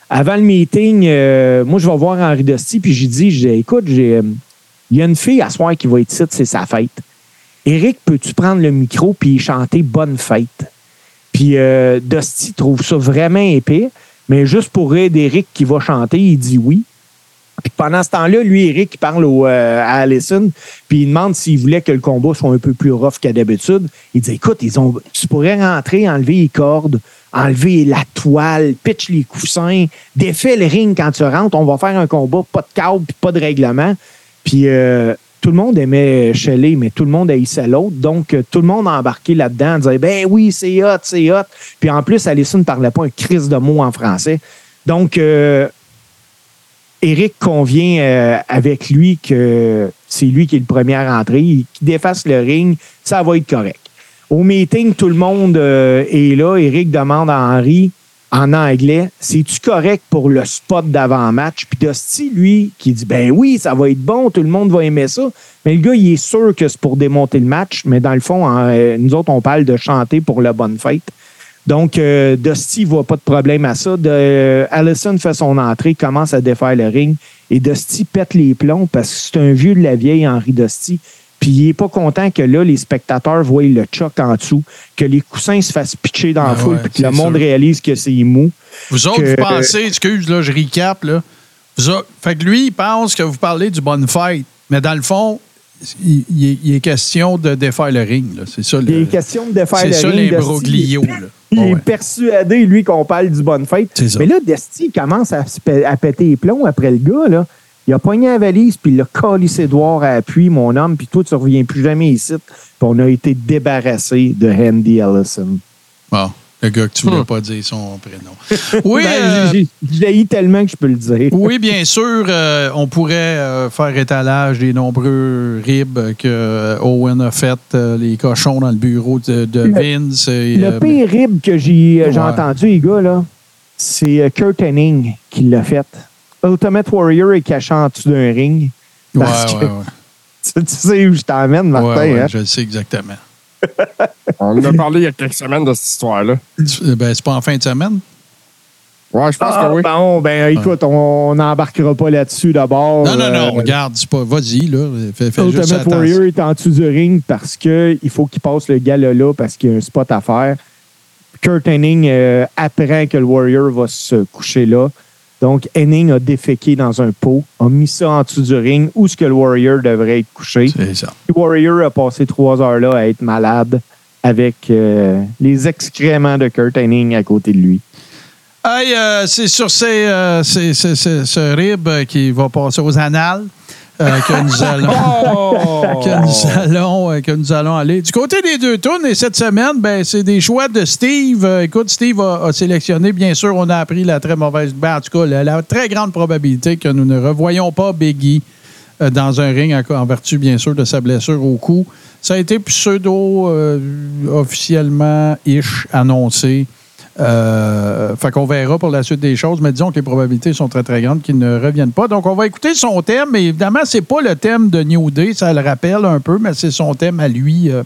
Avant le meeting, euh, moi, je vais voir Henri Dosti, puis j'ai dit, écoute, euh, il y a une fille à soir qui va être ici, c'est sa fête. Eric, peux-tu prendre le micro puis chanter Bonne fête? Puis euh, Dusty trouve ça vraiment épais, mais juste pour rire d'Eric qui va chanter, il dit oui. Puis pendant ce temps-là, lui, Eric, il parle euh, à Allison, puis il demande s'il voulait que le combat soit un peu plus rough qu'à d'habitude. Il dit Écoute, ils ont, tu pourrais rentrer, enlever les cordes, enlever la toile, pitch les coussins, défait le ring quand tu rentres, on va faire un combat, pas de câble, pas de règlement. Puis euh, tout le monde aimait Shelley, mais tout le monde haïssait l'autre. Donc, euh, tout le monde a embarqué là-dedans, disait Ben oui, c'est hot, c'est hot. Puis en plus, Allison ne parlait pas un crise de mots en français. Donc, euh, Eric convient euh, avec lui que c'est lui qui est le premier à rentrer, qu'il défasse le ring, ça va être correct. Au meeting, tout le monde est là. Eric demande à Henri en anglais C'est-tu correct pour le spot d'avant-match? Puis Dusty, lui, qui dit Ben oui, ça va être bon, tout le monde va aimer ça. Mais le gars, il est sûr que c'est pour démonter le match. Mais dans le fond, euh, nous autres, on parle de chanter pour la bonne fête. Donc, euh, Dusty voit pas de problème à ça. Euh, Allison fait son entrée, commence à défaire le ring et Dusty pète les plombs parce que c'est un vieux de la vieille, Henri Dusty. Puis il est pas content que là, les spectateurs voient le choc en dessous, que les coussins se fassent pitcher dans Ah la foule, ouais, puis que le c'est monde sûr. réalise que c'est mou. Vous autres, que- vous pensez, excuse, là, je recap, là. Vous autres- fait que lui, il pense que vous parlez du bonne fête, mais dans le fond, il, il est, il est question de défaire le ring, là. C'est ça, Il le, est question de défaire c'est le ça ring. Dusty, l'imbroglio, là. Il Ouais, est ouais. persuadé, lui, qu'on parle du bonne fête. C'est ça. Mais là, Dusty il commence à, à péter les plombs après le gars. Là. Il a pogné la valise, puis il a collé ses doigts à appui, mon homme, puis toi, tu reviens plus jamais ici. Puis on a été débarrassé de Handy Ellison. Bon, le gars que tu voulais Hmm. pas dire son prénom. Oui, Ben, euh, tellement que je peux le dire. oui, bien sûr, euh, on pourrait euh, faire étalage des nombreux ribs que euh, Owen a fait, euh, les cochons dans le bureau de, de Le- Vince. et, Le euh, pire rib que j'ai Ouais. entendu, les gars, là, c'est Kurt Hennig qui l'a fait. Ultimate Warrior est caché en dessous d'un ring. ouais, parce ouais, que- ouais. Tu, tu sais où je t'emmène, Martin. Ouais, ouais, hein? je le sais exactement. On en a parlé il y a quelques semaines de cette histoire-là. Tu- Ben, c'est pas en fin de semaine? Ouais, je pense Ah, que oui. Bon, ben écoute, on n'embarquera pas là-dessus d'abord. Non, non, non, Euh, regarde, c'est pas. Vas-y, là. Fais, Ultimate. Warrior est en dessous du ring parce qu'il faut qu'il passe le gala là parce qu'il y a un spot à faire. Kurt Hennig euh, apprend que le Warrior va se coucher là. Donc, Hennig a déféqué dans un pot, a mis ça en dessous du ring où ce que le Warrior devrait être couché. C'est ça. Le Warrior a passé trois heures là à être malade avec euh, les excréments de Kurt Hennig à côté de lui. Hey, euh, c'est sur ces, euh, ces- ce rib qui va passer aux annales euh, que nous allons. Oh! que nous allons, euh, que nous allons aller. Du côté des deux tours, et cette semaine, ben, c'est des choix de Steve. Euh, écoute, Steve a, a sélectionné, bien sûr, on a appris la très mauvaise, ben, en tout cas, la, la très grande probabilité que nous ne revoyons pas Biggie euh, dans un ring en, en vertu, bien sûr, de sa blessure au cou. Ça a été pseudo-officiellement ish annoncé. Euh, fait qu'on verra pour la suite des choses, mais disons que les probabilités sont très, très grandes qu'il ne revienne pas. Donc, on va écouter son thème, mais évidemment, c'est pas le thème de New Day, ça le rappelle un peu, mais c'est son thème à lui, euh,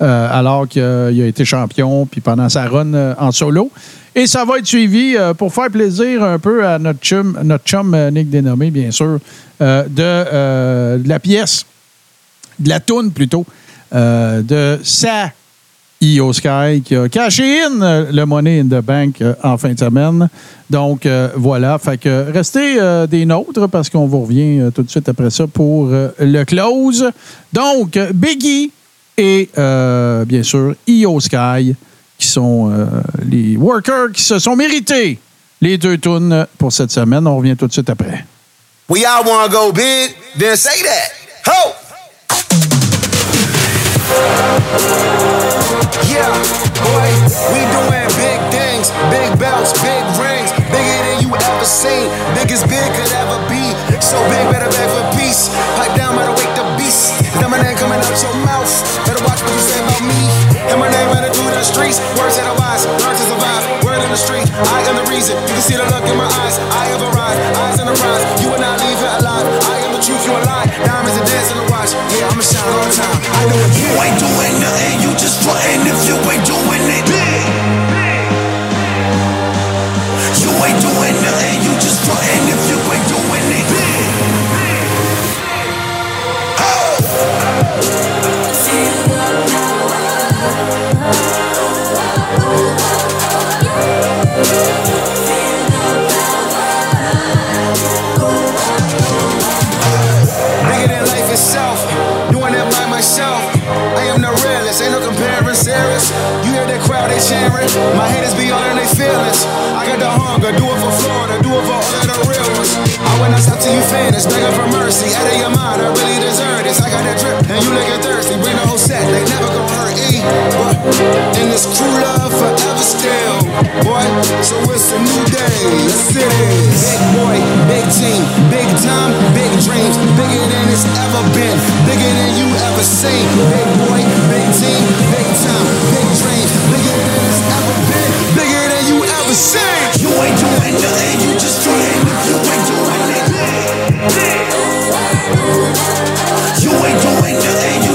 euh, alors qu'il a été champion, puis pendant sa run euh, en solo. Et ça va être suivi, pour faire plaisir un peu à notre chum, notre chum Nick Dénommé, bien sûr, de, de la pièce, de la toune plutôt, de sa Io Sky qui a caché in euh, le Money in the Bank euh, en fin de semaine. Donc euh, voilà, fait que restez des nôtres parce qu'on vous revient tout de suite après ça pour le close. Donc Biggie et bien sûr Io Sky qui sont les workers qui se sont mérités les deux tunes pour cette semaine. On revient tout de suite après. We all wanna go big, then say that. Ho! Yeah, boy, we doing big things, big belts, big rings, bigger than you ever seen, big as big could ever be. So big, better beg for peace. Pipe down, better wake the beast. Then my name coming out your mouth. Better watch what you say about me. And my name running through the streets. Words that are wise, learn to survive. Word in the street, I am the reason. You can see the look in my eyes. I have arrived, eyes on the rise. You will not leave it alive. I am the truth, you a lie. Diamonds and dancing to watch. Yeah, I'ma shine all the time. I do it. You ain't doing nothing, you frontin' if you ain't doing crowd. My haters be all in their feelings. I got the hunger, do it for Florida, do it for all of the real ones. I when I stop till you finish, begging for mercy. Out of your mind, I really deserve this. I got that drip, and you looking thirsty. Bring the whole set, they never gonna hurt E. But in this true love forever still, boy. So it's a new day, yes it is. Big boy, big team, big time, big dreams, bigger than it's ever been, bigger than you ever seen. Big boy, big team, big time, big dreams, bigger than bigger than you ever seen. You ain't doing nothing, you just if you ain't doing it. You ain't doing nothing,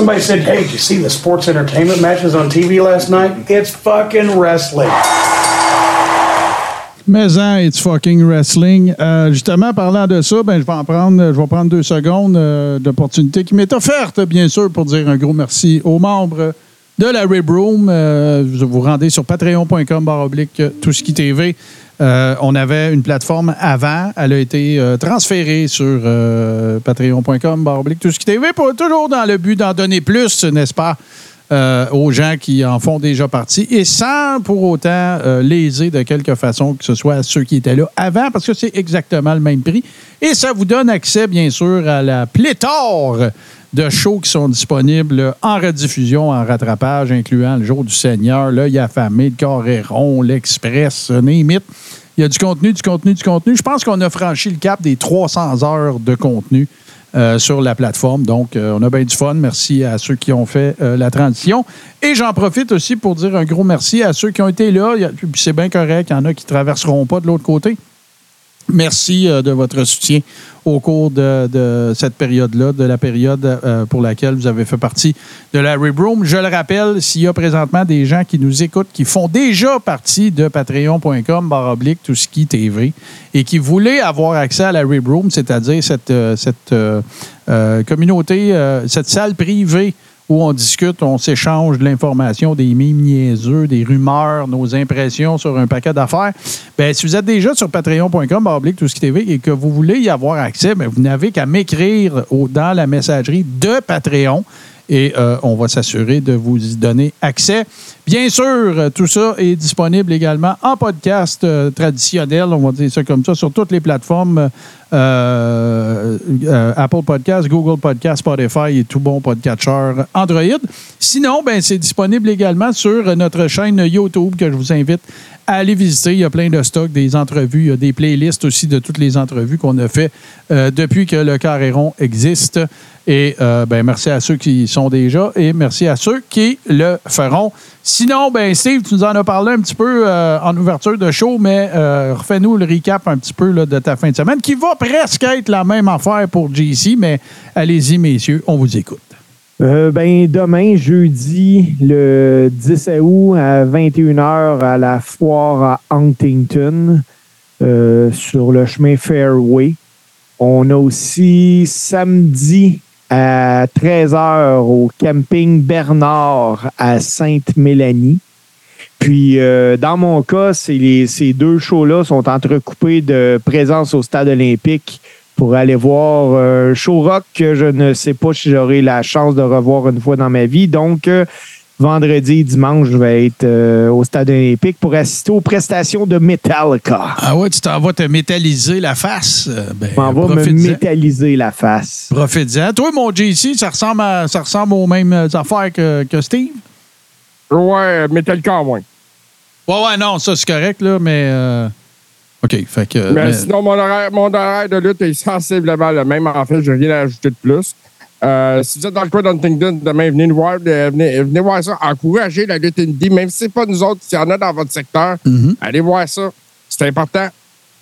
somebody said, hey, did you see the sports entertainment matches on TV last night? It's fucking wrestling. Mais en, it's fucking wrestling. Euh, justement, parlant de ça, ben, je vais en prendre, je vais prendre deux secondes euh, d'opportunité qui m'est offerte, bien sûr, pour dire un gros merci aux membres de la Rib Room. Euh, vous vous rendez sur patreon.com oblique tout ce qui TV. Euh, on avait une plateforme avant. Elle a été euh, transférée sur euh, patreon.com barre oblique tout ce qui TV pour toujours dans le but d'en donner plus, n'est-ce pas? aux gens qui en font déjà partie et sans pour autant léser de quelque façon que ce soit ceux qui étaient là avant parce que c'est exactement le même prix. Et ça vous donne accès, bien sûr, à la pléthore de shows qui sont disponibles en rediffusion, en rattrapage, incluant le Jour du Seigneur, l'œil affamé, le Coréron, l'Express, name it. Il y a du contenu, du contenu, du contenu. Je pense qu'on a franchi le cap des 300 heures de contenu euh, sur la plateforme. Donc, euh, on a bien du fun. Merci à ceux qui ont fait euh, la transition. Et j'en profite aussi pour dire un gros merci à ceux qui ont été là. C'est bien correct. Il y en a qui ne traverseront pas de l'autre côté. Merci euh, de votre soutien au cours de, de cette période-là, de la période euh, pour laquelle vous avez fait partie de la Rib Room. Je le rappelle, s'il y a présentement des gens qui nous écoutent, qui font déjà partie de patreon.com, barre oblique, tout ce qui TV, et qui voulaient avoir accès à la Rib Room, c'est-à-dire cette, euh, cette euh, communauté, cette salle privée où on discute, on s'échange de l'information, des mimes des rumeurs, nos impressions sur un paquet d'affaires. Ben, si vous êtes déjà sur patreon.com, oblique, tout ce TV, et que vous voulez y avoir accès, ben, vous n'avez qu'à m'écrire dans la messagerie de Patreon et euh, on va s'assurer de vous y donner accès. Bien sûr, euh, tout ça est disponible également en podcast euh, traditionnel, on va dire ça comme ça, sur toutes les plateformes euh, euh, Apple Podcast, Google Podcast, Spotify et tout bon podcatcher Android. Sinon, ben, c'est disponible également sur notre chaîne YouTube que je vous invite à aller visiter. Il y a plein de stocks, des entrevues, il y a des playlists aussi de toutes les entrevues qu'on a fait euh, depuis que le Carréron existe. Et ben, merci à ceux qui y sont déjà et merci à ceux qui le feront. Sinon, ben Steve, tu nous en as parlé un petit peu en ouverture de show, mais refais-nous le recap un petit peu de ta fin de semaine, qui va presque être la même affaire pour JC, mais allez-y, messieurs, on vous écoute. Euh, ben, demain, jeudi, le 10 août à 21h à la foire à Huntington, euh, sur le chemin Fairway. On a aussi samedi à 13h au camping Bernard à Sainte-Mélanie. Puis, euh, dans mon cas, c'est les- ces deux shows-là sont entrecoupés de présence au stade olympique pour aller voir euh, un show rock que je ne sais pas si j'aurai la chance de revoir une fois dans ma vie. Donc, euh, vendredi et dimanche, je vais être euh, au stade olympique pour assister aux prestations de Metallica. Ah ouais, tu t'en vas te métalliser la face. Euh, Ben, On va me profite-en. métalliser la face. Profite-en. Toi, mon JC, ça ressemble, à- ça ressemble aux mêmes affaires que, que Steve? Ouais, Metallica moins. Ouais, ouais, non, ça, c'est correct, là, mais. euh, OK, fait que. Mais mais- sinon, mon horaire, mon horaire de lutte est sensiblement le même. En fait, je n'ai rien à ajouter de plus. Euh, si vous êtes dans le coin d'Huntington, demain, venez nous voir, euh, venez, venez voir ça. Encouragez la lutte indie, même si ce n'est pas nous autres, s'il y en a dans votre secteur, Mhm. allez voir ça. C'est important.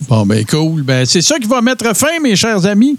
Bon, ben cool. Ben, c'est ça qui va mettre fin, mes chers amis.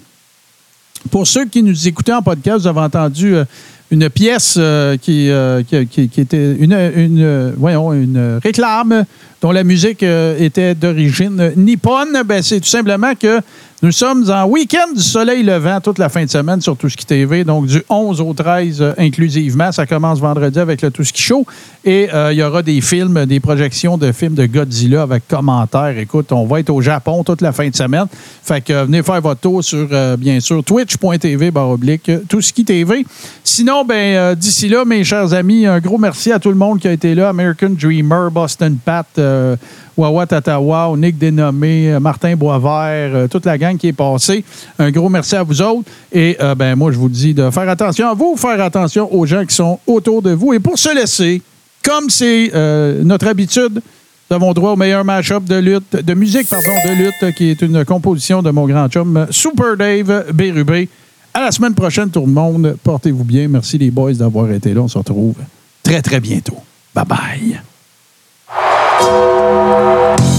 Pour ceux qui nous écoutaient en podcast, vous avez entendu euh, une pièce euh, qui, euh, qui, qui- qui était une, une, voyons, une réclame dont la musique euh, était d'origine nippone, ben, c'est tout simplement que nous sommes en week-end du soleil levant toute la fin de semaine sur qui TV, donc du 11 au 13 euh, inclusivement. Ça commence vendredi avec le qui show et euh, il y aura des films, des projections de films de Godzilla avec commentaires. Écoute, on va être au Japon toute la fin de semaine. Fait que venez faire votre tour sur, bien sûr, twitch.tv baroblique qui TV. Sinon, ben d'ici là, mes chers amis, un gros merci à tout le monde qui a été là. American Dreamer, Boston Pat, euh, Wawa Tatawa, Nick Dénommé, euh, Martin Boisvert, euh, toute la gang qui est passée. Un gros merci à vous autres. Et euh, ben moi, je vous dis de faire attention à vous, faire attention aux gens qui sont autour de vous. Et pour se laisser, comme c'est notre habitude, nous avons droit au meilleur match-up de lutte, de musique, pardon, de lutte, qui est une composition de mon grand chum Super Dave Bérubé. À la semaine prochaine, tout le monde. Portez-vous bien. Merci les boys d'avoir été là. On se retrouve très, très bientôt. Bye bye. Tout